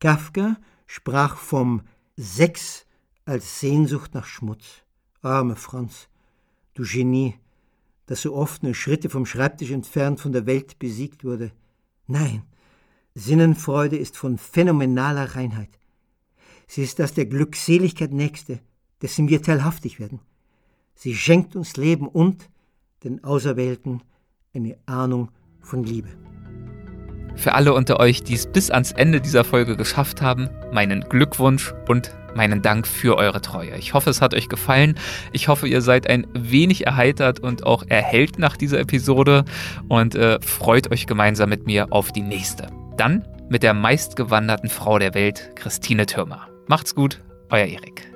Kafka sprach vom Sex als Sehnsucht nach Schmutz. Arme Franz, du Genie, das so oft nur Schritte vom Schreibtisch entfernt von der Welt besiegt wurde. Nein, Sinnenfreude ist von phänomenaler Reinheit. Sie ist das der Glückseligkeit Nächste, dessen wir teilhaftig werden. Sie schenkt uns Leben und den Auserwählten eine Ahnung von Liebe. Für alle unter euch, die es bis ans Ende dieser Folge geschafft haben, meinen Glückwunsch und meinen Dank für eure Treue. Ich hoffe, es hat euch gefallen. Ich hoffe, ihr seid ein wenig erheitert und auch erhellt nach dieser Episode und äh, freut euch gemeinsam mit mir auf die nächste. Dann mit der meistgewanderten Frau der Welt, Christine Türmer. Macht's gut, euer Erik.